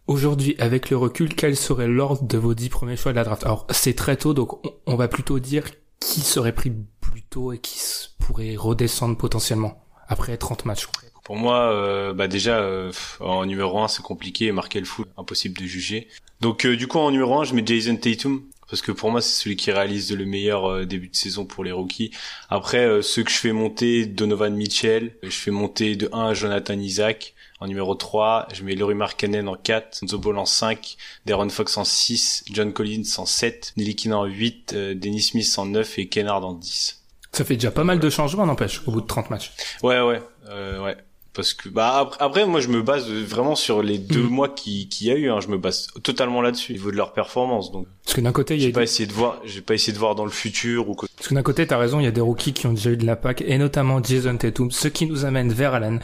[SPEAKER 3] Aujourd'hui, avec le recul, quel serait l'ordre de vos dix premiers choix de la draft? Alors, c'est très tôt, donc on, va plutôt dire qui serait pris plus tôt et qui pourrait redescendre potentiellement après 30 matchs.
[SPEAKER 5] Pour moi, euh, bah déjà, euh, en numéro 1, c'est compliqué, marquer le foot, impossible de juger. Donc euh, du coup, en numéro 1, je mets Jason Tatum, parce que pour moi, c'est celui qui réalise le meilleur euh, début de saison pour les rookies. Après, ceux que je fais monter, Donovan Mitchell, je fais monter de 1 Jonathan Isaac. En numéro 3, je mets Laurie Markkanen en 4, Lonzo Ball en 5, Darren Fox en 6, John Collins en 7, Nilikina en 8, euh, Dennis Smith en 9 et Kennard en 10.
[SPEAKER 3] Ça fait déjà pas mal de changements, n'empêche, au bout de 30 matchs.
[SPEAKER 5] Ouais, ouais, euh, ouais. Parce que bah après, après, moi je me base vraiment sur les deux
[SPEAKER 3] Mhm.
[SPEAKER 5] mois qui qui y a eu. Hein, je me base totalement là-dessus, au niveau de leur performance. Donc
[SPEAKER 3] Parce que d'un côté, il y
[SPEAKER 5] j'ai
[SPEAKER 3] a
[SPEAKER 5] pas essayé de voir, j'ai pas essayé de voir dans le futur ou quoi.
[SPEAKER 3] Parce que d'un côté, t'as raison, il y a des rookies qui ont déjà eu de l'impact, et notamment Jason Tatum, ce qui nous amène vers Alan.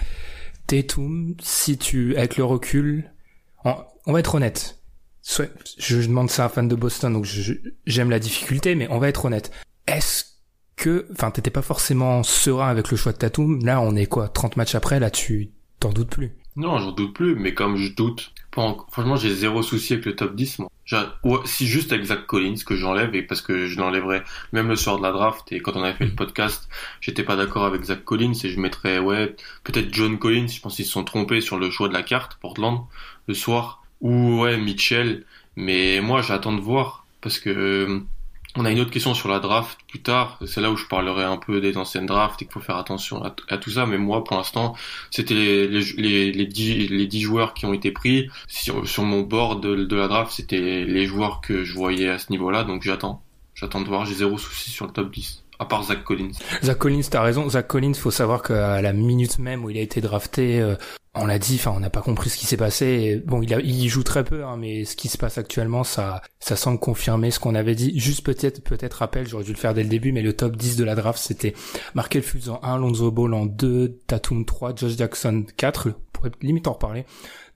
[SPEAKER 3] Tatum, si tu, avec le recul, on, va être honnête. Soit, je demande ça à un fan de Boston, donc je- j'aime la difficulté, mais on va être honnête. Est-ce que, enfin, t'étais pas forcément serein avec le choix de Tatum, là, on est quoi, 30 matchs après, là, tu t'en doutes plus.
[SPEAKER 4] Non, j'en doute plus, mais comme je doute, pas franchement, j'ai zéro souci avec le top 10, moi. Ouais, si juste avec Zach Collins que j'enlève, et parce que je l'enlèverais même le soir de la draft, et quand on avait fait le podcast, j'étais pas d'accord avec Zach Collins, et je mettrais, ouais, peut-être John Collins, je pense qu'ils se sont trompés sur le choix de la carte, Portland, le soir, ou ouais, Mitchell, mais moi, j'attends de voir, parce que, on a une autre question sur la draft plus tard, c'est là où je parlerai un peu des anciennes drafts et qu'il faut faire attention à, tout ça, mais moi, pour l'instant, c'était les, les, les, les, 10, les 10 joueurs qui ont été pris sur, mon board de, de la draft, c'était les joueurs que je voyais à ce niveau-là, donc j'attends. J'attends de voir, j'ai zéro souci sur le top 10, à part Zach Collins.
[SPEAKER 3] Zach Collins, t'as raison. Zach Collins, faut savoir qu'à la minute même où il a été drafté, euh, on l'a dit, enfin, on n'a pas compris ce qui s'est passé. Bon, il, a, il joue très peu, hein, mais ce qui se passe actuellement, ça, ça semble confirmer ce qu'on avait dit. Juste peut-être, peut-être rappel, j'aurais dû le faire dès le début, mais le top 10 de la draft, c'était Markel Fultz en 1, Lonzo Ball en 2, Tatum 3, Josh Jackson 4, on pourrait limite en reparler,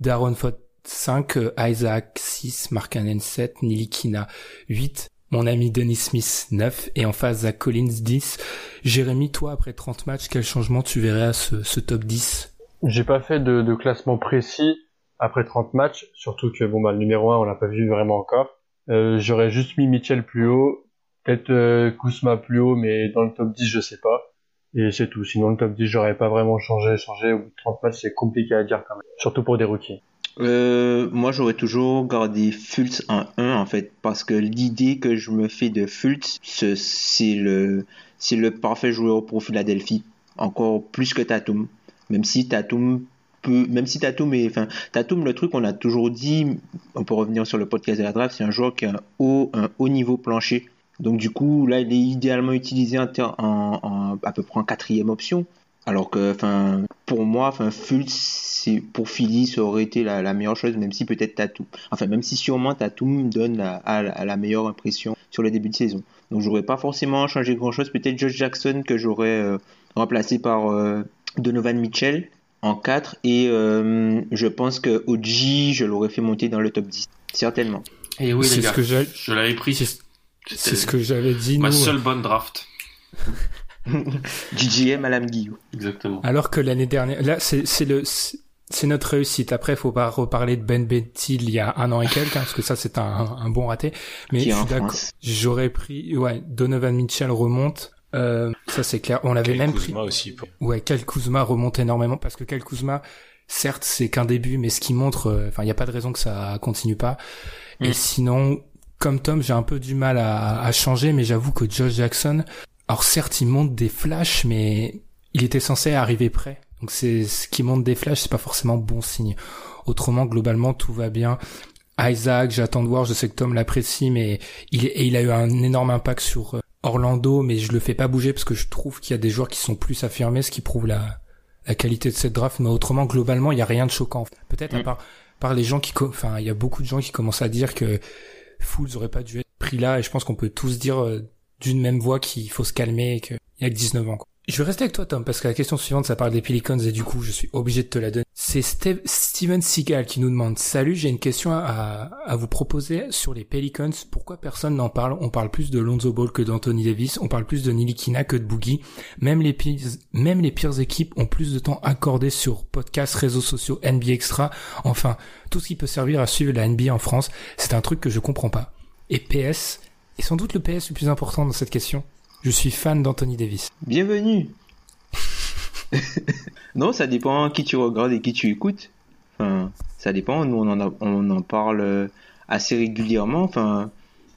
[SPEAKER 3] Darren Fox 5, euh, Isaac 6, Mark Cannon 7, Nilikina 8, mon ami Dennis Smith 9 et en face Zach Collins 10. Jérémy, toi après 30 matchs, quel changement tu verrais à ce, ce top 10
[SPEAKER 6] J'ai pas fait de, classement précis après 30 matchs, surtout que bon bah le numéro 1 on l'a pas vu vraiment encore. Euh, J'aurais juste mis Mitchell plus haut, peut-être euh, Kuzma plus haut, mais dans le top 10 je sais pas. Et c'est tout. Sinon le top 10 j'aurais pas vraiment changé, changé. Au bout de 30 matchs c'est compliqué à dire quand même, surtout pour des rookies.
[SPEAKER 7] Euh, moi, j'aurais toujours gardé Fultz en 1, en fait, parce que l'idée que je me fais de Fultz, ce- c'est le, c'est le parfait joueur pour Philadelphie. Encore plus que Tatum. Même si Tatum peut, même si Tatum est, enfin, Tatum, le truc, on a toujours dit, on peut revenir sur le podcast de la draft, c'est un joueur qui a un haut, niveau plancher. Donc du coup, là, il est idéalement utilisé à peu près en quatrième option. Alors que, enfin, pour moi, enfin, Fultz, pour Philly, ça aurait été la, meilleure chose, même si peut-être Tatum, enfin, même si sûrement Tatum donne la, meilleure impression sur le début de saison. Donc, j'aurais pas forcément changé grand-chose. Peut-être Josh Jackson que j'aurais euh, remplacé par euh, Donovan Mitchell en 4 et euh, je pense que OG, je l'aurais fait monter dans le top 10, certainement.
[SPEAKER 4] Et oui,
[SPEAKER 3] C'est
[SPEAKER 4] les
[SPEAKER 3] ce que
[SPEAKER 4] je l'avais pris.
[SPEAKER 3] C'est ce que j'avais dit.
[SPEAKER 4] ma
[SPEAKER 3] nous.
[SPEAKER 4] seule bonne draft.
[SPEAKER 7] GGM à l'âme Guillaume.
[SPEAKER 4] Exactement.
[SPEAKER 3] Alors que l'année dernière, là, c'est c'est le, c'est notre réussite. Après, faut pas reparler de Ben Bentil il y a un an et quelques, hein, parce que ça, c'est un, un bon raté. Mais. J'aurais pris, ouais, Donovan Mitchell remonte. Euh, ça, c'est clair. On l'avait
[SPEAKER 5] Kyle
[SPEAKER 3] même pris.
[SPEAKER 5] Kuzma aussi. pour-
[SPEAKER 3] Ouais, Kyle Kuzma remonte énormément parce que Kyle Kuzma, certes, c'est qu'un début, mais ce qui montre, euh, enfin, il n'y a pas de raison que ça continue pas.
[SPEAKER 7] Mm.
[SPEAKER 3] Et sinon, comme Tom, j'ai un peu du mal à, à changer, mais j'avoue que Josh Jackson, alors certes, il monte des flashs, mais il était censé arriver prêt. Donc c'est ce qui monte des flashs, c'est pas forcément bon signe. Autrement, globalement, tout va bien. Isaac, j'attends de voir, je sais que Tom l'apprécie, mais il, et il a eu un énorme impact sur euh, Orlando, mais je le fais pas bouger parce que je trouve qu'il y a des joueurs qui sont plus affirmés, ce qui prouve la, la qualité de cette draft. Mais autrement, globalement, il y a rien de choquant. Peut-être à
[SPEAKER 7] Mm.
[SPEAKER 3] part, par les gens qui, enfin, il y a beaucoup de gens qui commencent à dire que Fools aurait pas dû être pris là, et je pense qu'on peut tous dire euh, d'une même voix qu'il faut se calmer et qu'il y a que 19 ans. quoi. Je vais rester avec toi, Tom, parce que la question suivante, ça parle des Pelicans, et du coup, je suis obligé de te la donner. C'est Steve- Steven Seagal qui nous demande, salut, j'ai une question à, à vous proposer sur les Pelicans. Pourquoi personne n'en parle? On parle plus de Lonzo Ball que d'Anthony Davis, on parle plus de Nilikina que de Boogie. Même les pires, même les pires équipes ont plus de temps accordé sur podcasts, réseaux sociaux, NBA Extra. Enfin, tout ce qui peut servir à suivre la NBA en France. C'est un truc que je comprends pas. Et PS, et sans doute le PS le plus important dans cette question. Je suis fan d'Anthony Davis.
[SPEAKER 7] Bienvenue. non, ça dépend qui tu regardes et qui tu écoutes. Enfin, ça dépend. Nous, on en, parle euh, assez régulièrement. Enfin,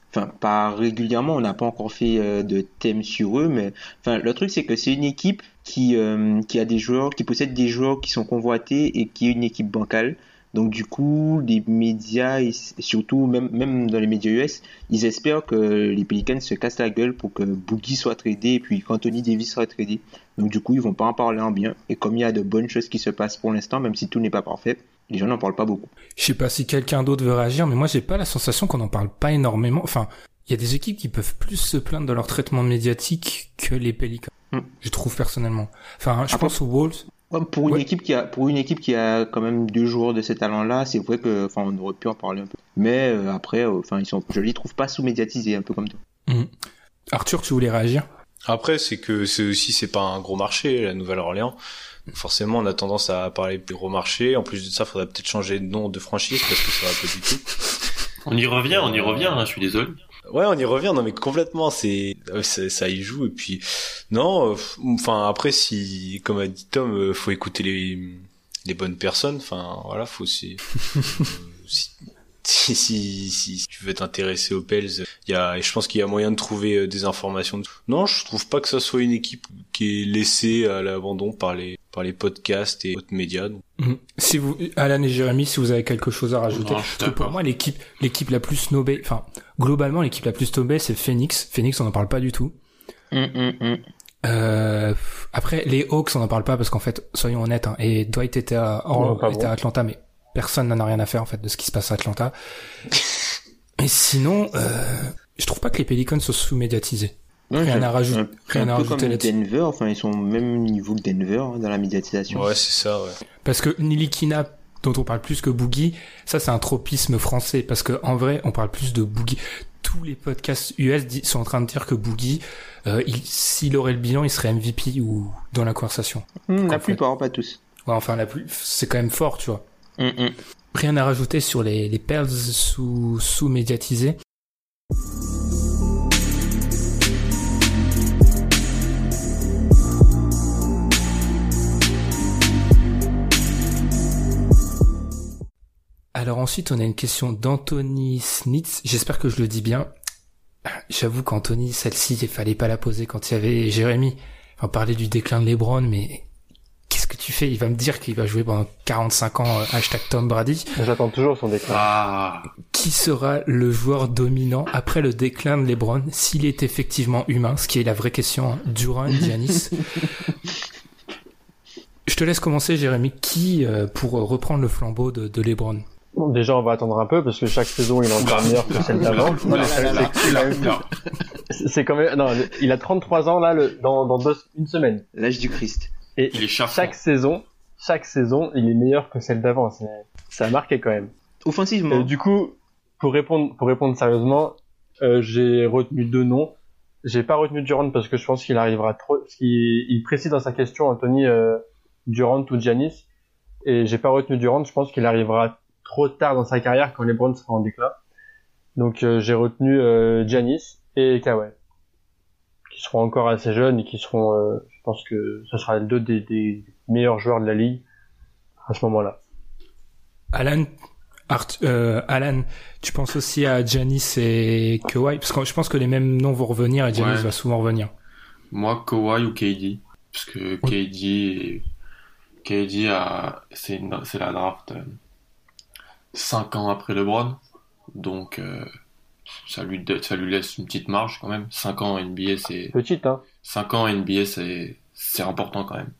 [SPEAKER 7] enfin, pas régulièrement. On n'a pas encore fait euh, de thème sur eux, mais enfin, le truc c'est que c'est une équipe qui euh, qui a des joueurs, qui possède des joueurs qui sont convoités et qui est une équipe bancale. Donc du coup, les médias, et surtout même, même dans les médias US, ils espèrent que les Pelicans se cassent la gueule pour que Boogie soit tradé et puis qu'Anthony Davis soit tradé. Donc du coup, ils vont pas en parler en bien. Et comme il y a de bonnes choses qui se passent pour l'instant, même si tout n'est pas parfait, les gens n'en parlent pas beaucoup.
[SPEAKER 3] Je sais pas si quelqu'un d'autre veut réagir, mais moi j'ai pas la sensation qu'on en parle pas énormément. Enfin, il y a des équipes qui peuvent plus se plaindre de leur traitement médiatique que les Pelicans.
[SPEAKER 7] Mm.
[SPEAKER 3] Je trouve personnellement. Enfin, je
[SPEAKER 7] Après-
[SPEAKER 3] pense aux Wolves.
[SPEAKER 7] Pour une
[SPEAKER 3] Ouais.
[SPEAKER 7] équipe qui a, pour une équipe qui a quand même deux joueurs de ce talent-là, c'est vrai que, enfin, on aurait pu en parler un peu. Mais euh, après, euh, enfin, ils sont, je les trouve pas sous-médiatisés, un peu comme toi.
[SPEAKER 3] Mm. Arthur, tu voulais réagir?
[SPEAKER 5] Après, c'est que c'est aussi c'est pas un gros marché, la Nouvelle-Orléans. Forcément, on a tendance à parler plus gros marché. En plus de ça, faudrait peut-être changer de nom de franchise parce que ça va pas du tout.
[SPEAKER 4] On y revient, on y revient, hein, je suis désolé.
[SPEAKER 5] Ouais, on y revient. Non, mais complètement, c'est euh, ça, ça y joue. Et puis, non, euh, enfin après, si, comme a dit Tom, euh, faut écouter les les bonnes personnes. Enfin, voilà, faut euh, si, si, si, si tu veux t'intéresser aux Pels, il y a, je pense qu'il y a moyen de trouver euh, des informations. Non, je trouve pas que ça soit une équipe qui est laissée à l'abandon par les par les podcasts et autres médias. Donc,
[SPEAKER 3] Mm. Si vous, Alan et Jérémy, si vous avez quelque chose à rajouter,
[SPEAKER 4] Non,
[SPEAKER 3] parce que pour moi l'équipe, l'équipe la plus snobée, enfin globalement l'équipe la plus snobée, c'est Phoenix. Phoenix, on en parle pas du tout.
[SPEAKER 7] Hum, hum, hum.
[SPEAKER 3] Euh, après les Hawks, on en parle pas parce qu'en fait, soyons honnêtes, hein, et Dwight était à, Or-
[SPEAKER 6] Non, pas
[SPEAKER 3] était
[SPEAKER 6] bon.
[SPEAKER 3] à Atlanta, mais personne n'en a rien à faire en fait de ce qui se passe à Atlanta. et sinon, euh, je trouve pas que les Pelicans soient sous-médiatisés.
[SPEAKER 7] Ouais,
[SPEAKER 3] Rien à
[SPEAKER 7] un-
[SPEAKER 3] rien
[SPEAKER 7] un
[SPEAKER 3] à rajouter
[SPEAKER 7] comme
[SPEAKER 3] là-dessus.
[SPEAKER 7] Denver, enfin, ils sont au même niveau que Denver hein, dans la médiatisation.
[SPEAKER 5] ouais, c'est ça. Ouais.
[SPEAKER 3] Parce que Nilikina, dont on parle plus que Boogie, ça c'est un tropisme français. Parce que en vrai, on parle plus de Boogie. Tous les podcasts US sont en train de dire que Boogie, euh, il- s'il aurait le bilan, il serait MVP ou dans la conversation.
[SPEAKER 7] Hum, la plupart, pas tous.
[SPEAKER 3] Ouais, enfin, la plus, c'est quand même fort, tu vois.
[SPEAKER 7] Hum, hum.
[SPEAKER 3] Rien à rajouter sur les, les Pels sous, sous-médiatisés. Alors ensuite, on a une question d'Anthony Snitz. J'espère que je le dis bien. J'avoue qu'Anthony, celle-ci, il fallait pas la poser quand il y avait Jérémy. On parlait du déclin de LeBron, mais qu'est-ce que tu fais? Il va me dire qu'il va jouer pendant 45 ans, euh, hashtag Tom Brady.
[SPEAKER 6] J'attends toujours son déclin.
[SPEAKER 4] Ah,
[SPEAKER 3] Qui sera le joueur dominant après le déclin de LeBron s'il est effectivement humain, ce qui est la vraie question. hein. Durant, Giannis. Je te laisse commencer, Jérémy. Qui euh, pour reprendre le flambeau de, de LeBron?
[SPEAKER 6] Bon, déjà, on va attendre un peu parce que chaque saison, il est encore meilleur que celle d'avant. C'est- quand même-
[SPEAKER 4] non.
[SPEAKER 6] C'est quand même, non, le- il a 33 ans là, le, dans, dans deux, une semaine.
[SPEAKER 7] L'âge du Christ.
[SPEAKER 6] Et
[SPEAKER 4] Il est chafouin.
[SPEAKER 6] chaque saison, chaque saison, il est meilleur que celle d'avant. Ça a marqué quand même.
[SPEAKER 7] Offensivement.
[SPEAKER 6] Euh, du coup, pour répondre, pour répondre sérieusement, euh, j'ai retenu deux noms. J'ai pas retenu Durant parce que je pense qu'il arrivera trop. parce qu'il- il précise dans sa question, Anthony, euh, Durant ou Giannis. Et j'ai pas retenu Durant. Je pense qu'il arrivera trop tard dans sa carrière quand LeBron sera en déclin. Donc euh, j'ai retenu euh, Giannis et Kawhi, qui seront encore assez jeunes et qui seront, euh, je pense que ce sera deux des, des meilleurs joueurs de la ligue à ce moment-là.
[SPEAKER 3] Alan, Art, euh, Alan, tu penses aussi à Giannis et Kawhi? Parce que je pense que les mêmes noms vont revenir et Giannis
[SPEAKER 4] Ouais.
[SPEAKER 3] va souvent revenir.
[SPEAKER 4] Moi, Kawhi ou KD. Parce que KD, KD a, c'est une- c'est la draft 5 ans après LeBron. Donc, euh, ça lui, de- ça lui laisse une petite marge quand même. 5 ans NBA, c'est,
[SPEAKER 6] Petite, hein.
[SPEAKER 4] 5 ans NBA, c'est, c'est important quand même.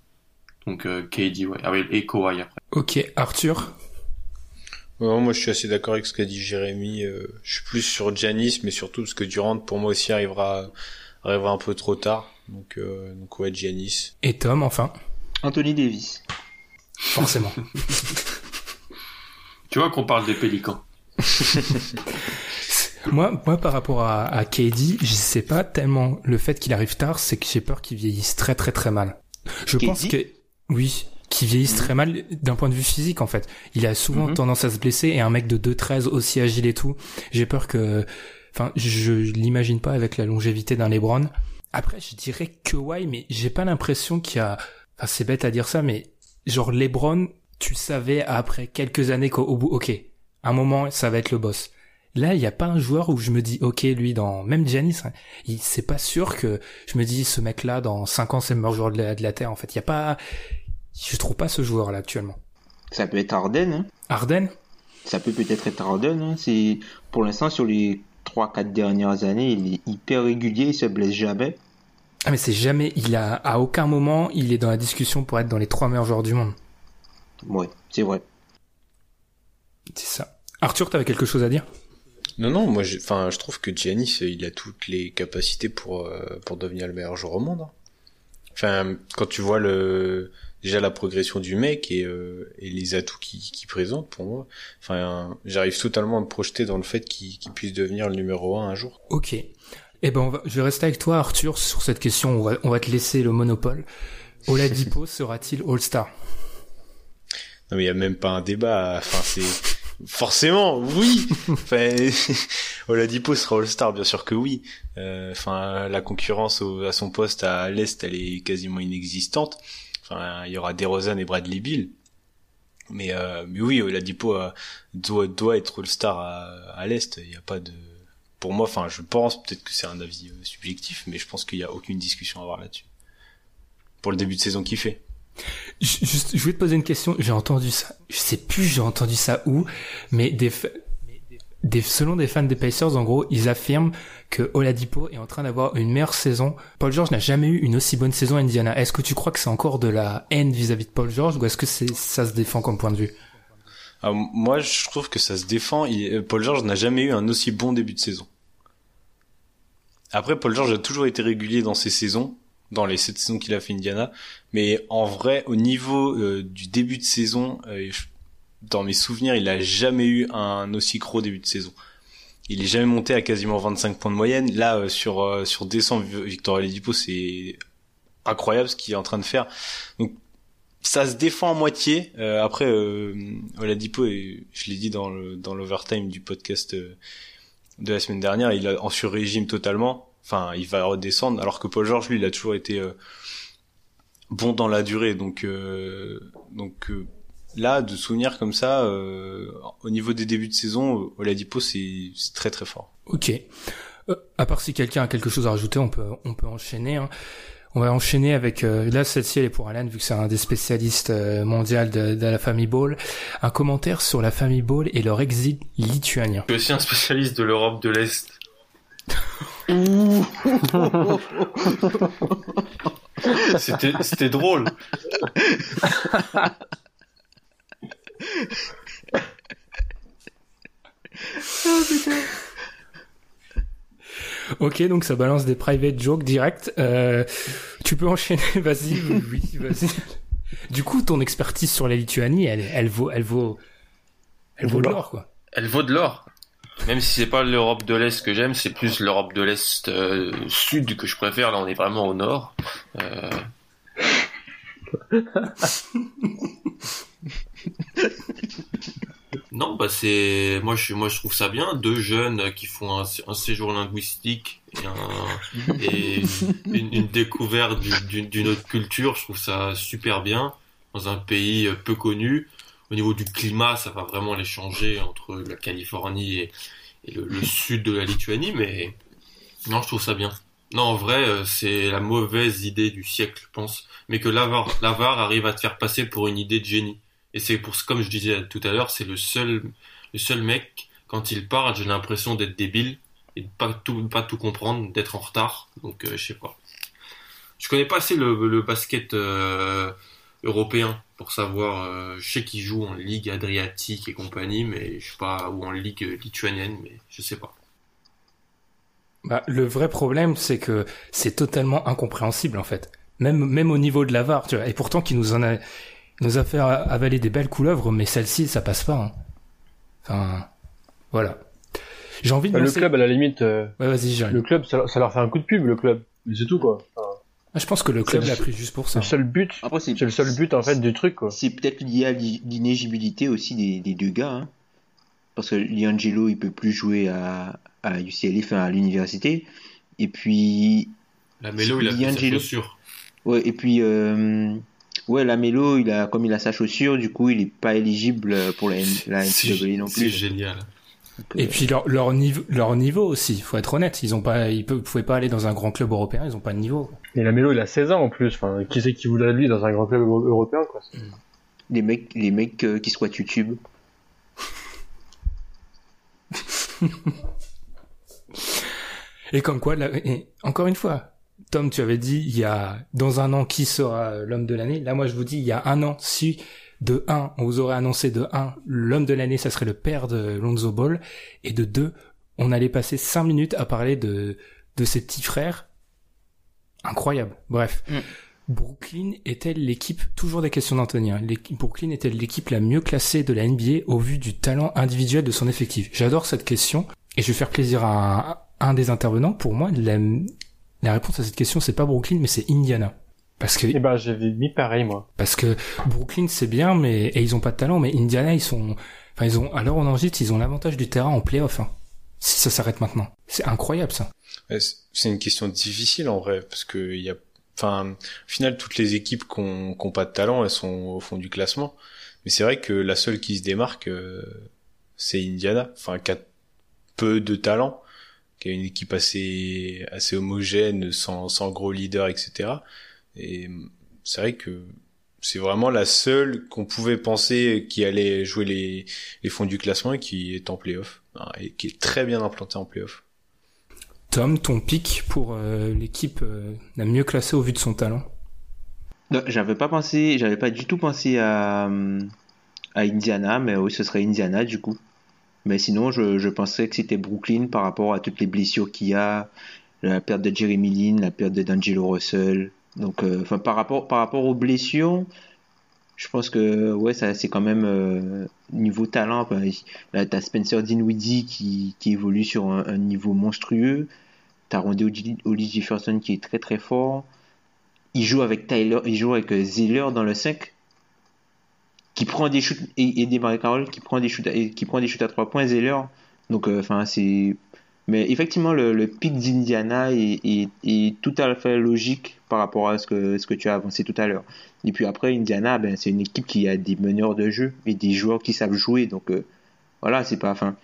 [SPEAKER 4] Donc, euh, KD, ouais. Ah oui, et Kawhi après.
[SPEAKER 3] Ok, Arthur?
[SPEAKER 5] Ouais, moi, je suis assez d'accord avec ce qu'a dit Jérémy. euh, je suis plus sur Giannis, mais surtout parce que Durant, pour moi aussi, arrivera, arrivera un peu trop tard. Donc, euh, donc ouais, Giannis.
[SPEAKER 3] et Tom, enfin,
[SPEAKER 7] Anthony Davis.
[SPEAKER 3] forcément.
[SPEAKER 4] Tu vois qu'on parle des Pélicans.
[SPEAKER 3] moi, moi, par rapport à, à KD, je sais pas tellement le fait qu'il arrive tard, c'est que j'ai peur qu'il vieillisse très très très mal. Je
[SPEAKER 7] KD?
[SPEAKER 3] pense que, oui, qu'il vieillisse très mal d'un point de vue physique en fait. Il a souvent
[SPEAKER 7] Mhm.
[SPEAKER 3] tendance à se blesser et un mec de 2-13 aussi agile et tout, j'ai peur que, enfin, je l'imagine pas avec la longévité d'un LeBron. Après, je dirais Kawhi, mais j'ai pas l'impression qu'il y a, enfin, c'est bête à dire ça, mais genre LeBron, tu savais après quelques années qu'au au bout, ok, un moment, ça va être le boss. Là, il n'y a pas un joueur où je me dis, ok, lui, dans même Giannis, hein, il c'est pas sûr que je me dis, ce mec-là, dans 5 ans, c'est le meilleur joueur de la, de la terre. En fait, il y a pas, je trouve pas ce joueur-là actuellement.
[SPEAKER 7] Ça peut être Harden. Hein.
[SPEAKER 3] Harden,
[SPEAKER 7] Ça peut peut-être être Harden. Hein. C'est pour l'instant sur les 3-4 dernières années, il est hyper régulier, il se blesse jamais.
[SPEAKER 3] ah mais c'est jamais, il a à aucun moment, il est dans la discussion pour être dans les trois meilleurs joueurs du monde.
[SPEAKER 7] Ouais, c'est vrai.
[SPEAKER 3] C'est ça. Arthur, t'avais quelque chose à dire?
[SPEAKER 5] Non, non, moi, j'ai- enfin, je trouve que Giannis, euh, il a toutes les capacités pour euh, pour devenir le meilleur joueur au monde. hein. Enfin, quand tu vois le déjà la progression du mec et euh, et les atouts qu'il qu'il présente pour moi, enfin, j'arrive totalement à me projeter dans le fait qu'il puisse devenir le numéro un un jour.
[SPEAKER 3] Ok. Eh ben, on va, je vais rester avec toi, Arthur, sur cette question. On va, on va te laisser le monopole. Oladipo sera-t-il All-Star?
[SPEAKER 5] Non mais il y a même pas un débat. Enfin c'est forcément oui. Enfin Oladipo sera All-Star bien sûr que oui. Euh, Enfin la concurrence au- à son poste à l'est elle est quasiment inexistante. Enfin il y aura DeRozan et Bradley Bill. Mais euh, oui Oladipo euh, doit doit être All-Star à, à l'est. Il y a pas de pour moi enfin je pense peut-être que c'est un avis euh, subjectif mais je pense qu'il y a aucune discussion à avoir là-dessus. Pour le début de saison qu'il fait.
[SPEAKER 3] Je vais te poser une question. J'ai entendu ça. Je sais plus, j'ai entendu ça où, mais selon des fans des Pacers, en gros, ils affirment que Oladipo est en train d'avoir une meilleure saison. Paul George n'a jamais eu une aussi bonne saison à Indiana. Est-ce que tu crois que c'est encore de la haine vis-à-vis de Paul George ou est-ce que ça se défend comme point de vue?
[SPEAKER 5] Ah, moi, je trouve que ça se défend. Paul George n'a jamais eu un aussi bon début de saison. Après, Paul George a toujours été régulier dans ses saisons, dans les sept saisons qu'il a fait Indiana. Mais en vrai, au niveau euh, du début de saison, euh, dans mes souvenirs, il a jamais eu un aussi gros début de saison. Il est jamais monté à quasiment 25 points de moyenne. Là, euh, sur euh, sur décembre, Victor Oladipo, c'est incroyable ce qu'il est en train de faire. Donc ça se défend à moitié. Euh, après, euh, Oladipo, et je l'ai dit dans le dans l'overtime du podcast de la semaine dernière, il a en sur-régime totalement. Enfin, il va redescendre, alors que Paul George, lui, il a toujours été euh, bon dans la durée. Donc, euh, donc euh, là, de souvenirs comme ça, euh, au niveau des débuts de saison, Oladipo, c'est c'est très très fort.
[SPEAKER 3] Ok. Euh, à part si quelqu'un a quelque chose à rajouter, on peut, on peut enchaîner. hein. On va enchaîner avec euh, là celle-ci elle est pour Alan vu que c'est un des spécialistes euh, mondial de, de, la famille Ball. Un commentaire sur la famille Ball et leur exil lituanien.
[SPEAKER 4] Je suis aussi un spécialiste de l'Europe de l'Est. c'était c'était drôle.
[SPEAKER 7] oh.
[SPEAKER 3] Ok, donc ça balance des private jokes direct. Euh, tu peux enchaîner, vas-y, oui, vas-y. Du coup, ton expertise sur la Lituanie, elle, elle vaut, elle vaut, elle vaut de l'or, quoi.
[SPEAKER 4] Elle vaut de l'or. Même si c'est pas l'Europe de l'Est que j'aime, c'est plus l'Europe de l'Est euh, sud que je préfère. Là, on est vraiment au nord. Euh... Non, bah c'est moi je moi je trouve ça bien deux jeunes qui font un, séjour linguistique et une, une, découverte d'une autre culture. Je trouve ça super bien dans un pays peu connu. Au niveau du climat, ça va vraiment les changer entre la Californie et, le, sud de la Lituanie, mais non, je trouve ça bien. Non, en vrai, c'est la mauvaise idée du siècle, je pense, mais que l'avare arrive à te faire passer pour une idée de génie. Et c'est pour comme je disais tout à l'heure, c'est le seul le seul mec quand il parle, j'ai l'impression d'être débile et de pas tout pas tout comprendre, d'être en retard. Donc euh, je sais pas. Je connais pas assez le, le basket euh, européen pour savoir. Euh, je sais qu'il joue en ligue adriatique et compagnie, mais je sais pas ou en ligue lituanienne, mais je sais pas.
[SPEAKER 3] Bah, le vrai problème, c'est que c'est totalement incompréhensible en fait. Même même au niveau de la VAR, tu vois. Et pourtant, qui nous en a nous a fait avaler des belles couleuvres, mais celle-ci, ça passe pas. Hein. Enfin, voilà. J'ai envie de
[SPEAKER 6] bah, Le club, à la limite. Euh,
[SPEAKER 3] ouais, vas-y,
[SPEAKER 6] Le club, ça, ça, leur fait un coup de pub, le club. Mais c'est tout, quoi. Enfin,
[SPEAKER 3] ah, je pense que le club l'a pris juste pour ça.
[SPEAKER 6] Le seul but. c'est le seul but, en fait, du truc.
[SPEAKER 7] C'est peut-être lié à l'inégibilité aussi des, des, deux gars, hein. Parce que Liangelo, il peut plus jouer à, à UCLA, enfin, à l'université. Et puis.
[SPEAKER 4] La Mélo, il a pris sa chaussure.
[SPEAKER 7] Ouais, et puis. Euh, Ouais, la il a, comme il a sa chaussure, du coup, il est pas éligible pour la, la NCAA non plus.
[SPEAKER 4] C'est génial.
[SPEAKER 3] Et puis leur, leur niveau, leur niveau aussi. Faut être honnête, ils ont pas, ils pouvaient pas aller dans un grand club européen, ils ont pas de niveau.
[SPEAKER 6] Et la Mélo, il a 16 ans en plus. Enfin, qui c'est qui voulait lui dans un grand club européen, quoi?
[SPEAKER 7] Les mecs, les mecs euh, qui squattent YouTube.
[SPEAKER 3] et comme quoi, là, et encore une fois, Tom, tu avais dit, il y a dans un an qui sera l'homme de l'année. Là, moi, je vous dis, il y a un an, si de 1, on vous aurait annoncé de 1, l'homme de l'année, ça serait le père de Lonzo Ball, et de 2, on allait passer 5 minutes à parler de, de ses petits frères. Incroyable. Bref. Mm. Brooklyn est-elle l'équipe, toujours des questions d'Anthony, hein, Brooklyn est-elle l'équipe la mieux classée de la NBA au vu du talent individuel de son effectif? J'adore cette question, et je vais faire plaisir à un, un des intervenants. Pour moi, la, la réponse à cette question, c'est pas Brooklyn, mais c'est Indiana. Parce que.
[SPEAKER 6] Eh ben, j'avais mis pareil, moi.
[SPEAKER 3] Parce que Brooklyn, c'est bien, mais, et ils ont pas de talent, mais Indiana, ils sont, enfin, ils ont, alors on enregistre, ils ont l'avantage du terrain en playoff, hein. Si ça s'arrête maintenant. C'est incroyable, ça.
[SPEAKER 5] C'est une question difficile, en vrai, parce que il y a, enfin, au final, toutes les équipes qui ont, pas de talent, elles sont au fond du classement. Mais c'est vrai que la seule qui se démarque, euh, c'est Indiana. Enfin, qui a peu de talent qui a une équipe assez assez homogène, sans, sans gros leader, etc. Et c'est vrai que c'est vraiment la seule qu'on pouvait penser qui allait jouer les, les fonds du classement et qui est en playoff hein, et qui est très bien implanté en playoff.
[SPEAKER 3] Tom, ton pic pour euh, l'équipe euh, la mieux classée au vu de son talent?
[SPEAKER 7] J'avais pas pensé, j'avais pas du tout pensé à, à Indiana, mais oui, ce serait Indiana du coup. Mais sinon, je, je pensais que c'était Brooklyn par rapport à toutes les blessures qu'il y a, la perte de Jeremy Lin, la perte de D'Angelo Russell. Donc, euh, enfin, par rapport, par rapport aux blessures, je pense que ouais, ça c'est quand même euh, niveau talent. Là, t'as Spencer Dinwiddie qui, qui évolue sur un, niveau monstrueux. T'as Rondé Oli Jefferson qui est très très fort. Il joue avec Tyler, il joue avec Zeller dans le 5 qui prend des shoots et, des Carroll qui prend des shoots qui prend des shoots à 3 points Zeller donc euh, enfin c'est mais effectivement le, pic d'Indiana est, est, tout à fait logique par rapport à ce que ce que tu as avancé tout à l'heure et puis après Indiana ben c'est une équipe qui a des meneurs de jeu et des joueurs qui savent jouer donc euh, voilà c'est pas enfin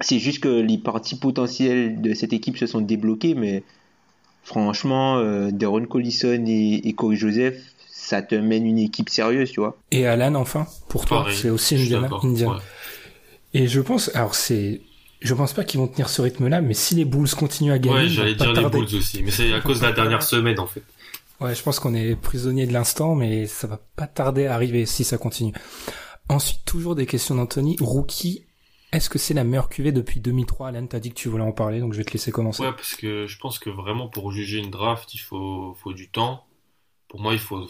[SPEAKER 7] c'est juste que les parties potentielles de cette équipe se sont débloquées mais franchement, euh, Deron Collison et, et Corey Joseph, ça te mène une équipe sérieuse, tu vois.
[SPEAKER 3] Et Alan, enfin, pour toi, c'est aussi Indiana. Indiana.
[SPEAKER 4] ouais.
[SPEAKER 3] Et je pense, alors c'est, je pense pas qu'ils vont tenir ce rythme-là, mais si les Bulls continuent à gagner,
[SPEAKER 4] Ouais, j'allais dire les. Bulls aussi, mais c'est à cause de la dernière semaine en fait.
[SPEAKER 3] Ouais, je pense qu'on est prisonnier de l'instant, mais ça va pas tarder à arriver si ça continue. Ensuite, toujours des questions d'Anthony. Rookie, est-ce que c'est la meilleure QV depuis 2003 Alan, t'as dit que tu voulais en parler, donc je vais te laisser commencer.
[SPEAKER 4] Ouais, parce que je pense que vraiment pour juger une draft, il faut, faut du temps. Pour moi, il faut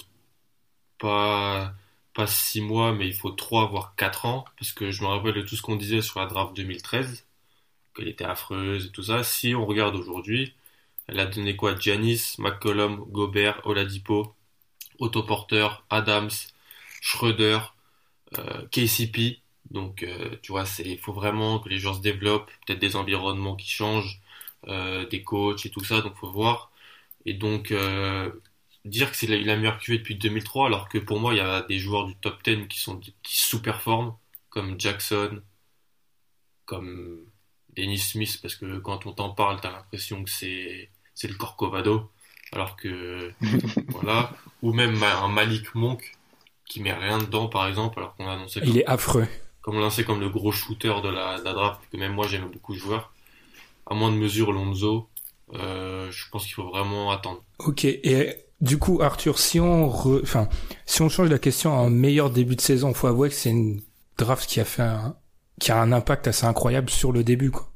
[SPEAKER 4] pas, pas six mois, mais il faut trois voire quatre ans, parce que je me rappelle de tout ce qu'on disait sur la draft 2013, qu'elle était affreuse et tout ça. Si on regarde aujourd'hui, elle a donné quoi? Giannis, McCollum, Gobert, Oladipo, Otto Porter, Adams, Schroeder, euh, KCP. Donc, euh, tu vois, il faut vraiment que les joueurs se développent, peut-être des environnements qui changent, euh, des coachs et tout ça. Donc, faut voir. Et donc, euh, dire que c'est la, la meilleure QV depuis 2003, alors que pour moi, il y a des joueurs du top 10 qui sont qui sous-performent, comme Jackson, comme Dennis Smith, parce que quand on t'en parle, t'as l'impression que c'est c'est le Corcovado, alors que voilà, ou même un Malik Monk qui met rien dedans, par exemple, alors qu'on a annoncé
[SPEAKER 3] Il est affreux.
[SPEAKER 4] comme lancé comme le gros shooter de la, de la draft, que même moi j'aime beaucoup joueur. À moins de mesure Lonzo, euh, je pense qu'il faut vraiment attendre.
[SPEAKER 3] Ok, et du coup, Arthur, si on, re- enfin, si on change la question à un meilleur début de saison, faut avouer que c'est une draft qui a fait un, qui a un impact assez incroyable sur le début, quoi.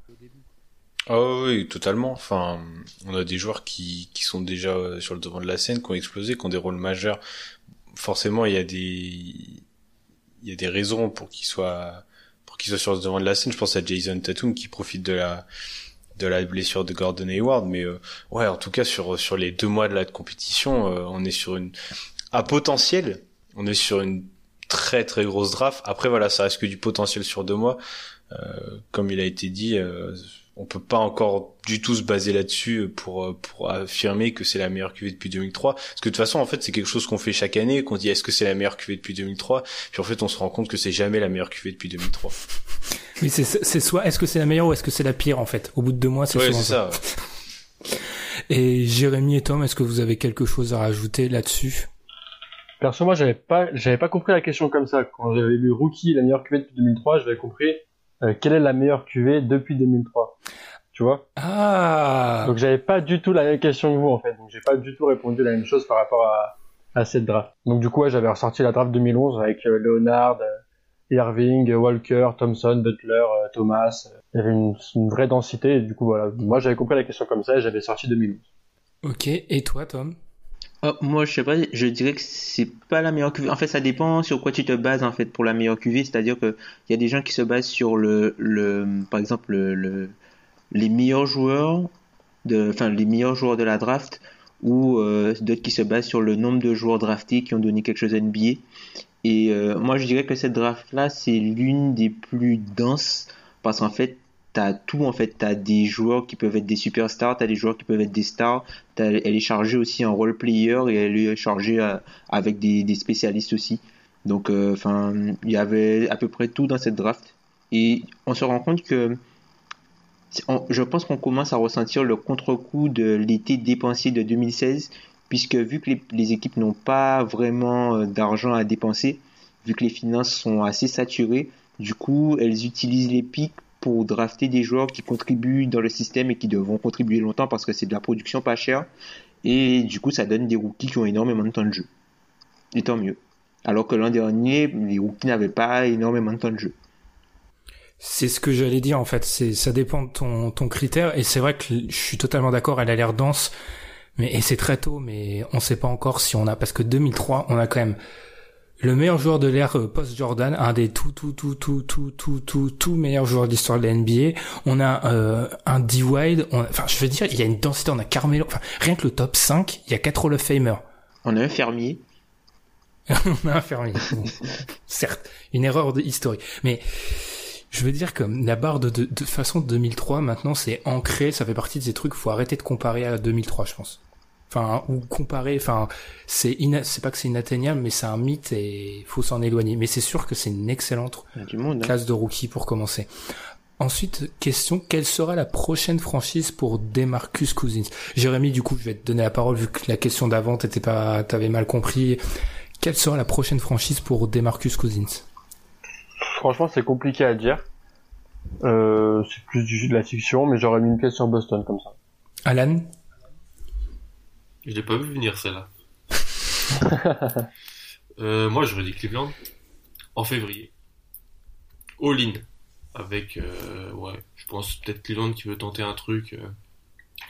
[SPEAKER 5] Ah oui, totalement. Enfin, on a des joueurs qui, qui sont déjà euh, sur le devant de la scène, qui ont explosé, qui ont des rôles majeurs. Forcément, il y a des, il y a des raisons pour qu'ils soient, pour qu'ils soient sur le devant de la scène. Je pense à Jason Tatum qui profite de la, de la blessure de Gordon Hayward. Mais euh, ouais, en tout cas, sur, sur les deux mois de la compétition, euh, on est sur une, à potentiel, on est sur une très très grosse draft. Après, voilà, ça reste que du potentiel sur deux mois. Euh, comme il a été dit, euh, on peut pas encore du tout se baser là-dessus pour euh, pour affirmer que c'est la meilleure QV depuis 2003 parce que de toute façon en fait c'est quelque chose qu'on fait chaque année qu'on dit est-ce que c'est la meilleure QV depuis 2003 puis en fait on se rend compte que c'est jamais la meilleure QV depuis 2003
[SPEAKER 3] Oui, c'est, c'est soit, est-ce que c'est la meilleure ou est-ce que c'est la pire, en fait? Au bout de deux mois, c'est
[SPEAKER 5] ouais
[SPEAKER 3] souvent
[SPEAKER 5] c'est ça
[SPEAKER 3] Et Jérémy et Tom, est-ce que vous avez quelque chose à rajouter là-dessus?
[SPEAKER 6] Perso, moi, j'avais pas, j'avais pas compris la question comme ça. Quand j'avais lu Rookie, la meilleure QV depuis 2003, j'avais compris euh, quelle est la meilleure QV depuis 2003. Tu vois?
[SPEAKER 3] Ah!
[SPEAKER 6] Donc j'avais pas du tout la même question que vous en fait. Donc j'ai pas du tout répondu la même chose par rapport à, à cette draft. Donc du coup, ouais, j'avais ressorti la draft 2011 avec euh, Leonard, euh, Irving, Walker, Thompson, Butler, Thomas. Il y avait une, une vraie densité. Et du coup, voilà. Moi, j'avais compris la question comme ça et j'avais sorti 2011.
[SPEAKER 3] Ok, et toi, Tom?
[SPEAKER 7] Oh, moi, je sais pas, je dirais que c'est pas la meilleure QV. En fait, ça dépend sur quoi tu te bases en fait pour la meilleure QV. C'est-à-dire que il y a des gens qui se basent sur le, le par exemple, le, le- les meilleurs joueurs de, enfin, les meilleurs joueurs de la draft ou euh, d'autres qui se basent sur le nombre de joueurs draftés qui ont donné quelque chose à NBA. Et euh, moi, je dirais que cette draft-là, c'est l'une des plus denses parce qu'en fait, t'as tout en fait. T'as des joueurs qui peuvent être des superstars, t'as des joueurs qui peuvent être des stars. Elle est chargée aussi en role player et elle est chargée euh, avec des, spécialistes aussi. Donc, euh, enfin, il y avait à peu près tout dans cette draft. Et on se rend compte que je pense qu'on commence à ressentir le contre-coup de l'été dépensier de 2016, puisque vu que les, les équipes n'ont pas vraiment euh, d'argent à dépenser, vu que les finances sont assez saturées, du coup, elles utilisent les pics pour drafter des joueurs qui contribuent dans le système et qui devront contribuer longtemps parce que c'est de la production pas chère. Et du coup, ça donne des rookies qui ont énormément de temps de jeu. Et tant mieux. Alors que l'an dernier, les rookies n'avaient pas énormément de temps de jeu.
[SPEAKER 3] C'est ce que j'allais dire en fait. C'est ça dépend de ton ton critère et c'est vrai que je suis totalement d'accord. Elle a l'air dense, mais et c'est très tôt, mais on sait pas encore si on a parce que 2003, on a quand même le meilleur joueur de l'ère euh, post-Jordan, un des tout, tout, tout, tout, tout, tout, tout, tout meilleurs joueurs de l'histoire de la NBA. On a euh, un D-Wide, enfin, je veux dire, il y a une densité, on a Carmelo, enfin, rien que le top 5, il y a 4 Hall of Famer.
[SPEAKER 7] On a un fermier.
[SPEAKER 3] on a un fermier. Certes, une erreur de historique. Mais, je veux dire que la barre de, de, de façon 2003, maintenant, c'est ancré, ça fait partie de ces trucs, faut arrêter de comparer à 2003, je pense. Enfin, ou comparer, enfin, c'est ina- c'est pas que c'est inatteignable, mais c'est un mythe et faut s'en éloigner. Mais c'est sûr que c'est une excellente
[SPEAKER 7] du monde. hein.
[SPEAKER 3] classe de rookie pour commencer. Ensuite, question, quelle sera la prochaine franchise pour Demarcus Cousins? Jérémy, du coup, je vais te donner la parole vu que la question d'avant, t'étais pas, t'avais mal compris. Quelle sera la prochaine franchise pour Demarcus Cousins?
[SPEAKER 6] Franchement, c'est compliqué à dire. Euh, c'est plus du jeu de la fiction, mais j'aurais mis une pièce sur Boston comme ça.
[SPEAKER 3] Alan?
[SPEAKER 4] Je l'ai pas vu venir celle-là. euh, moi, j'aurais dit Cleveland en février. All-in avec euh, ouais, je pense peut-être Cleveland qui veut tenter un truc. Euh,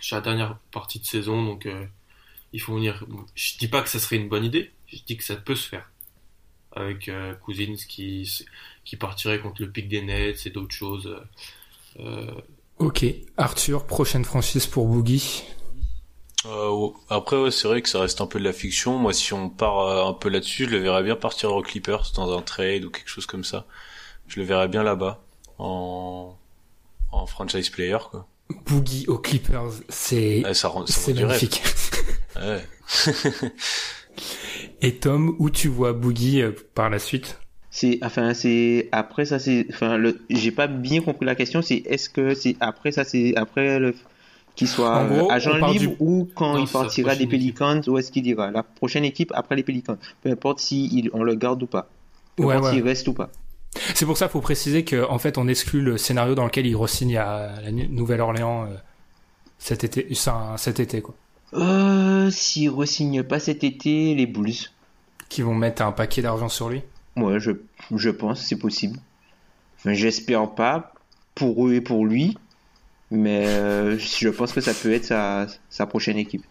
[SPEAKER 4] c'est la dernière partie de saison, donc euh, il faut venir. Je dis pas que ça serait une bonne idée, je dis que ça peut se faire avec euh, Cousins qui qui partirait contre le pic des Nets et d'autres choses. Euh,
[SPEAKER 3] ok, Arthur, prochaine franchise pour Boogie.
[SPEAKER 5] Euh, après, ouais, c'est vrai que ça reste un peu de la fiction. Moi, si on part euh, un peu là-dessus, je le verrais bien partir aux Clippers dans un trade ou quelque chose comme ça. Je le verrais bien là-bas en, en franchise player, quoi.
[SPEAKER 3] Boogie aux Clippers, c'est
[SPEAKER 5] Ouais, ça rend, ça
[SPEAKER 3] c'est magnifique.
[SPEAKER 5] Ouais.
[SPEAKER 3] Et Tom, où tu vois Boogie euh, par la suite?
[SPEAKER 7] C'est, enfin, c'est après ça, c'est, enfin, le, j'ai pas bien compris la question. C'est est-ce que c'est après ça, c'est après le qu'il soit
[SPEAKER 3] gros,
[SPEAKER 7] agent libre
[SPEAKER 3] du-
[SPEAKER 7] ou quand
[SPEAKER 4] Non,
[SPEAKER 7] il partira des. Pelicans ou est-ce qu'il ira? La prochaine équipe après les Pelicans. Peu importe si il- on le garde ou pas. Peu
[SPEAKER 3] Ouais,
[SPEAKER 7] importe
[SPEAKER 3] ouais.
[SPEAKER 7] s'il reste ou pas.
[SPEAKER 3] C'est pour ça, faut préciser que en fait, on exclut le scénario dans lequel il re-signe à la Nouvelle-Orléans euh, cet été, cet été quoi.
[SPEAKER 7] Euh, s'il re-signe pas cet été, les Bulls.
[SPEAKER 3] Qui vont mettre un paquet d'argent sur lui.
[SPEAKER 7] Ouais, je, je pense, c'est possible. Enfin, j'espère pas pour eux et pour lui, mais euh, je pense que ça peut être sa, sa prochaine équipe.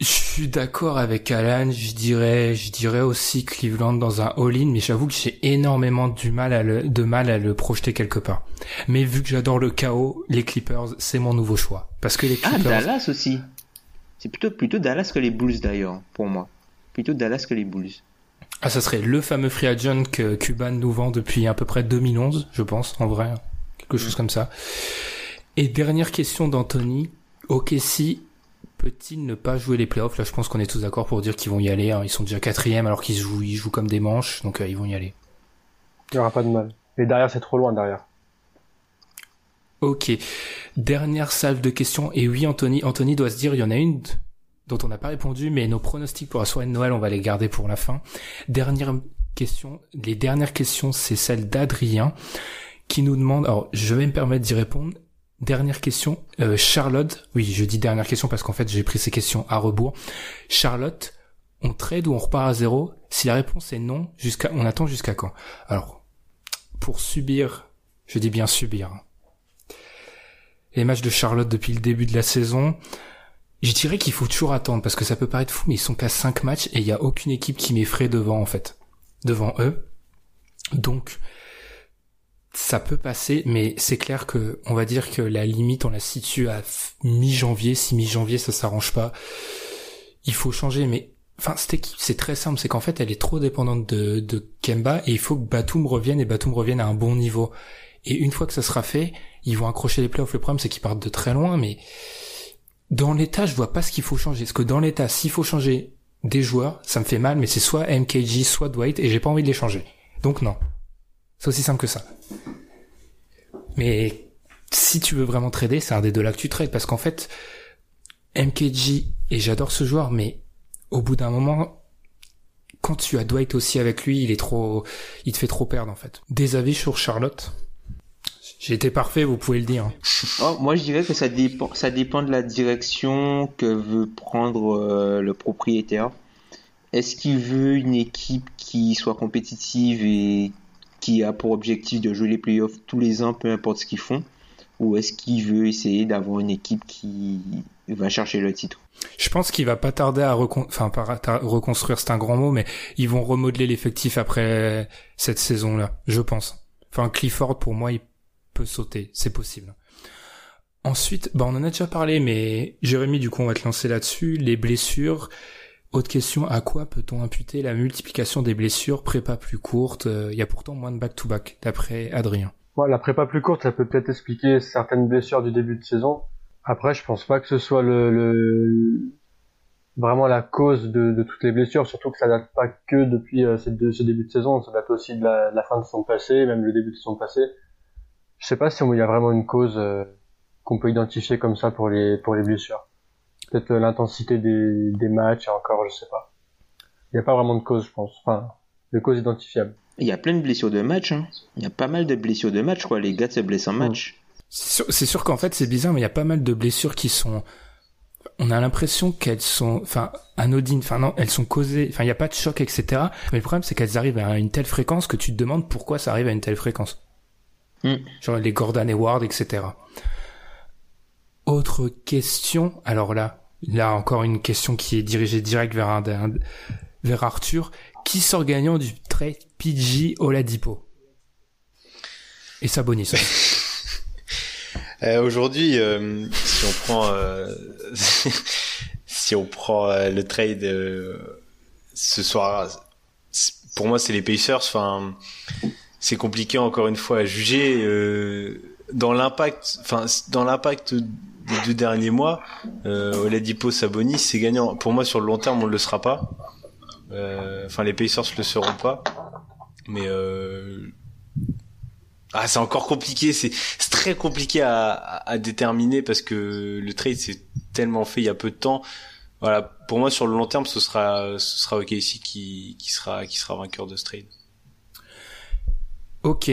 [SPEAKER 3] Je suis d'accord avec Alan, je dirais, je dirais aussi Cleveland dans un all-in, mais j'avoue que j'ai énormément du mal à le, de mal à le projeter quelque part. Mais vu que j'adore le chaos, les Clippers, c'est mon nouveau choix. Parce que les
[SPEAKER 7] Ah,
[SPEAKER 3] Clippers,
[SPEAKER 7] Dallas aussi. C'est plutôt, plutôt Dallas que les Bulls d'ailleurs, pour moi. Plutôt Dallas que les Bulls.
[SPEAKER 3] ah, ça serait le fameux free agent que Cuban nous vend depuis à peu près 2011, je pense, en vrai. Quelque chose comme ça. Et dernière question d'Anthony. OKC peut-il ne pas jouer les playoffs? Là, je pense qu'on est tous d'accord pour dire qu'ils vont y aller. hein. Ils sont déjà quatrième alors qu'ils jouent, ils jouent comme des manches, donc euh, ils vont y aller.
[SPEAKER 6] Il y aura pas de mal. Et derrière, c'est trop loin derrière.
[SPEAKER 3] Ok. Dernière salve de questions. Et oui, Anthony, Anthony doit se dire, il y en a une dont on n'a pas répondu, mais nos pronostics pour la soirée de Noël, on va les garder pour la fin. Dernière question. Les dernières questions, c'est celle d'Adrien qui nous demande, alors je vais me permettre d'y répondre. Dernière question, euh, Charlotte, oui je dis dernière question parce qu'en fait j'ai pris ces questions à rebours. Charlotte, on trade ou on repart à zéro? Si la réponse est non, jusqu'à, on attend jusqu'à quand? Alors, pour subir, je dis bien subir, les matchs de Charlotte depuis le début de la saison, je dirais qu'il faut toujours attendre parce que ça peut paraître fou, mais ils sont qu'à 5 matchs et il y a aucune équipe qui m'effraie devant en fait, devant eux. Donc ça peut passer, mais c'est clair que on va dire que la limite on la situe à mi-janvier. Si mi-janvier ça s'arrange pas, il faut changer. Mais enfin c'est très simple, c'est qu'en fait elle est trop dépendante de, de Kemba et il faut que Batum revienne et Batum revienne à un bon niveau. Et une fois que ça sera fait, ils vont accrocher les playoffs. Le problème c'est qu'ils partent de très loin, mais dans l'état je vois pas ce qu'il faut changer. Parce que dans l'état s'il faut changer des joueurs, ça me fait mal, mais c'est soit MKG, soit Dwight et j'ai pas envie de les changer. Donc non. C'est aussi simple que ça. Mais si tu veux vraiment trader, c'est un des deux là que tu trades parce qu'en fait, MKG et j'adore ce joueur, mais au bout d'un moment, quand tu as Dwight aussi avec lui, il est trop, il te fait trop perdre en fait. Des avis sur Charlotte? J'ai été parfait, vous pouvez le dire.
[SPEAKER 7] Oh, moi, je dirais que ça dépend, ça dépend de la direction que veut prendre euh, le propriétaire. Est-ce qu'il veut une équipe qui soit compétitive et qui a pour objectif de jouer les playoffs tous les ans, peu importe ce qu'ils font, ou est-ce qu'il veut essayer d'avoir une équipe qui va chercher le titre?
[SPEAKER 3] Je pense qu'il va pas tarder à reconstruire, c'est un grand mot, mais ils vont remodeler l'effectif après cette saison-là, je pense. Enfin Clifford pour moi il peut sauter, c'est possible. Ensuite, bah on en a déjà parlé, mais Jérémy du coup on va te lancer là-dessus. Les blessures. Autre question, à quoi peut-on imputer la multiplication des blessures, prépa plus courte euh, Il y a pourtant moins de back-to-back, d'après Adrien.
[SPEAKER 6] Ouais, la prépa plus courte, ça peut peut-être expliquer certaines blessures du début de saison. Après, je pense pas que ce soit le, le- vraiment la cause de, de toutes les blessures, surtout que ça date pas que depuis euh, ce, début de saison, ça date aussi de la, de la fin de son passé, même le début de son passé. je sais pas si il y a vraiment une cause euh, qu'on peut identifier comme ça pour les pour les blessures. Peut-être euh, l'intensité des, des matchs et encore, je sais pas. Il n'y a pas vraiment de cause, je pense. Enfin, de cause identifiable.
[SPEAKER 7] Il y a plein de blessures de match. Hein. Il y a pas mal de blessures de match, quoi. Les gars se blessent en match.
[SPEAKER 3] C'est sûr, qu'en fait c'est bizarre, mais il y a pas mal de blessures qui sont. On a l'impression qu'elles sont, enfin, anodines. Enfin non, elles sont causées. Enfin, il n'y a pas de choc, etc. Mais le problème c'est qu'elles arrivent à une telle fréquence que tu te demandes pourquoi ça arrive à une telle fréquence.
[SPEAKER 7] Mm.
[SPEAKER 3] Genre les Gordon Hayward, etc. Autre question. Alors là, là encore une question qui est dirigée direct vers un, un- vers Arthur. Qui sort gagnant du trade PG Oladipo? Et Sabonis.
[SPEAKER 5] Euh, Aujourd'hui, euh, si on prend euh, si on prend euh, le trade euh, ce soir, pour moi c'est les Pacers. Enfin, c'est compliqué encore une fois à juger euh, dans l'impact. Enfin, dans l'impact des deux derniers mois, euh, Oladipo Sabonis c'est gagnant. Pour moi sur le long terme on ne le sera pas. Euh, Enfin les Pacers le seront pas. Mais euh, ah, c'est encore compliqué, c'est très compliqué à, à, déterminer parce que le trade c'est tellement fait il y a peu de temps. Voilà, pour moi sur le long terme, ce sera ce sera OKC qui qui sera qui sera vainqueur de ce trade.
[SPEAKER 3] Ok.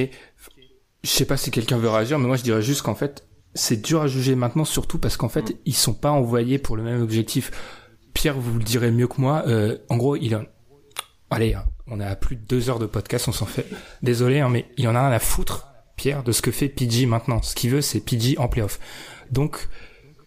[SPEAKER 3] Je sais pas si quelqu'un veut réagir, mais moi je dirais juste qu'en fait, c'est dur à juger maintenant, surtout parce qu'en fait, ils sont pas envoyés pour le même objectif. Pierre, vous le direz mieux que moi. Euh, en gros, il a... Allez, hein, on a à plus de deux heures de podcast, on s'en fait. Désolé, hein, mais il en a rien à foutre, Pierre, de ce que fait PG maintenant. Ce qu'il veut, c'est PG en playoff. Donc,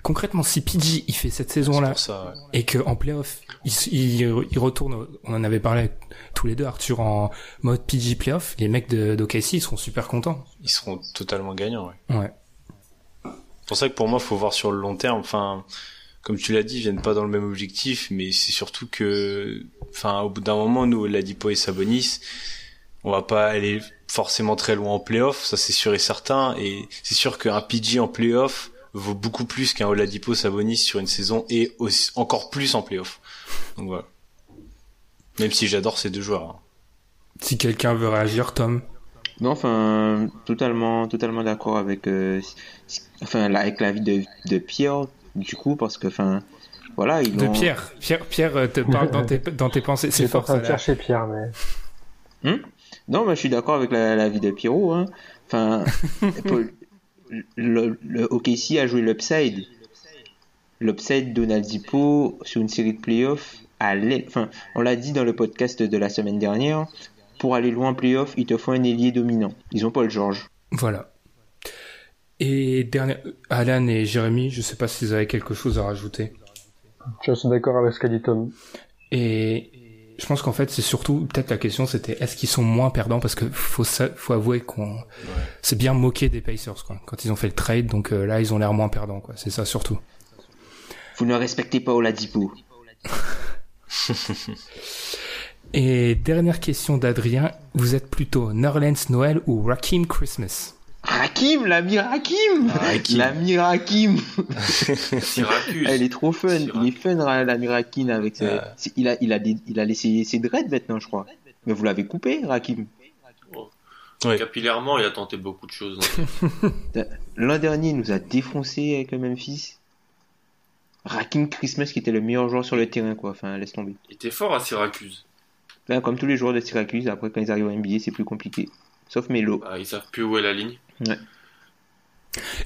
[SPEAKER 3] concrètement, si PG il fait cette saison-là
[SPEAKER 5] ouais.
[SPEAKER 3] et que en playoff, il, il, il retourne, on en avait parlé tous les deux, Arthur, en mode PG playoff, les mecs de d'OKC, ils seront super contents.
[SPEAKER 5] Ils seront totalement gagnants. Ouais.
[SPEAKER 3] Ouais.
[SPEAKER 5] C'est pour ça que pour moi, faut voir sur le long terme. Enfin, comme tu l'as dit, ils viennent pas dans le même objectif, mais c'est surtout que, enfin, au bout d'un moment, nous, Ladipo et Sabonis, on va pas aller forcément très loin en playoff, ça c'est sûr et certain. Et c'est sûr qu'un PG en playoff vaut beaucoup plus qu'un Oladipo Sabonis sur une saison et aussi, encore plus en playoff. Donc voilà. Même si j'adore ces deux joueurs. hein.
[SPEAKER 3] Si quelqu'un veut réagir, Tom?
[SPEAKER 7] Non, enfin, totalement, totalement d'accord avec, euh, enfin, avec l'avis de, de Pierre, du coup, parce que, enfin, voilà, ils
[SPEAKER 3] De
[SPEAKER 7] ont...
[SPEAKER 3] Pierre. Pierre, Pierre euh, te parle dans tes, dans tes pensées. C'est fort, là.
[SPEAKER 6] chercher Pierre, mais
[SPEAKER 7] Non, mais je suis d'accord avec la- l'avis de Pierrot, hein. Enfin, le, le OKC a joué l'upside. L'upside Donaldipo sur une série de playoffs à. Enfin, on l'a dit dans le podcast de la semaine dernière. Pour aller loin en playoff, il te faut un ailier dominant. Ils ont Paul George.
[SPEAKER 3] Voilà. Et dernier, Alan et Jérémy, je sais pas s'ils avaient quelque chose à rajouter.
[SPEAKER 6] je suis d'accord avec ce qu'a dit Tom.
[SPEAKER 3] Et je pense qu'en fait, c'est surtout, peut-être la question, c'était est-ce qu'ils sont moins perdants? Parce que faut avouer qu'on c'est bien moqué des Pacers quoi. Quand ils ont fait le trade, donc euh, là, ils ont l'air moins perdants quoi. C'est ça surtout.
[SPEAKER 7] Vous ne respectez pas Oladipo.
[SPEAKER 3] Et dernière question d'Adrien, vous êtes plutôt Nerlens Noël ou Rakim Christmas?
[SPEAKER 7] Rakim, l'ami Rakim
[SPEAKER 5] Rakim.
[SPEAKER 7] L'ami Rakim. Elle est trop fun,
[SPEAKER 4] Syracuse.
[SPEAKER 7] il est fun l'ami Rakim avec ses-
[SPEAKER 5] Euh.
[SPEAKER 7] c'est- il a il a des- il a laissé ses dreads maintenant je crois. Mais vous l'avez coupé Rakim.
[SPEAKER 5] Ouais.
[SPEAKER 4] Capillairement, il a tenté beaucoup de choses.
[SPEAKER 7] L'an dernier il nous a défoncé avec le Memphis. Rakim Christmas qui était le meilleur joueur sur le terrain quoi, enfin laisse tomber.
[SPEAKER 4] Il était fort à Syracuse.
[SPEAKER 7] Comme tous les joueurs de Syracuse, après quand ils arrivent en NBA c'est plus compliqué. Sauf Melo.
[SPEAKER 4] Bah, ils savent plus où est la ligne.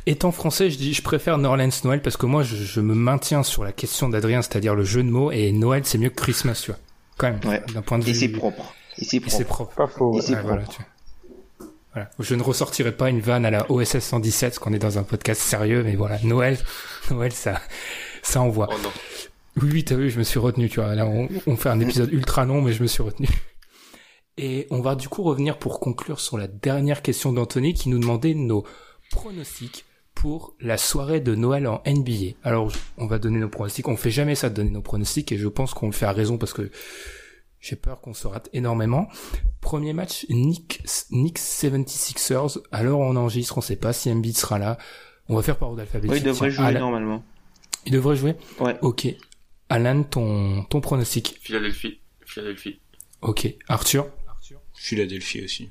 [SPEAKER 3] Étant français, je dis, je préfère Nerlens Noël parce que moi, je, je me maintiens sur la question d'Adrien, c'est-à-dire le jeu de mots, et Noël, c'est mieux que Christmas, tu vois. Quand même,
[SPEAKER 7] Ouais.
[SPEAKER 3] d'un point de vue.
[SPEAKER 7] Et c'est propre. Et c'est
[SPEAKER 3] Et c'est
[SPEAKER 7] propre.
[SPEAKER 3] propre.
[SPEAKER 6] Pas faux.
[SPEAKER 7] Et
[SPEAKER 6] ouais.
[SPEAKER 7] c'est
[SPEAKER 3] Ouais, voilà,
[SPEAKER 7] propre.
[SPEAKER 3] tu vois. Voilà. Je ne ressortirai pas une vanne à la OSS 117, parce qu'on est dans un podcast sérieux, mais voilà, Noël, Noël, ça, ça envoie.
[SPEAKER 4] Oh non.
[SPEAKER 3] Oui, oui, t'as vu, je me suis retenu, tu vois. Là, on, on fait un épisode ultra long, mais je me suis retenu. Et on va du coup revenir pour conclure sur la dernière question d'Anthony qui nous demandait nos pronostics pour la soirée de Noël en NBA. Alors, on va donner nos pronostics. On fait jamais ça de donner nos pronostics et je pense qu'on le fait à raison parce que j'ai peur qu'on se rate énormément. Premier match, Nick, Knicks 76ers. Alors on enregistre, on sait pas si Embiid sera là. On va faire par ordre alphabétique.
[SPEAKER 7] Ouais, il devrait
[SPEAKER 3] Tiens,
[SPEAKER 7] jouer
[SPEAKER 3] Alan-
[SPEAKER 7] normalement.
[SPEAKER 3] Il devrait jouer
[SPEAKER 7] Ouais.
[SPEAKER 3] Ok. Alan, ton, ton pronostic.
[SPEAKER 4] Philadelphie. Philadelphie.
[SPEAKER 3] Ok. Arthur
[SPEAKER 5] Philadelphie aussi.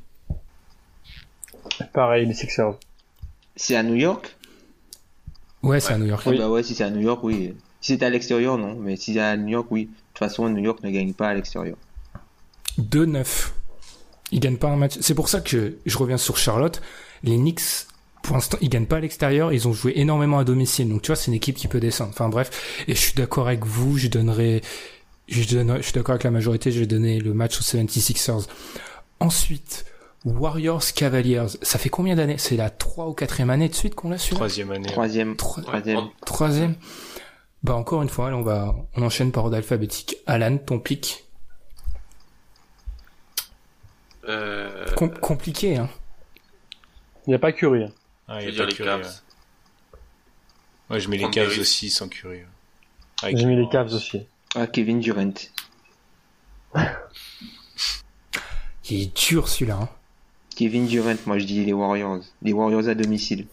[SPEAKER 6] Pareil, les Sixers.
[SPEAKER 7] C'est à New York?
[SPEAKER 3] Ouais, c'est à New York.
[SPEAKER 7] Ah Bah ouais, si c'est à New York, oui. Si c'est à l'extérieur, non. Mais si c'est à New York, oui. De toute façon, New York ne gagne pas à l'extérieur.
[SPEAKER 3] 2-9. Ils gagnent pas un match. C'est pour ça que je reviens sur Charlotte. Les Knicks, pour l'instant, ils gagnent pas à l'extérieur. Ils ont joué énormément à domicile. Donc tu vois, c'est une équipe qui peut descendre. Enfin bref. Et je suis d'accord avec vous. Je donnerai, je donnerai, je suis d'accord avec la majorité. Je vais donner le match aux 76ers. Ensuite, Warriors Cavaliers. Ça fait combien d'années? C'est la 3 ou 4 année de suite qu'on l'a su
[SPEAKER 5] Troisième année.
[SPEAKER 7] Troisième.
[SPEAKER 3] Tro-
[SPEAKER 7] Troisième.
[SPEAKER 3] Troisième. Bah encore une fois, là, on va, on enchaîne par ordre alphabétique. Alan, ton pic?
[SPEAKER 4] Euh,
[SPEAKER 3] Com- compliqué, hein.
[SPEAKER 6] Il n'y a pas Curry. hein.
[SPEAKER 5] Ah, il y a pas
[SPEAKER 4] les
[SPEAKER 5] Curry,
[SPEAKER 4] Cavs.
[SPEAKER 5] ouais. Ouais, je mets les Cavs aussi sans Curry.
[SPEAKER 6] J'ai mis les. Cavs aussi.
[SPEAKER 7] Ah, Kevin Durant.
[SPEAKER 3] Il est dur celui-là. Hein.
[SPEAKER 7] Kevin Durant, moi je dis les Warriors. Les Warriors à domicile.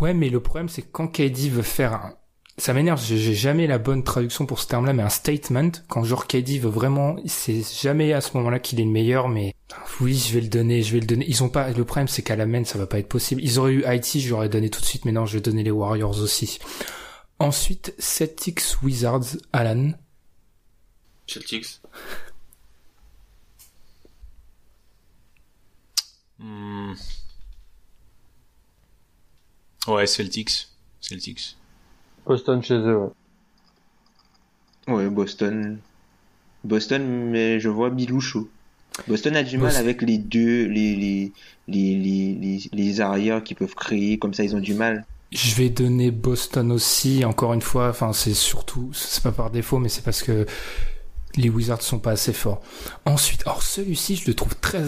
[SPEAKER 3] Ouais, mais le problème c'est que quand KD veut faire un... Ça m'énerve, j'ai j'ai jamais la bonne traduction pour ce terme-là, mais un statement, quand genre KD veut vraiment, c'est jamais à ce moment-là qu'il est le meilleur, mais oui, je vais le donner, je vais le donner. Ils ont pas, le problème c'est qu'à la main, ça va pas être possible. Ils auraient eu IT, je l'aurais donné tout de suite, mais non, je vais donner les Warriors aussi. Ensuite, Celtics Wizards, Alan.
[SPEAKER 4] Celtics.
[SPEAKER 5] Hmm. Ouais, Celtics. Celtics.
[SPEAKER 6] Boston chez eux, ouais.
[SPEAKER 7] Ouais, Boston. Boston, mais je vois Bilou chaud. Boston a du mal
[SPEAKER 3] Boston.
[SPEAKER 7] avec les deux, les, les, les, les, les, les arrières qui peuvent créer, comme ça ils ont du mal.
[SPEAKER 3] Je vais donner Boston aussi, encore une fois, enfin c'est surtout, c'est pas par défaut, mais c'est parce que les Wizards sont pas assez forts. Ensuite, alors celui-ci, je le trouve très,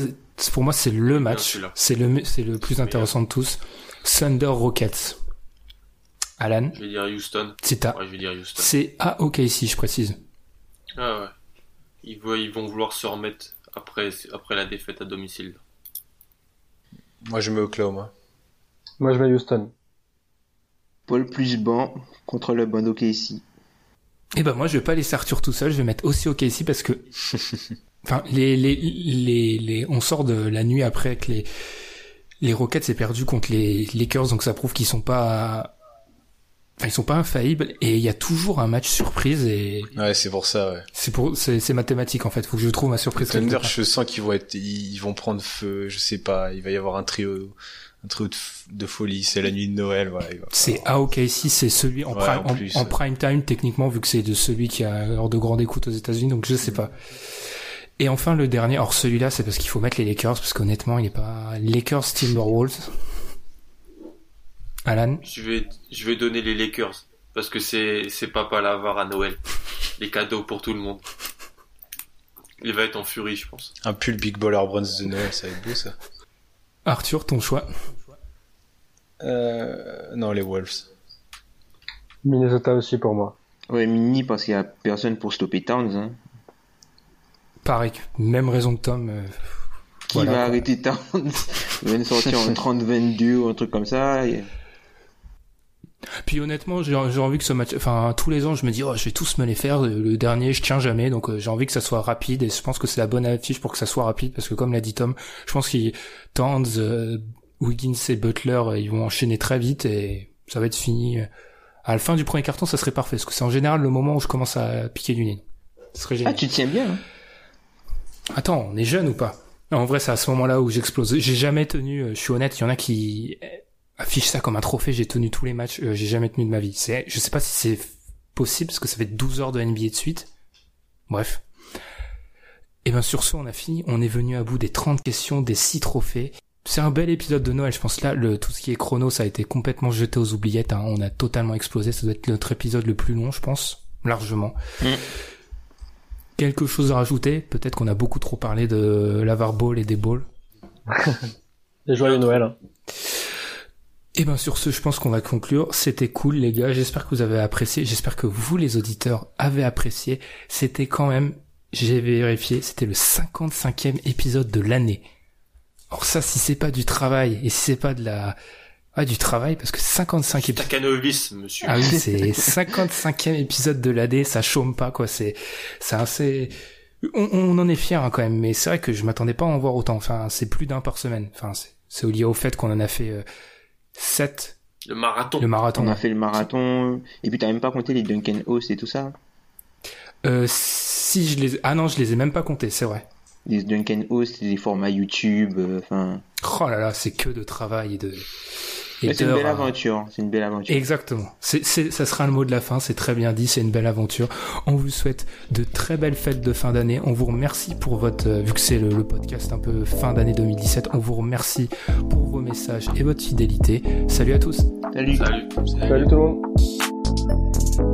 [SPEAKER 3] pour moi c'est le match, c'est le, c'est le plus intéressant de tous. Thunder Rockets. Alan,
[SPEAKER 4] Je vais dire Houston.
[SPEAKER 3] c'est à,
[SPEAKER 4] Ouais, je vais dire Houston.
[SPEAKER 3] c'est à OKC, je précise.
[SPEAKER 4] Ah ouais. Ils, vont- ils vont vouloir se remettre après, après la défaite à domicile.
[SPEAKER 5] Moi, je mets Oklahoma.
[SPEAKER 6] Moi, je mets Houston.
[SPEAKER 7] Paul plus banc contre le banc d'OKC.
[SPEAKER 3] Eh ben moi je vais pas laisser Arthur tout seul, je vais mettre aussi OKC parce que enfin les, les les les on sort de la nuit après que les les Rockets s'est perdu contre les Lakers donc ça prouve qu'ils sont pas enfin ils sont pas infaillibles et il y a toujours un match surprise et
[SPEAKER 5] Ouais, c'est pour ça, ouais.
[SPEAKER 3] c'est pour c'est c'est mathématique en fait, faut que je trouve ma surprise.
[SPEAKER 5] Thunder, je sens qu'ils vont être, ils vont prendre feu, je sais pas, il va y avoir un trio, un trio de, de folie, c'est la nuit de Noël, voilà.
[SPEAKER 3] C'est
[SPEAKER 5] falloir-
[SPEAKER 3] à OKC, c'est celui en,
[SPEAKER 5] Ouais,
[SPEAKER 3] prime,
[SPEAKER 5] en
[SPEAKER 3] prime time techniquement vu que c'est de celui qui a hors de grande écoute aux États-Unis donc je sais pas. Et enfin le dernier, alors celui-là c'est parce qu'il faut mettre les Lakers parce qu'honnêtement il est pas Lakers Timberwolves. Alan,
[SPEAKER 4] Je vais, je vais donner les Lakers. Parce que c'est, c'est Papa Lavar à Noël. Les cadeaux pour tout le monde. Il va être en furie, je pense.
[SPEAKER 5] Un pull Big Baller Bronze de Noël, ça va être beau, ça.
[SPEAKER 3] Arthur, ton choix.
[SPEAKER 5] Euh, non, les Wolves.
[SPEAKER 6] Minnesota aussi pour moi.
[SPEAKER 7] Ouais, Mini parce qu'il y a personne pour stopper Towns. Hein.
[SPEAKER 3] Pareil, même raison que Tom. euh,
[SPEAKER 7] Qui
[SPEAKER 3] voilà,
[SPEAKER 7] va
[SPEAKER 3] quoi.
[SPEAKER 7] arrêter Towns Il va nous sortir en 30-22 ou un truc comme ça. et-
[SPEAKER 3] Puis honnêtement, j'ai envie que ce match, enfin tous les ans, je me dis oh je vais tous me les faire. Le, dernier, je tiens jamais, donc euh, j'ai envie que ça soit rapide et je pense que c'est la bonne affiche pour que ça soit rapide parce que comme l'a dit Tom, je pense qu'il Towns, euh, Wiggins et Butler, ils vont enchaîner très vite et ça va être fini. À la fin du premier carton, ça serait parfait parce que c'est en général le moment où je commence à piquer du nez. Ce serait
[SPEAKER 7] Ah,
[SPEAKER 3] génial.
[SPEAKER 7] tu tiens bien. hein.
[SPEAKER 3] Attends, on est jeune ou pas? En vrai, c'est à ce moment-là où j'explose. J'ai jamais tenu, euh, je suis honnête, il y en a qui euh, affichent ça comme un trophée, j'ai tenu tous les matchs, euh, j'ai jamais tenu de ma vie. C'est, je sais pas si c'est possible parce que ça fait 12 heures de NBA de suite. Bref. Et ben sur ce, on a fini, on est venu à bout des 30 questions, des 6 trophées. C'est un bel épisode de Noël, je pense là, le, tout ce qui est chrono, ça a été complètement jeté aux oubliettes, hein. on a totalement explosé, ça doit être notre épisode le plus long, je pense, largement.
[SPEAKER 7] Mm.
[SPEAKER 3] Quelque chose à rajouter? Peut-être qu'on a beaucoup trop parlé de l'Avar Ball et des balls.
[SPEAKER 6] Et joyeux Noël. hein.
[SPEAKER 3] Et ben sur ce, je pense qu'on va conclure. C'était cool les gars, j'espère que vous avez apprécié, j'espère que vous les auditeurs avez apprécié. C'était quand même, j'ai vérifié, c'était le 55e épisode de l'année. Alors ça, si c'est pas du travail et si c'est pas de la... Ah, du travail, parce que 55 épisodes...
[SPEAKER 4] Takanovis, monsieur.
[SPEAKER 3] Ah oui, c'est 55e épisode de l'AD, ça chôme pas quoi, c'est c'est assez on, on en est fier hein, quand même, mais c'est vrai que je m'attendais pas à en voir autant. Enfin, c'est plus d'un par semaine. Enfin, c'est c'est lié au fait qu'on en a fait euh, 7.
[SPEAKER 4] Le marathon.
[SPEAKER 3] Le marathon.
[SPEAKER 7] On a fait le marathon. Et puis t'as même pas compté les Duncan Host et tout ça.
[SPEAKER 3] Euh, si je les, ah non, je les ai même pas comptés, c'est vrai.
[SPEAKER 7] Les Duncan Host, les formats YouTube, euh, enfin.
[SPEAKER 3] Oh là là, c'est que de travail et de.
[SPEAKER 7] C'est une belle aventure. C'est une belle aventure.
[SPEAKER 3] Exactement. C'est, c'est, ça sera le mot de la fin. C'est très bien dit. C'est une belle aventure. On vous souhaite de très belles fêtes de fin d'année. On vous remercie pour votre, euh, vu que c'est le, le podcast un peu fin d'année 2017. On vous remercie pour vos messages et votre fidélité. Salut à tous.
[SPEAKER 7] Salut.
[SPEAKER 4] Salut.
[SPEAKER 6] Salut tout le monde.